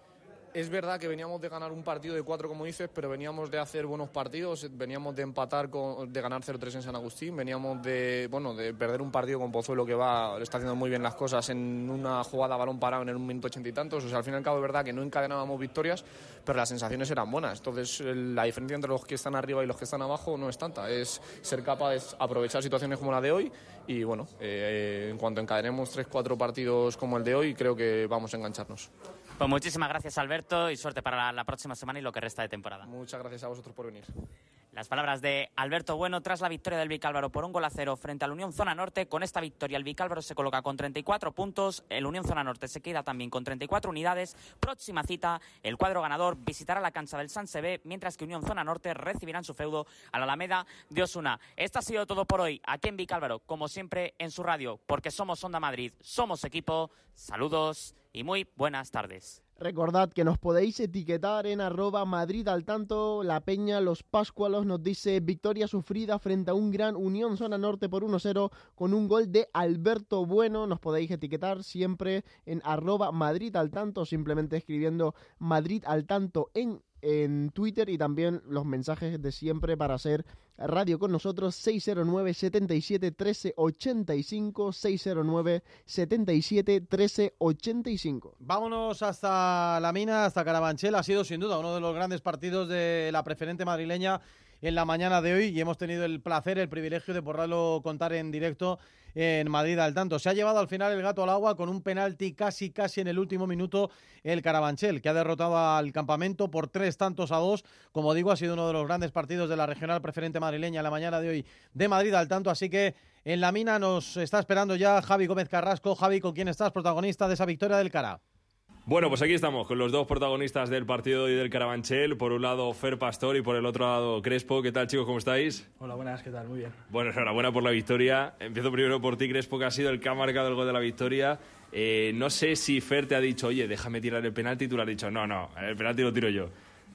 Es verdad que veníamos de ganar un partido de cuatro, como dices, pero veníamos de hacer buenos partidos, veníamos de empatar, con, de ganar 0-3 en San Agustín, veníamos de, bueno, de perder un partido con Pozuelo que va, le está haciendo muy bien las cosas en una jugada balón parado en un minuto ochenta y tantos. O sea, al fin y al cabo es verdad que no encadenábamos victorias, pero las sensaciones eran buenas. Entonces, la diferencia entre los que están arriba y los que están abajo no es tanta. Es ser capaz de aprovechar situaciones como la de hoy y, bueno, eh, en cuanto encadenemos 3-4 partidos como el de hoy, creo que vamos a engancharnos. Pues muchísimas gracias, Alberto, y suerte para la, próxima semana y lo que resta de temporada. Muchas gracias a vosotros por venir. Las palabras de Alberto Bueno tras la victoria del Vicálvaro por un gol a cero frente al Unión Zona Norte. Con esta victoria el Vicálvaro se coloca con 34 puntos, el Unión Zona Norte se queda también con 34 unidades. Próxima cita, el cuadro ganador visitará la cancha del San Sebé, mientras que Unión Zona Norte recibirá en su feudo a la Alameda de Osuna. Esto ha sido todo por hoy aquí en Vicálvaro, como siempre en su radio, porque somos Onda Madrid, somos equipo. Saludos y muy buenas tardes. Recordad que nos podéis etiquetar en arroba Madrid al tanto. La Peña Los Páscualos nos dice victoria sufrida frente a un gran Unión Zona Norte por 1-0 con un gol de Alberto Bueno. Nos podéis etiquetar siempre en arroba Madrid al tanto, simplemente escribiendo Madrid al tanto en en Twitter y también los mensajes de siempre para hacer radio con nosotros 609 77 13 85 609 77 13 85 Vámonos hasta la mina, hasta Carabanchel. Ha sido sin duda uno de los grandes partidos de la preferente madrileña en la mañana de hoy y hemos tenido el placer, el privilegio de poderlo contar en directo en Madrid al tanto. Se ha llevado al final el gato al agua con un penalti casi casi en el último minuto el Carabanchel, que ha derrotado al campamento por tres tantos a dos. Como digo, ha sido uno de los grandes partidos de la regional preferente madrileña en la mañana de hoy de Madrid al tanto, así que en la mina nos está esperando ya Javi Gómez Carrasco. Javi, ¿con quién estás? Protagonista de esa victoria del Cara. Bueno, pues aquí estamos con los dos protagonistas del partido y del Carabanchel. Por un lado, Fer Pastor y por el otro lado, Crespo. ¿Qué tal, chicos? ¿Cómo estáis? Hola, buenas, ¿qué tal? Muy bien. Bueno, enhorabuena por la victoria. Empiezo primero por ti, Crespo, que ha sido el que ha marcado el gol de la victoria. Eh, no sé si Fer te ha dicho, oye, déjame tirar el penalti, y tú le has dicho, no, no, el penalti lo tiro yo.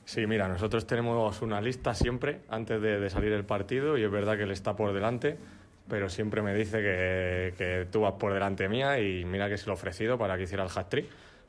Sí, mira, nosotros tenemos una lista siempre antes de, de salir el partido y es verdad que él está por delante, pero siempre me dice que, que tú vas por delante mía y mira que se lo he ofrecido para que hiciera el hat-trick.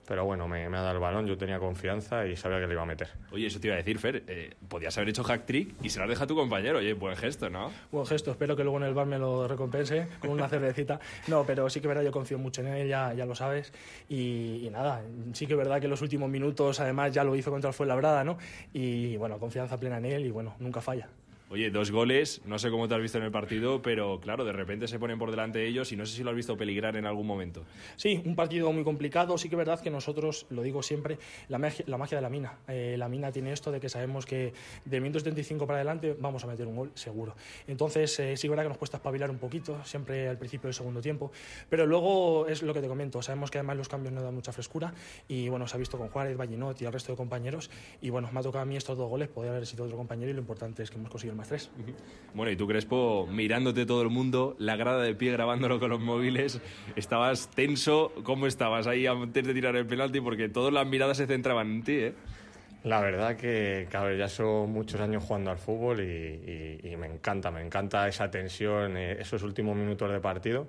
Pero bueno, me, me ha dado el balón, yo tenía confianza y sabía que le iba a meter. Oye, eso te iba a decir, Fer. eh, podías haber hecho hack trick y se lo has dejado a tu compañero. Oye, buen gesto, ¿no? Buen gesto, espero que luego en el bar me lo recompense con una cervecita. No, pero sí que es verdad, yo confío mucho en él, ya, ya lo sabes. Y, y nada, sí que es verdad que en los últimos minutos, además, ya lo hizo contra el Fuenlabrada, ¿no? Y bueno, confianza plena en él y bueno, nunca falla. Oye, dos goles, no sé cómo te has visto en el partido, pero claro, de repente se ponen por delante de ellos y no sé si lo has visto peligrar en algún momento. Sí, un partido muy complicado. Sí que es verdad que nosotros, lo digo siempre, la magia, la magia de la mina. Eh, la mina tiene esto de que sabemos que de minutos 75 para adelante vamos a meter un gol seguro. Entonces, eh, sí es verdad que nos cuesta espabilar un poquito, siempre al principio del segundo tiempo. Pero luego es lo que te comento. Sabemos que además los cambios no dan mucha frescura. Y bueno, se ha visto con Juárez, Vallinot y el resto de compañeros. Y bueno, me ha tocado a mí estos dos goles. Podría haber sido otro compañero y lo importante es que hemos conseguido más tres. Bueno, y tú, Crespo, mirándote todo el mundo, la grada de pie grabándolo con los móviles, estabas tenso. ¿Cómo estabas ahí antes de tirar el penalti? Porque todas las miradas se centraban en ti, ¿eh? La verdad que, claro, ya son muchos años jugando al fútbol y, y- y me encanta, me encanta esa tensión, eh, esos últimos minutos de partido.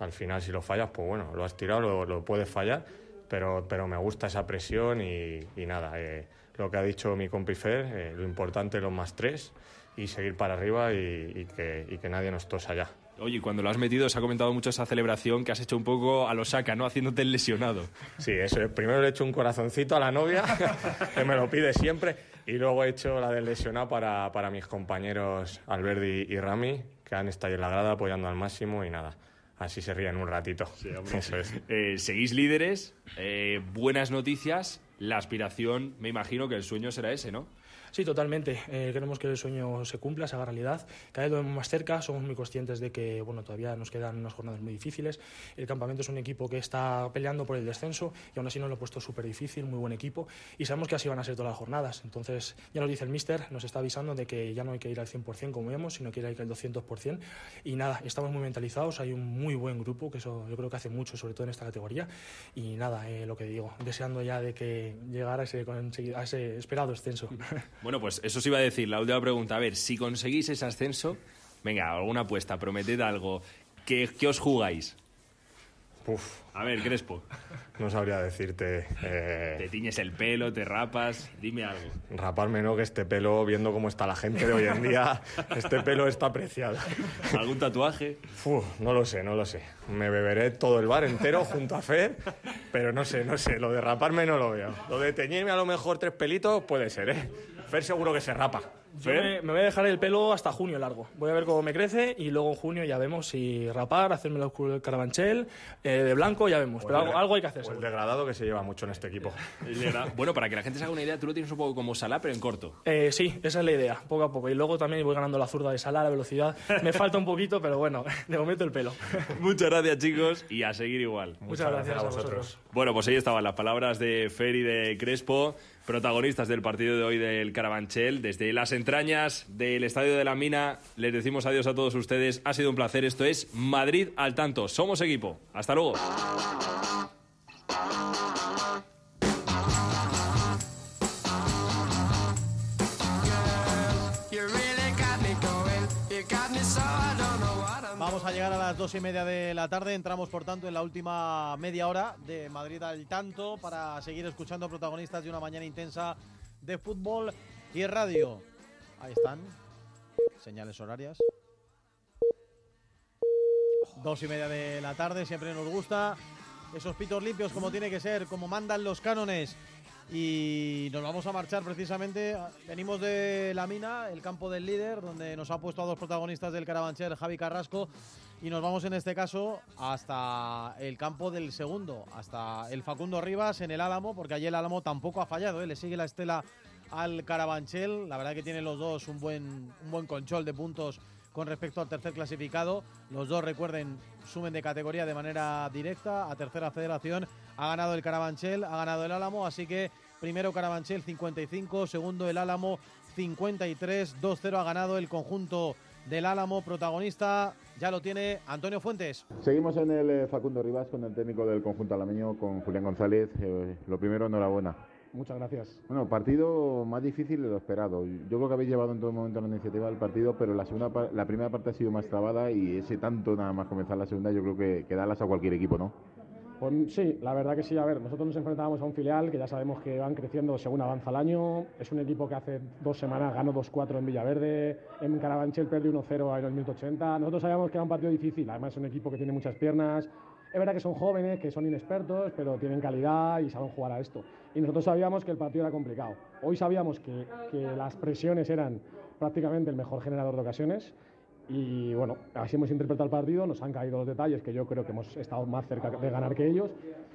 Al final, si lo fallas, pues bueno, lo has tirado, lo, lo puedes fallar, pero, pero me gusta esa presión y, y nada, eh, lo que ha dicho mi compi Fer, eh, lo importante los más tres y seguir para arriba y, y que, y que nadie nos tosa ya. Oye, cuando lo has metido, se ha comentado mucho esa celebración que has hecho un poco a lo saca, ¿no? Haciéndote el lesionado. Sí, eso. es. Primero le he hecho un corazoncito a la novia, [laughs] que me lo pide siempre, y luego he hecho la del lesionado para, para mis compañeros Alberdi y Rami, que han estado en la grada apoyando al máximo y nada. Así se ríen un ratito. Eso es. Eh, seguís líderes, eh, buenas noticias, la aspiración, me imagino que el sueño será ese, ¿no? Sí, totalmente. Eh, queremos que el sueño se cumpla, se haga realidad. Cada vez lo vemos más cerca. Somos muy conscientes de que bueno, todavía nos quedan unas jornadas muy difíciles. El campamento es un equipo que está peleando por el descenso y aún así nos lo ha puesto súper difícil, muy buen equipo. Y sabemos que así van a ser todas las jornadas. Entonces, ya nos dice el míster, nos está avisando de que ya no hay que ir al 100% como vemos, sino que hay que ir al 200%. Y nada, estamos muy mentalizados. Hay un muy buen grupo, que eso yo creo que hace mucho, sobre todo en esta categoría. Y nada, eh, lo que digo, deseando ya de que llegara a ese, a ese esperado descenso. [laughs] Bueno, pues eso os iba a decir, la última pregunta. A ver, si conseguís ese ascenso, venga, alguna apuesta, prometed algo. ¿Qué, qué os jugáis? Uf. A ver, Crespo. No sabría decirte. eh, Te tiñes el pelo, te rapas, dime algo. raparme, ¿no? Que este pelo, viendo cómo está la gente de hoy en día, [laughs] este pelo está apreciado. ¿Algún tatuaje? Uf, no lo sé, no lo sé. Me beberé todo el bar entero junto a Fer, pero no sé, no sé. Lo de raparme no lo veo. Lo de teñirme a lo mejor tres pelitos puede ser, ¿eh? Fer seguro que se rapa. Yo me, me voy a dejar el pelo hasta junio largo. Voy a ver cómo me crece y luego en junio ya vemos si rapar, hacerme el carabanchel, eh, de blanco, ya vemos. Pero algo, algo hay que hacer. O el degradado que se lleva mucho en este equipo. [laughs] Bueno, para que la gente se haga una idea, tú lo tienes un poco como Salah, pero en corto. Eh, sí, esa es la idea, poco a poco. Y luego también voy ganando la zurda de sala, la velocidad. Me [laughs] falta un poquito, pero bueno, [laughs] de momento el pelo. Muchas gracias, chicos, y a seguir igual. Muchas gracias a vosotros. Bueno, pues ahí estaban las palabras de Fer y de Crespo, protagonistas del partido de hoy del Carabanchel. Desde las entrañas del Estadio de la Mina, les decimos adiós a todos ustedes. Ha sido un placer. Esto es Madrid al tanto. Somos equipo. Hasta luego. A llegar a las dos y media de la tarde. Entramos, por tanto, en la última media hora de Madrid al tanto para seguir escuchando protagonistas de una mañana intensa de fútbol y radio. Ahí están. Señales horarias. Dos y media de la tarde, siempre nos gusta. Esos pitos limpios como tiene que ser, como mandan los cánones. Y nos vamos a marchar precisamente. Venimos de la mina, el campo del líder, donde nos ha puesto a dos protagonistas del Carabanchel, Javi Carrasco. Y nos vamos en este caso hasta el campo del segundo, hasta el Facundo Rivas en el Álamo, porque allí el Álamo tampoco ha fallado, ¿eh? le sigue la estela al Carabanchel. La verdad que tienen los dos un buen, un buen control de puntos con respecto al tercer clasificado. Los dos, recuerden, sumen de categoría de manera directa a tercera federación. Ha ganado el Carabanchel, ha ganado el Álamo, así que primero Carabanchel 55, segundo el Álamo 53, 2-0 ha ganado el conjunto del Álamo, protagonista ya lo tiene Antonio Fuentes. Seguimos en el eh, Facundo Rivas con el técnico del conjunto alameño, con Julián González. Eh, lo primero, enhorabuena. Muchas gracias. Bueno, partido más difícil de lo esperado. Yo creo que habéis llevado en todo momento la iniciativa del partido, pero la segunda la primera parte ha sido más trabada y ese tanto nada más comenzar la segunda, yo creo que, que darlas a cualquier equipo, ¿no? Pues sí, la verdad que sí. A ver, nosotros nos enfrentábamos a un filial que ya sabemos que van creciendo según avanza el año. Es un equipo que hace dos semanas ganó 2-4 en Villaverde, en Carabanchel perdió 1-0 en el minuto 80. Nosotros sabíamos que era un partido difícil, además es un equipo que tiene muchas piernas. Es verdad que son jóvenes, que son inexpertos, pero tienen calidad y saben jugar a esto. Y nosotros sabíamos que el partido era complicado. Hoy sabíamos que, que las presiones eran prácticamente el mejor generador de ocasiones. Y bueno, así hemos interpretado el partido, nos han caído los detalles, que yo creo que hemos estado más cerca de ganar que ellos.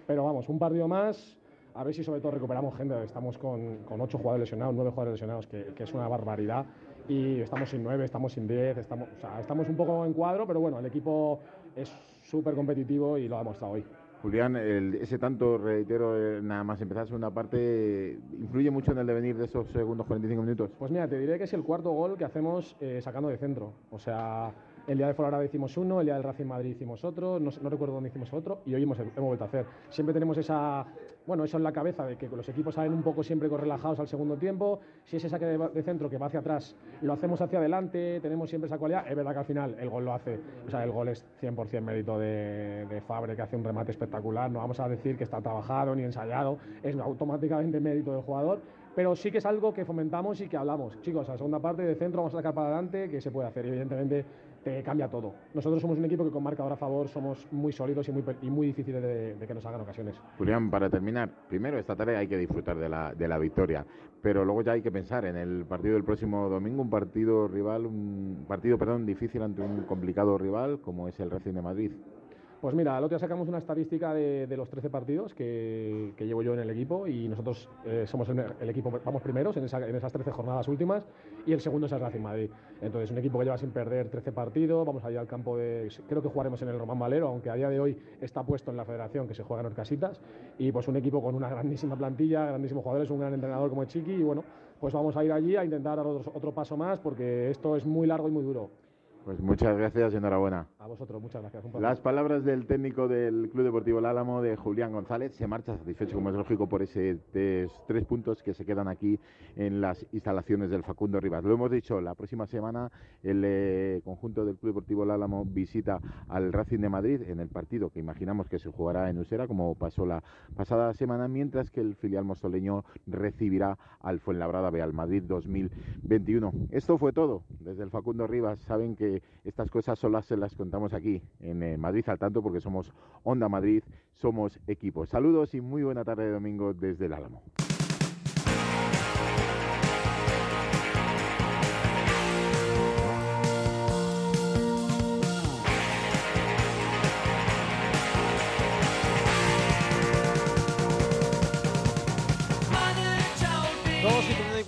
Pero vamos, un partido más, a ver si sobre todo recuperamos gente. Estamos con, con ocho jugadores lesionados, nueve jugadores lesionados, que, que es una barbaridad. Y estamos sin nueve, estamos sin diez, estamos, o sea, estamos un poco en cuadro, pero bueno, el equipo es súper competitivo y lo ha demostrado hoy. Julián, el- ese tanto, reitero, eh, nada más empezar la segunda parte, ¿influye mucho en el devenir de esos segundos 45 minutos? Pues mira, te diré que es el cuarto gol que hacemos eh, sacando de centro. O sea, el día de Fuenlabrada hicimos uno, el día del Racing Madrid hicimos otro, no, recuerdo dónde hicimos otro, y hoy hemos, vuelto a hacer. Siempre tenemos esa, bueno, eso en la cabeza de que los equipos salen un poco siempre relajados al segundo tiempo. Si ese saque de, de centro que va hacia atrás, lo hacemos hacia adelante, tenemos siempre esa cualidad. Es verdad que al final el gol lo hace, o sea, el gol es 100% mérito de, de Fabre, que hace un remate espectacular. No vamos a decir que está trabajado ni ensayado, es automáticamente mérito del jugador. Pero sí que es algo que fomentamos y que hablamos. Chicos, a la segunda parte de centro vamos a sacar para adelante, que se puede hacer. Y evidentemente te cambia todo. Nosotros somos un equipo que con marcador a favor somos muy sólidos y muy, y muy difíciles de, de que nos hagan ocasiones. Julián, para terminar, primero esta tarde hay que disfrutar de la, de la victoria, pero luego ya hay que pensar en el partido del próximo domingo, un partido rival, un partido, perdón, difícil ante un complicado rival como es el Racing de Madrid. Pues mira, el otro día sacamos una estadística de, los 13 partidos que, que llevo yo en el equipo y nosotros eh, somos el, el equipo, vamos primeros en, esa- en esas 13 jornadas últimas y el segundo es el Racing Madrid. Entonces, un equipo que lleva sin perder 13 partidos, vamos allá al campo de, creo que jugaremos en el Román Valero, aunque a día de hoy está puesto en la federación que se juega en Orcasitas y pues un equipo con una grandísima plantilla, grandísimos jugadores, un gran entrenador como Chiqui y bueno, pues vamos a ir allí a intentar dar otro, otro paso más porque esto es muy largo y muy duro. Pues muchas gracias y enhorabuena. A vosotros, muchas gracias. Las palabras del técnico del Club Deportivo El Álamo, de Julián González, se marcha satisfecho, como es lógico, por ese tres, tres puntos que se quedan aquí en las instalaciones del Facundo Rivas. Lo hemos dicho, la próxima semana el eh, conjunto del Club Deportivo El Álamo visita al Racing de Madrid en el partido que imaginamos que se jugará en Usera, como pasó la pasada semana, mientras que el filial mostoleño recibirá al Fuenlabrada B, al Madrid 2021. Esto fue todo. Desde el Facundo Rivas saben que estas cosas solo se las contamos aquí en eh, Madrid al tanto porque somos Onda Madrid, somos equipo. Saludos y muy buena tarde de domingo desde el Álamo.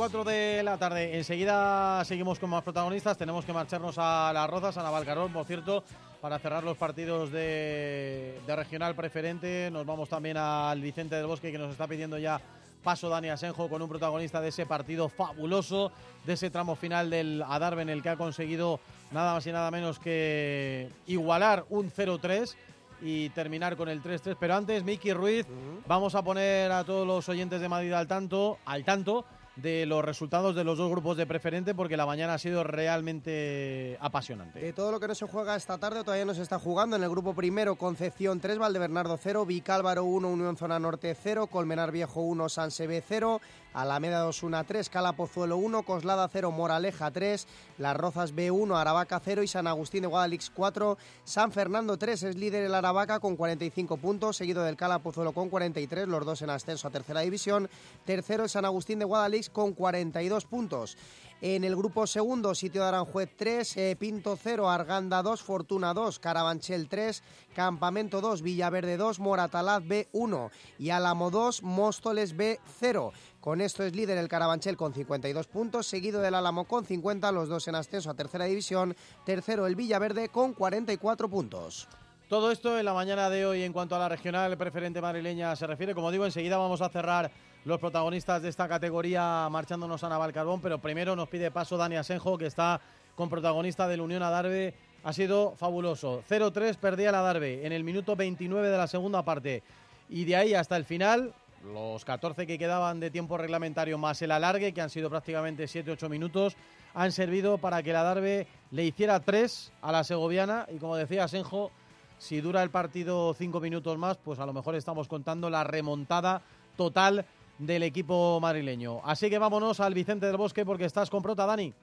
Dos y 34 de la tarde. Enseguida seguimos con más protagonistas. Tenemos que marcharnos a Las Rozas, a Navalcarón, por cierto, para cerrar los partidos de, de regional preferente. Nos vamos también al Vicente del Bosque, que nos está pidiendo ya paso Dani Asenjo con un protagonista de ese partido fabuloso, de ese tramo final del Adarve en el que ha conseguido nada más y nada menos que igualar un 0-3 y terminar con el 3-3. Pero antes, Miki Ruiz, vamos a poner a todos los oyentes de Madrid al tanto, al tanto de los resultados de los dos grupos de preferente porque la mañana ha sido realmente apasionante. Todo lo que no se juega esta tarde todavía no se está jugando. En el grupo primero, Concepción 3, Valdebernardo 0, Vicálvaro 1, Unión Zona Norte 0, Colmenar Viejo 1, San Sebé 0, Alameda 2, 1 3, Calapozuelo 1, Coslada 0, Moraleja 3, Las Rozas B1, Aravaca 0 y San Agustín de Guadalix 4. San Fernando 3 es líder el Aravaca con 45 puntos, seguido del Calapozuelo con 43, los dos en ascenso a tercera división. Tercero el San Agustín de Guadalix con 42 puntos. En el grupo segundo, sitio de Aranjuez 3, eh, Pinto 0, Arganda 2, Fortuna 2, Carabanchel 3, Campamento 2, Villaverde 2, Moratalaz B1 y Álamo 2, Móstoles B0. Con esto es líder el Carabanchel con 52 puntos, seguido del Álamo con 50, los dos en ascenso a tercera división. Tercero el Villaverde con 44 puntos. Todo esto en la mañana de hoy en cuanto a la regional preferente madrileña se refiere. Como digo, enseguida vamos a cerrar los protagonistas de esta categoría marchándonos a Navalcarbón, pero primero nos pide paso Dani Asenjo, que está con protagonista del Unión Adarve. Ha sido fabuloso. 0-3 perdía la Adarve en el minuto 29 de la segunda parte. Y de ahí hasta el final, los 14 que quedaban de tiempo reglamentario más el alargue, que han sido prácticamente 7-8 minutos, han servido para que la Darbe le hiciera 3 a la segoviana. Y como decía Asenjo, si dura el partido 5 minutos más, pues a lo mejor estamos contando la remontada total del equipo madrileño. Así que vámonos al Vicente del Bosque porque estás con prota, Dani.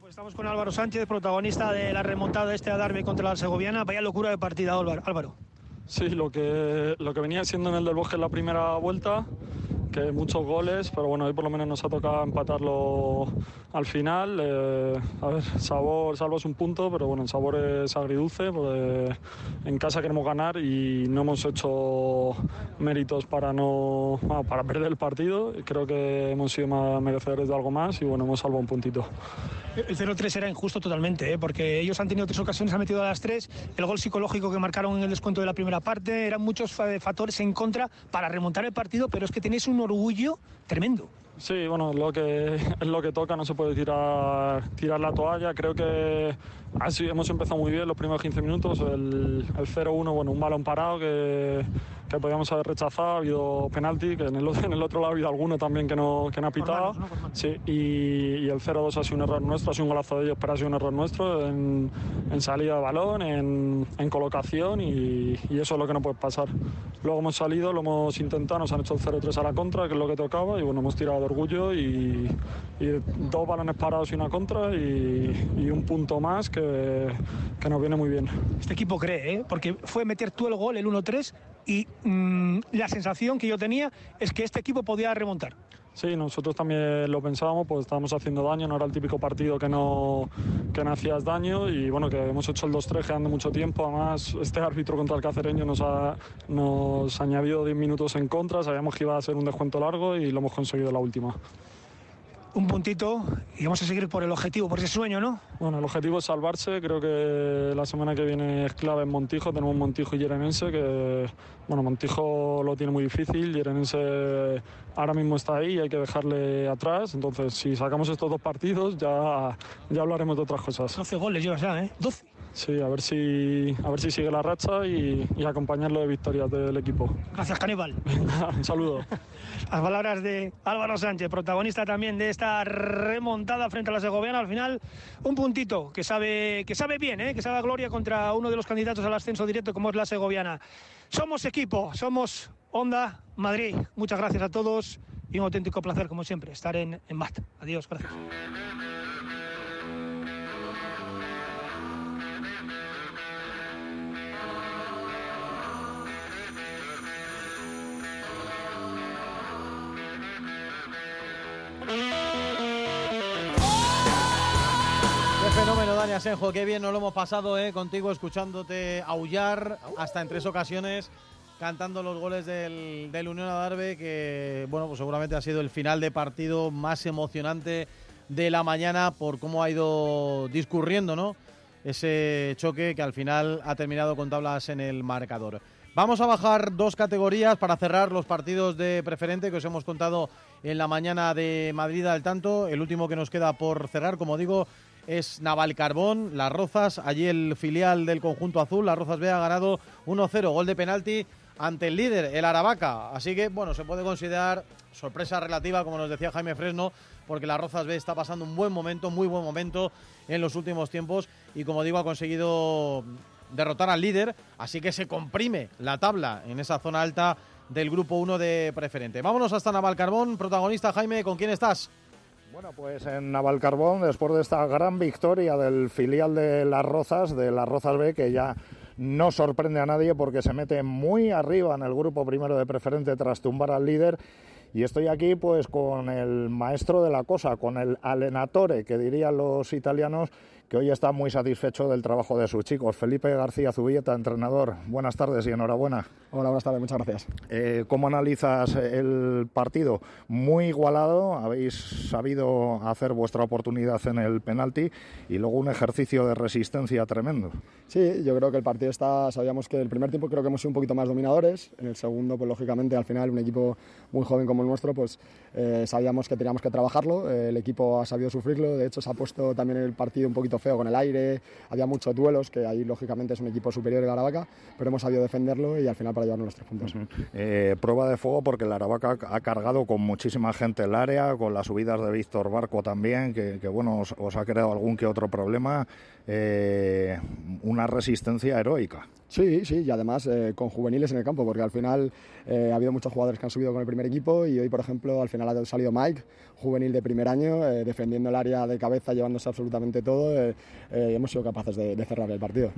Pues estamos con Álvaro Sánchez, protagonista de la remontada de este Adarve contra la Segoviana. Vaya locura de partida, Álvaro. Sí, lo que, lo que venía siendo en el del Bosque en la primera vuelta, que muchos goles, pero bueno, hoy por lo menos nos ha tocado empatarlo al final. Eh, a ver, sabor, salvo es un punto, pero bueno, el sabor es agridulce, porque en casa queremos ganar y no hemos hecho méritos para no ah, para perder el partido. Creo que hemos sido más merecedores de algo más y bueno, hemos salvado un puntito. El 0-3 era injusto totalmente, ¿eh? porque ellos han tenido tres ocasiones, han metido a las tres. El gol psicológico que marcaron en el descuento de la primera parte, eran muchos factores en contra para remontar el partido, pero es que tenéis un orgullo tremendo. Sí, bueno, lo que, es [laughs] lo que toca, no se puede tirar, tirar la toalla. Creo que así hemos empezado muy bien los primeros 15 minutos. El, el 0-1, bueno, un balón parado que, que podíamos haber rechazado. Ha habido penalti, que en el, [laughs] en el otro lado ha habido alguno también que no, que no ha pitado. Sí, y, y el 0-2 ha sido un error nuestro, ha sido un golazo de ellos, pero ha sido un error nuestro en, en salida de balón, en, en colocación y, y eso es lo que no puede pasar. Luego hemos salido, lo hemos intentado, nos han hecho el 0-3 a la contra, que es lo que tocaba, y bueno, hemos tirado de orgullo y, y dos balones parados y una contra y, y un punto más que, que, nos viene muy bien. Este equipo cree, ¿eh? porque fue meter tú el gol, el 1-3, y mmm, la sensación que yo tenía es que este equipo podía remontar. Sí, nosotros también lo pensábamos, pues estábamos haciendo daño, no era el típico partido que no, que no hacías daño y bueno, que hemos hecho el 2-3 quedando mucho tiempo, además este árbitro contra el cacereño nos ha, nos añadió 10 minutos en contra, sabíamos que iba a ser un descuento largo y lo hemos conseguido en la última un puntito y vamos a seguir por el objetivo, por ese sueño, ¿no? Bueno, el objetivo es salvarse. Creo que la semana que viene es clave en Montijo. Tenemos Montijo y Yerenense, que bueno, Montijo lo tiene muy difícil. Yerenense ahora mismo está ahí y hay que dejarle atrás. Entonces, si sacamos estos dos partidos, ya, ya hablaremos de otras cosas. 12 goles llevas ya, ¿eh? 12. Sí, a ver si, a ver si sigue la racha y, y acompañarlo de victorias del equipo. Gracias, Caníbal. un saludo. [laughs] Las palabras de Álvaro Sánchez, protagonista también de esta remontada frente a la Segoviana. Al final, un puntito que sabe, que sabe bien, ¿eh? que sabe a gloria contra uno de los candidatos al ascenso directo como es la Segoviana. Somos equipo, somos Onda Madrid. Muchas gracias a todos y un auténtico placer, como siempre, estar en, en BAT. Adiós, gracias. Qué fenómeno, Dani Asenjo. Qué bien nos lo hemos pasado eh, contigo, escuchándote aullar hasta en tres ocasiones, cantando los goles del, Unión Adarve, que bueno, pues seguramente ha sido el final de partido más emocionante de la mañana por cómo ha ido discurriendo, ¿no? Ese choque que al final ha terminado con tablas en el marcador. Vamos a bajar dos categorías para cerrar los partidos de preferente que os hemos contado en la mañana de Madrid al tanto. El último que nos queda por cerrar, como digo, es Navalcarbón, Las Rozas. Allí el filial del conjunto azul, Las Rozas B, ha ganado 1-0, gol de penalti ante el líder, el Aravaca. Así que, bueno, se puede considerar sorpresa relativa, como nos decía Jaime Fresno, porque la Rozas B está pasando un buen momento, muy buen momento en los últimos tiempos y, como digo, ha conseguido derrotar al líder, así que se comprime la tabla en esa zona alta del grupo 1 de preferente. Vámonos hasta Navalcarbón, protagonista Jaime, ¿con quién estás? Bueno, pues en Navalcarbón, después de esta gran victoria del filial de Las Rozas, de Las Rozas B, que ya no sorprende a nadie porque se mete muy arriba en el grupo primero de preferente tras tumbar al líder. Y estoy aquí pues con el maestro de la cosa, con el alenatore, que dirían los italianos, que hoy está muy satisfecho del trabajo de sus chicos. Felipe García Zubilleta, entrenador. Buenas tardes y enhorabuena. Hola, buenas tardes, muchas gracias. Eh, ¿Cómo analizas el partido? Muy igualado, habéis sabido hacer vuestra oportunidad en el penalti y luego un ejercicio de resistencia tremendo. Sí, yo creo que el partido está, sabíamos que el primer tiempo creo que hemos sido un poquito más dominadores, en el segundo pues lógicamente al final un equipo muy joven como el nuestro pues eh, sabíamos que teníamos que trabajarlo, eh, el equipo ha sabido sufrirlo, de hecho se ha puesto también el partido un poquito feo con el aire, había muchos duelos, que ahí lógicamente es un equipo superior el Aravaca, pero hemos sabido defenderlo y al final para llevarnos los tres puntos. Eh, prueba de fuego porque el Aravaca ha cargado con muchísima gente el área, con las subidas de Víctor Barco también, que, que bueno, os, os, ha creado algún que otro problema. Eh, una resistencia heroica. Sí, sí, y además eh, con juveniles en el campo, porque al final eh, ha habido muchos jugadores que han subido con el primer equipo y hoy, por ejemplo, al final ha salido Mike, juvenil de primer año, eh, defendiendo el área de cabeza, llevándose absolutamente todo. hemos sido capaces de, de cerrar el partido.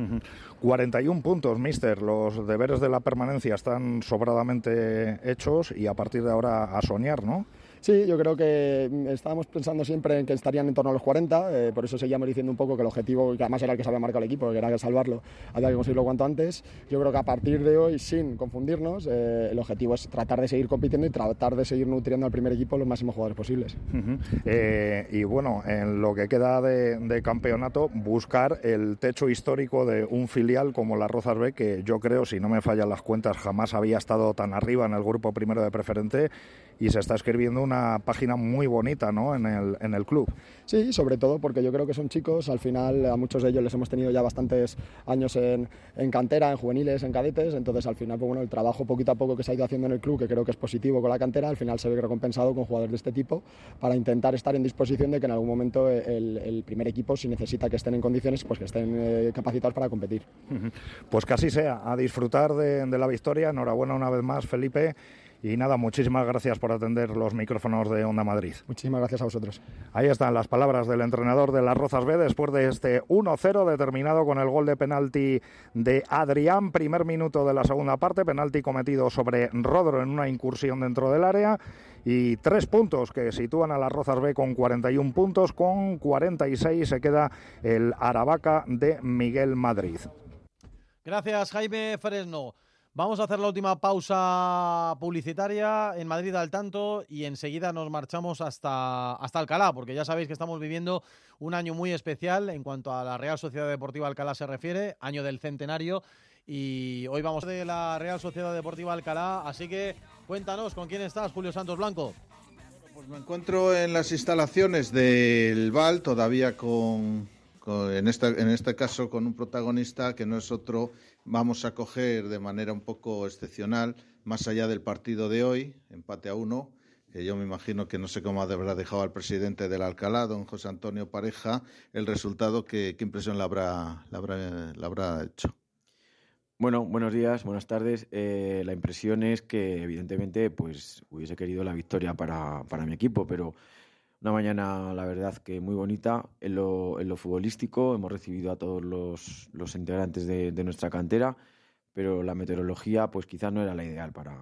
41 puntos, mister. Los deberes de la permanencia están sobradamente hechos y a partir de ahora a soñar, ¿no? Sí, yo creo que mm, estábamos pensando siempre en que estarían en torno a los 40, eh, por eso seguíamos diciendo un poco que el objetivo, que además era el que se había marcado el equipo, que era que salvarlo, había que conseguirlo cuanto antes. Yo creo que a partir de hoy, sin confundirnos, eh, el objetivo es tratar de seguir compitiendo y tratar de seguir nutriendo al primer equipo los máximos jugadores posibles. Uh -huh. eh, y bueno, en lo que queda de, de, campeonato, buscar el techo histórico de un filial como la Rozas B, que yo creo, si no me fallan las cuentas, jamás había estado tan arriba en el grupo primero de preferente y se está escribiendo una página muy bonita ¿no? en, el, en el club. Sí, sobre todo porque yo creo que son chicos, al final a muchos de ellos les hemos tenido ya bastantes años en, en cantera, en juveniles, en cadetes, entonces al final pues bueno, el trabajo poquito a poco que se ha ido haciendo en el club, que creo que es positivo con la cantera, al final se ve recompensado con jugadores de este tipo para intentar estar en disposición de que en algún momento el, el primer equipo, si necesita que estén en condiciones, pues que estén eh, capacitados para competir. Pues que así sea, a disfrutar de, de la victoria, enhorabuena una vez más Felipe. Y nada, muchísimas gracias por atender los micrófonos de Onda Madrid. Muchísimas gracias a vosotros. Ahí están las palabras del entrenador de las Rozas B después de este 1-0 determinado con el gol de penalti de Adrián, primer minuto de la segunda parte, penalti cometido sobre Rodro en una incursión dentro del área y tres puntos que sitúan a las Rozas B con 41 puntos, con 46 se queda el Aravaca de Miguel Madrid. Gracias Jaime Fresno. Vamos a hacer la última pausa publicitaria en Madrid al tanto y enseguida nos marchamos hasta, hasta Alcalá, porque ya sabéis que estamos viviendo un año muy especial en cuanto a la Real Sociedad Deportiva Alcalá se refiere, año del centenario. Y hoy vamos de la Real Sociedad Deportiva Alcalá, así que cuéntanos con quién estás, Julio Santos Blanco. Pues me encuentro en las instalaciones del VAL, todavía con, con en, esta, en este caso con un protagonista que no es otro vamos a coger de manera un poco excepcional, más allá del partido de hoy, empate a uno, que yo me imagino que no sé cómo habrá dejado al presidente del Alcalá, don José Antonio Pareja, el resultado, que, qué impresión le habrá, habrá hecho. Bueno, buenos días, buenas tardes. Eh, la impresión es que, evidentemente, pues hubiese querido la victoria para, para mi equipo, pero una mañana, la verdad, que muy bonita en lo, en lo futbolístico. Hemos recibido a todos los, integrantes de, nuestra cantera, pero la meteorología, pues quizás no era la ideal para,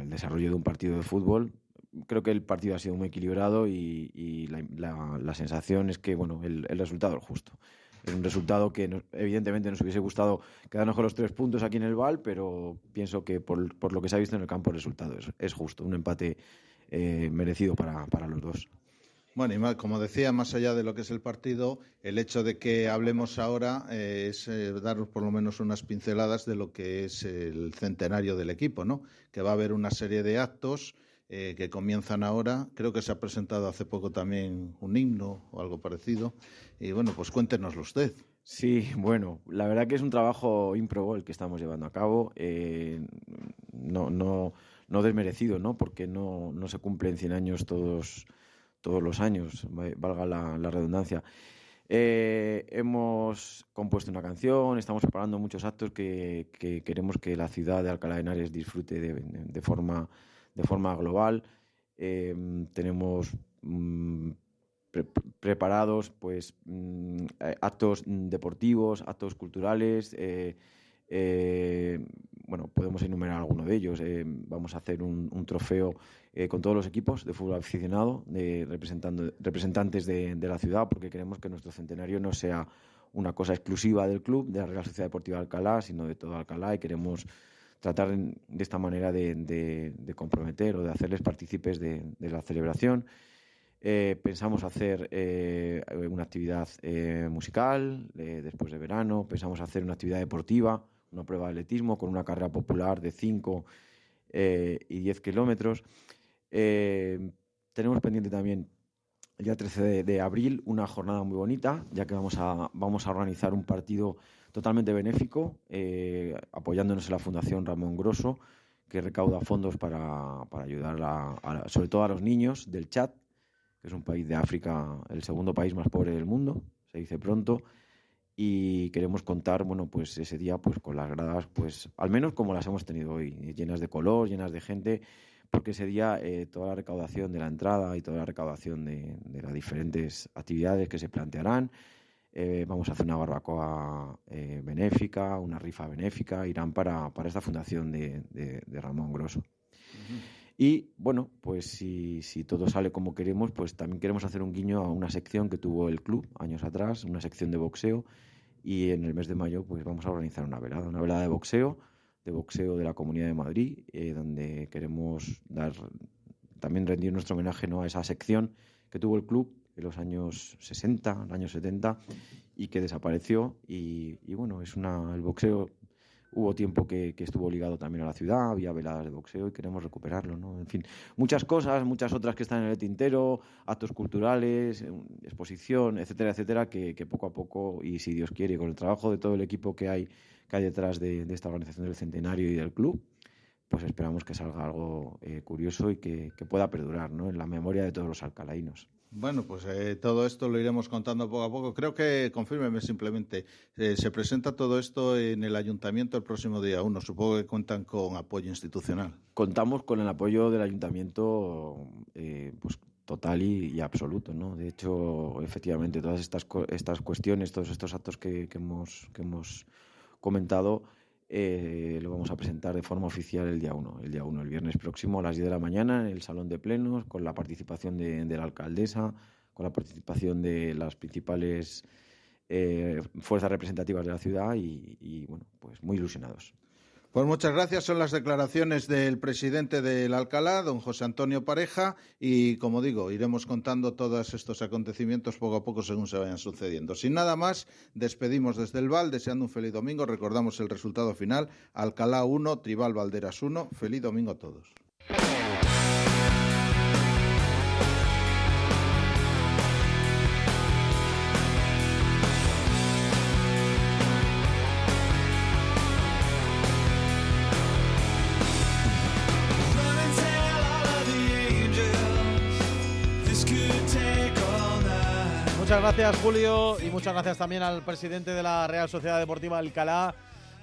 el desarrollo de un partido de fútbol. Creo que el partido ha sido muy equilibrado y, la, sensación es que, bueno, el, resultado es justo. Es un resultado que evidentemente nos hubiese gustado quedarnos con los tres puntos aquí en el Val, pero pienso que por, lo que se ha visto en el campo el resultado es, justo, un empate eh, merecido para los dos. Bueno, y como decía, más allá de lo que es el partido, el hecho de que hablemos ahora eh, es eh, daros por lo menos unas pinceladas de lo que es el centenario del equipo, ¿no? Que va a haber una serie de actos eh, que comienzan ahora. Creo que se ha presentado hace poco también un himno o algo parecido. Y bueno, pues cuéntenoslo usted. Sí, bueno, la verdad que es un trabajo ímprobo el que estamos llevando a cabo. Eh, no, no, no desmerecido, ¿no? Porque no, no se cumplen 100 años todos, todos los años, va- valga la, redundancia. Eh, hemos compuesto una canción, estamos preparando muchos actos que, que queremos que la ciudad de Alcalá de Henares disfrute de, forma, global. Eh, tenemos mm, pre- preparados pues mm, actos deportivos, actos culturales. eh, eh, bueno, podemos enumerar alguno de ellos. Eh, vamos a hacer un, trofeo eh, con todos los equipos de fútbol aficionado, de representando, representantes de, la ciudad, porque queremos que nuestro centenario no sea una cosa exclusiva del club, de la Real Sociedad Deportiva de Alcalá, sino de todo Alcalá y queremos tratar de esta manera de, comprometer o de hacerles partícipes de, la celebración. Pensamos hacer una actividad musical después de verano, pensamos hacer una actividad deportiva, una prueba de atletismo con una carrera popular de 5 y 10 kilómetros. Eh, tenemos pendiente también el día 13 de, abril una jornada muy bonita, ya que vamos a, vamos a organizar un partido totalmente benéfico, eh, apoyándonos en la Fundación Ramón Grosso, que recauda fondos para, para ayudar a- sobre todo a los niños del Chad, que es un país de África, el segundo país más pobre del mundo, se dice pronto, y queremos contar, bueno, pues ese día pues con las gradas, pues al menos como las hemos tenido hoy, llenas de color, llenas de gente, porque ese día eh, toda la recaudación de la entrada y toda la recaudación de, las diferentes actividades que se plantearán, eh, vamos a hacer una barbacoa eh, benéfica, una rifa benéfica, irán para, para esta fundación de- de Ramón Grosso. Y bueno, pues si, si todo sale como queremos, pues también queremos hacer un guiño a una sección que tuvo el club años atrás, una sección de boxeo. Y en el mes de mayo, pues vamos a organizar una velada, una velada de boxeo, de boxeo de la Comunidad de Madrid, eh, donde queremos dar también rendir nuestro homenaje ¿no? a esa sección que tuvo el club en los años 60, en los años 70, y que desapareció. Y, y bueno, es una, el boxeo Hubo tiempo que, estuvo ligado también a la ciudad, había veladas de boxeo y queremos recuperarlo, ¿no? En fin, muchas cosas, muchas otras que están en el tintero, actos culturales, eh, exposición, etcétera, etcétera, que, poco a poco, y si Dios quiere, con el trabajo de todo el equipo que hay, que hay detrás de, de esta organización del centenario y del club, pues esperamos que salga algo eh, curioso y que, que pueda perdurar, ¿no? En la memoria de todos los alcalainos. Bueno, pues eh, todo esto lo iremos contando poco a poco. Creo que, confírmeme simplemente, eh, se presenta todo esto en el ayuntamiento el próximo día 1. Supongo que cuentan con apoyo institucional. contamos con el apoyo del ayuntamiento eh, pues total y, absoluto no de hecho efectivamente todas estas estas cuestiones todos estos actos que hemos que hemos comentado eh, lo vamos a presentar de forma oficial el día 1 el día 1 el viernes próximo a las 10 de la mañana en el salón de plenos con la participación de, la alcaldesa con la participación de las principales eh, fuerzas representativas de la ciudad y, y, bueno pues muy ilusionados Pues muchas gracias. Son las declaraciones del presidente del Alcalá, don José Antonio Pareja, y como digo, iremos contando todos estos acontecimientos poco a poco según se vayan sucediendo. Sin nada más, despedimos desde el Val, deseando un feliz domingo. Recordamos el resultado final: Alcalá 1, Tribal Valderas 1. Feliz domingo a todos. Muchas gracias, Julio, y muchas gracias también al presidente de la Real Sociedad Deportiva Alcalá,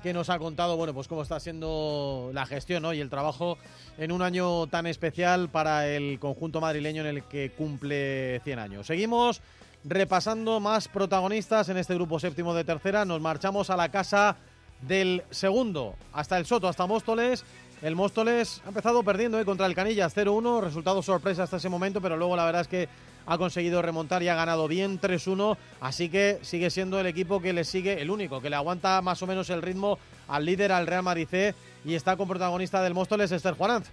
que nos ha contado, bueno, pues cómo está siendo la gestión ¿no? y el trabajo en un año tan especial para el conjunto madrileño en el que cumple 100 años. Seguimos repasando más protagonistas en este grupo séptimo de tercera. Nos marchamos a la casa del segundo, hasta el Soto, hasta Móstoles. El Móstoles ha empezado perdiendo ¿eh? contra el Canillas 0-1, resultado sorpresa hasta ese momento, pero luego la verdad es que ha conseguido remontar y ha ganado bien 3-1, así que sigue siendo el equipo que le sigue, el único, que le aguanta más o menos el ritmo al líder, al Real Madrid C, y está con protagonista del Móstoles, Esther Juananz.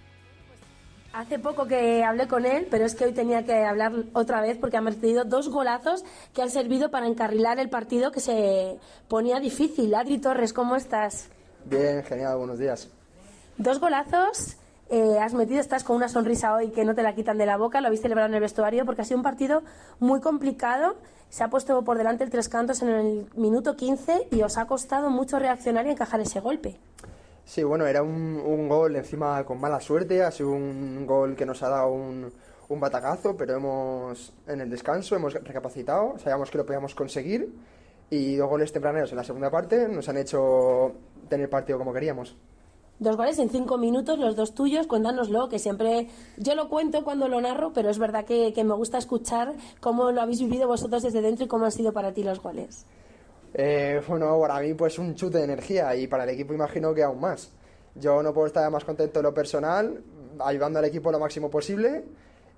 Hace poco que hablé con él, pero es que hoy tenía que hablar otra vez porque ha metido dos golazos que han servido para encarrilar el partido que se ponía difícil. Adri Torres, ¿cómo estás? Bien, genial, buenos días. Dos golazos, eh, has metido, estás con una sonrisa hoy que no te la quitan de la boca, lo habéis celebrado en el vestuario porque ha sido un partido muy complicado. Se ha puesto por delante el Tres Cantos en el minuto 15 y os ha costado mucho reaccionar y encajar ese golpe. Sí, bueno, era un, un gol encima con mala suerte, ha sido un gol que nos ha dado un, un batacazo, pero hemos en el descanso hemos recapacitado, sabíamos que lo podíamos conseguir y dos goles tempraneros en la segunda parte nos han hecho tener partido como queríamos. Dos goles en cinco minutos, los dos tuyos, cuéntanoslo, que siempre yo lo cuento cuando lo narro, pero es verdad que, que me gusta escuchar cómo lo habéis vivido vosotros desde dentro y cómo han sido para ti los goles. Eh, bueno, para mí pues un chute de energía y para el equipo imagino que aún más. Yo no puedo estar más contento en lo personal, ayudando al equipo lo máximo posible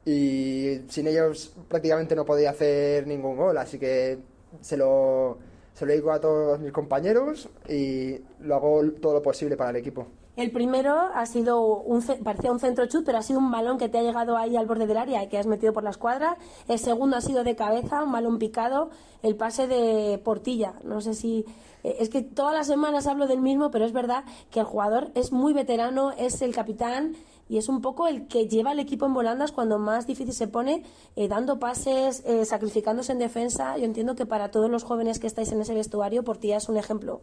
y sin ellos prácticamente no podía hacer ningún gol, así que se lo, se lo digo a todos mis compañeros y lo hago todo lo posible para el equipo. El primero ha sido un, parecía un centro chut, pero ha sido un balón que te ha llegado ahí al borde del área y que has metido por la escuadra. El segundo ha sido de cabeza, un balón picado, el pase de Portilla. No sé si eh, es que todas las semanas hablo del mismo, pero es verdad que el jugador es muy veterano, es el capitán y es un poco el que lleva al equipo en volandas cuando más difícil se pone, eh, dando pases, eh, sacrificándose en defensa. Yo entiendo que para todos los jóvenes que estáis en ese vestuario, Portilla es un ejemplo.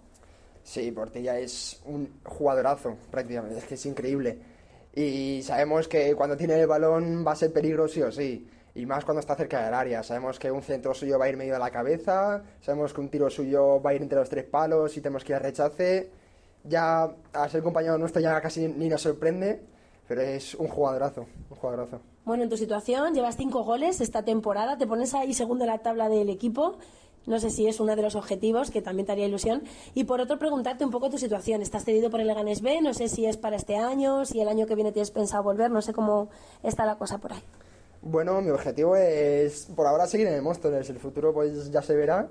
Sí, Portilla es un jugadorazo, prácticamente, es que es increíble. Y sabemos que cuando tiene el balón va a ser peligroso sí o sí. Y más cuando está cerca del área. Sabemos que un centro suyo va a ir medio de la cabeza, sabemos que un tiro suyo va a ir entre los tres palos y tenemos que ir a rechace. Ya a ser compañero nuestro ya casi ni nos sorprende, pero es un jugadorazo, un jugadorazo. Bueno, en tu situación llevas cinco goles esta temporada, te pones ahí segundo en la tabla del equipo. No sé si es uno de los objetivos, que también te haría ilusión. Y por otro, preguntarte un poco tu situación. Estás cedido por el Leganés B, no sé si es para este año, si el año que viene tienes pensado volver, no sé cómo está la cosa por ahí. Bueno, mi objetivo es por ahora seguir en el Móstoles. El futuro pues ya se verá.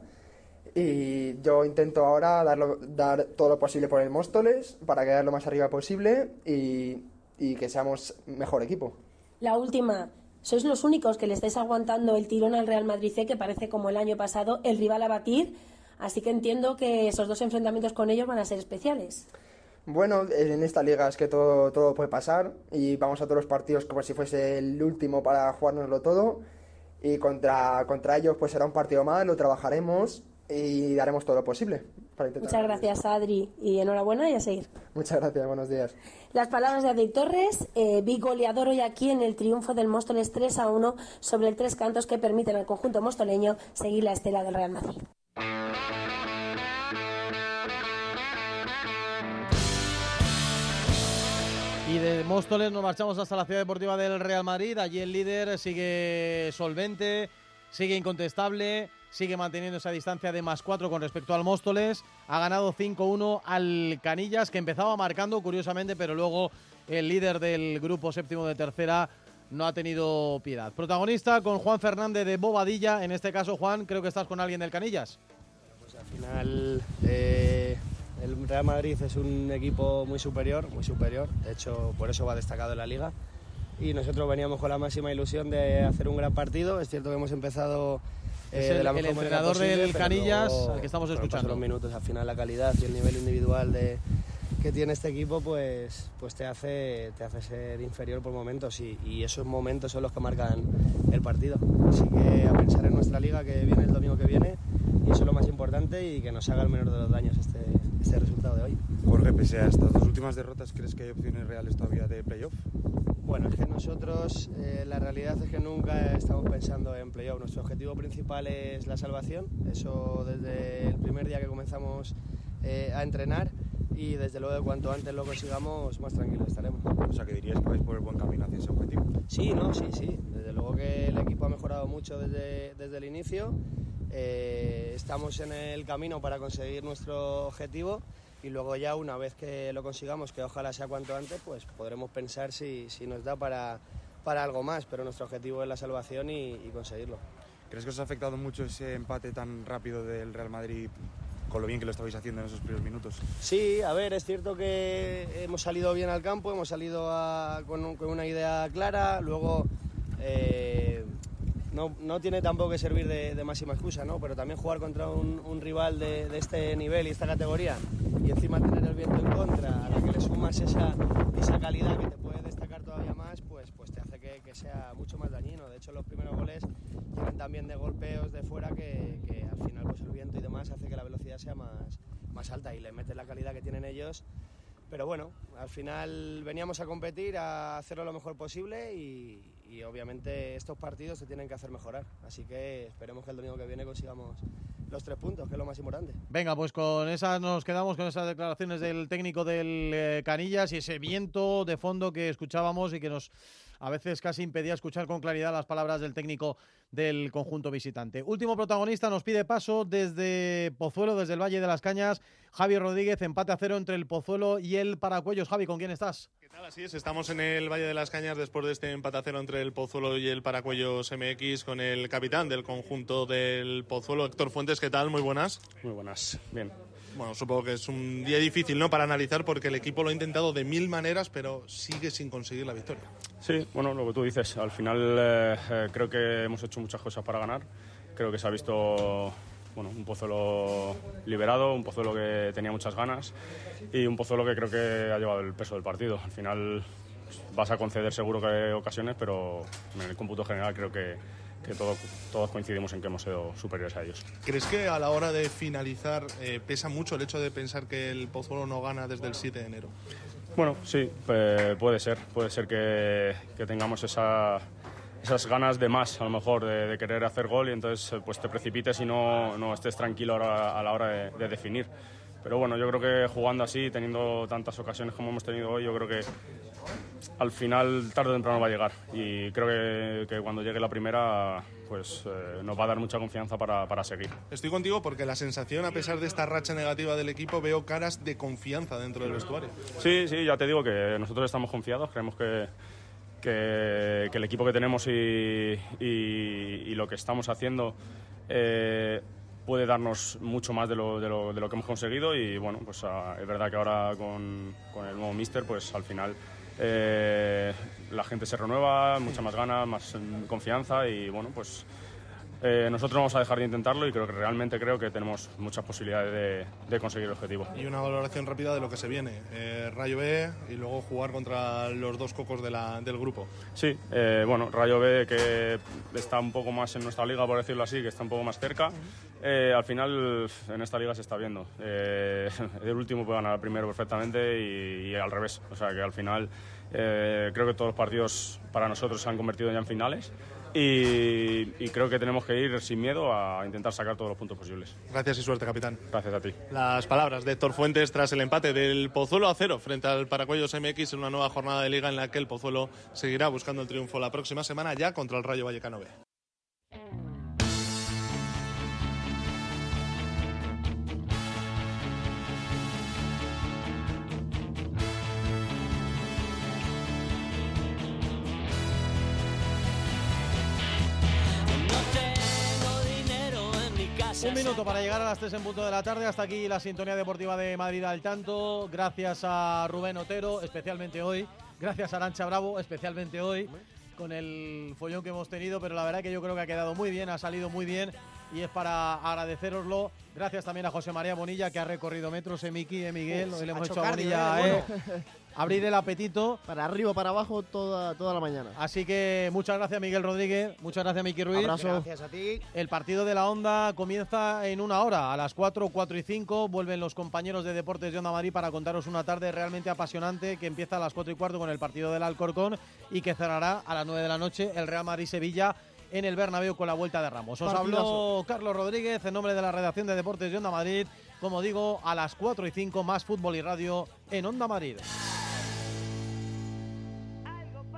Y yo intento ahora darlo, dar todo lo posible por el Móstoles para quedar lo más arriba posible y, y que seamos mejor equipo. La última, sois los únicos que le estáis aguantando el tirón al Real Madrid C, que parece como el año pasado, el rival a batir. Así que entiendo que esos dos enfrentamientos con ellos van a ser especiales. Bueno, en esta liga es que todo, todo puede pasar y vamos a todos los partidos como si fuese el último para jugárnoslo todo. Y contra, contra ellos pues será un partido más, lo trabajaremos y haremos todo lo posible para intentar. Muchas gracias, Adri, y enhorabuena y a seguir. Muchas gracias, buenos días. Las palabras de Adri Torres, eh, vi goleador hoy aquí en el triunfo del Móstoles 3 a 1 sobre el tres cantos que permiten al conjunto mostoleño seguir la estela del Real Madrid. Y de Móstoles nos marchamos hasta la ciudad deportiva del Real Madrid. Allí el líder sigue solvente, sigue incontestable, sigue manteniendo esa distancia de más 4 con respecto al Móstoles. Ha ganado 5-1 al Canillas, que empezaba marcando curiosamente, pero luego el líder del grupo séptimo de tercera no ha tenido piedad. Protagonista con Juan Fernández de Bobadilla. En este caso, Juan, creo que estás con alguien del Canillas. Pues al final eh, el Real Madrid es un equipo muy superior, muy superior. De hecho, por eso va destacado en la liga. Y nosotros veníamos con la máxima ilusión de hacer un gran partido. Es cierto que hemos empezado Es el- de la el entrenador posible, del Canillas, luego, al que estamos escuchando. los minutos, al final la calidad y el nivel individual de, que tiene este equipo, pues, pues te, hace, te hace ser inferior por momentos y, y esos momentos son los que marcan el partido. Así que a pensar en nuestra liga que viene el domingo que viene y eso es lo más importante y que nos haga el menor de los daños este, este resultado de hoy. Jorge, pese a estas dos últimas derrotas, ¿crees que hay opciones reales todavía de playoff? Bueno, es que nosotros, eh, la realidad es que nunca estamos pensando en playoff. Nuestro objetivo principal es la salvación. Eso desde el primer día que comenzamos eh, a entrenar y desde luego cuanto antes lo consigamos, más tranquilos estaremos. O sea, que dirías que vais por el buen camino hacia ese objetivo. Sí, no, sí, sí. Desde luego que el equipo ha mejorado mucho desde, desde el inicio. Eh, estamos en el camino para conseguir nuestro objetivo y luego ya una vez que lo consigamos, que ojalá sea cuanto antes, pues podremos pensar si, si nos da para, para algo más. Pero nuestro objetivo es la salvación y, y conseguirlo. ¿Crees que os ha afectado mucho ese empate tan rápido del Real Madrid con lo bien que lo estabais haciendo en esos primeros minutos? Sí, a ver, es cierto que hemos salido bien al campo, hemos salido a- con, con una idea clara, luego eh, no, no tiene tampoco que servir de, de máxima excusa, ¿no? Pero también jugar contra un, rival de, este nivel y esta categoría y encima tener el viento en contra, a la que le sumas esa, esa calidad que te puede destacar todavía más, pues, pues te hace que, sea mucho más dañino. De hecho, los primeros goles vienen también de golpeos de fuera que, que al final pues el viento y demás hace que la velocidad sea más, más alta y le metes la calidad que tienen ellos, pero bueno, al final veníamos a competir, a hacerlo lo mejor posible y, y obviamente estos partidos se tienen que hacer mejorar. Así que esperemos que el domingo que viene consigamos los tres puntos, que es lo más importante. Venga, pues con esas nos quedamos con esas declaraciones del técnico del eh, Canillas y ese viento de fondo que escuchábamos y que nos a veces casi impedía escuchar con claridad las palabras del técnico del conjunto visitante. Último protagonista nos pide paso desde Pozuelo, desde el Valle de las Cañas. Javi Rodríguez, empate a cero entre el Pozuelo y el Paracuellos. Javi, ¿con quién estás? Así es, estamos en el Valle de las Cañas después de este empate a cero entre el Pozuelo y el Paracuellos MX con el capitán del conjunto del Pozuelo, Héctor Fuentes. ¿Qué tal? Muy buenas. Muy buenas, bien. Bueno, supongo que es un día difícil, ¿no? Para analizar porque el equipo lo ha intentado de mil maneras, pero sigue sin conseguir la victoria. Sí, bueno, lo que tú dices, al final eh, eh, creo que hemos hecho muchas cosas para ganar. Creo que se ha visto bueno, un Pozuelo liberado, un Pozuelo que tenía muchas ganas y un Pozuelo que creo que ha llevado el peso del partido. Al final vas a conceder seguro que ocasiones, pero en el cómputo general creo que, que todo- todos coincidimos en que hemos sido superiores a ellos. ¿Crees que a la hora de finalizar eh, pesa mucho el hecho de pensar que el Pozuelo no gana desde el 7 de enero? Bueno, sí, eh, puede ser. Puede ser que, que tengamos esa- esas ganas de más, a lo mejor, de, de querer hacer gol y entonces eh, pues te precipites y no, no estés tranquilo ahora- a la hora de, de definir. Pero bueno, yo creo que jugando así, teniendo tantas ocasiones como hemos tenido hoy, yo creo que al final tarde o temprano va a llegar. Y creo que, que cuando llegue la primera, pues eh, nos va a dar mucha confianza para, para seguir. Estoy contigo porque la sensación, a pesar de esta racha negativa del equipo, veo caras de confianza dentro del vestuario. Sí, sí, ya te digo que nosotros estamos confiados, creemos que, que, que el equipo que tenemos y, y- y lo que estamos haciendo eh, puede darnos mucho más de lo, de lo- de lo que hemos conseguido y bueno, pues ah, es verdad que ahora con, con el nuevo míster, pues al final eh, la gente se renueva, mucha más ganas, más mm, confianza y bueno, pues eh, nosotros no vamos a dejar de intentarlo y creo que realmente creo que tenemos muchas posibilidades de, de conseguir el objetivo. Y una valoración rápida de lo que se viene. Eh, Rayo B y luego jugar contra los dos cocos de la- del grupo. Sí, eh, bueno, Rayo B que está un poco más en nuestra liga, por decirlo así, que está un poco más cerca. Eh, al final en esta liga se está viendo. Eh, [laughs] el último puede ganar al primero perfectamente y, y al revés. O sea que al final eh, creo que todos los partidos para nosotros se han convertido ya en finales y, y creo que tenemos que ir sin miedo a intentar sacar todos los puntos posibles. Gracias y suerte, capitán. Gracias a ti. Las palabras de Héctor Fuentes tras el empate del Pozuelo a cero frente al Paracuellos MX en una nueva jornada de liga en la que el Pozuelo seguirá buscando el triunfo la próxima semana ya contra el Rayo Vallecano B. Un minuto para llegar a las 3 en punto de la tarde. Hasta aquí la sintonía deportiva de Madrid al tanto. Gracias a Rubén Otero, especialmente hoy. Gracias a Arancha Bravo, especialmente hoy, con el follón que hemos tenido. Pero la verdad que yo creo que ha quedado muy bien, ha salido muy bien. Y es para agradeceroslo. Gracias también a José María Bonilla, que ha recorrido metros, eh, Miki, eh, Miguel. Uf, Hoy le hemos hecho hecho a cardio, Bonilla, eh, eh. Abrir el apetito. Para arriba, para abajo, toda, toda la mañana. Así que muchas gracias Miguel Rodríguez, muchas gracias Miki Ruiz. Abrazo. Gracias a ti. El partido de la Onda comienza en una hora, a las 4, 4 y 5. Vuelven los compañeros de Deportes de Onda Madrid para contaros una tarde realmente apasionante que empieza a las 4 y cuarto con el partido del Alcorcón y que cerrará a las 9 de la noche el Real Madrid-Sevilla en el Bernabéu con la vuelta de Ramos. Os habló Partidazo. Carlos Rodríguez en nombre de la redacción de Deportes de Onda Madrid. Como digo, a las 4 y 5 más fútbol y radio en Onda Madrid.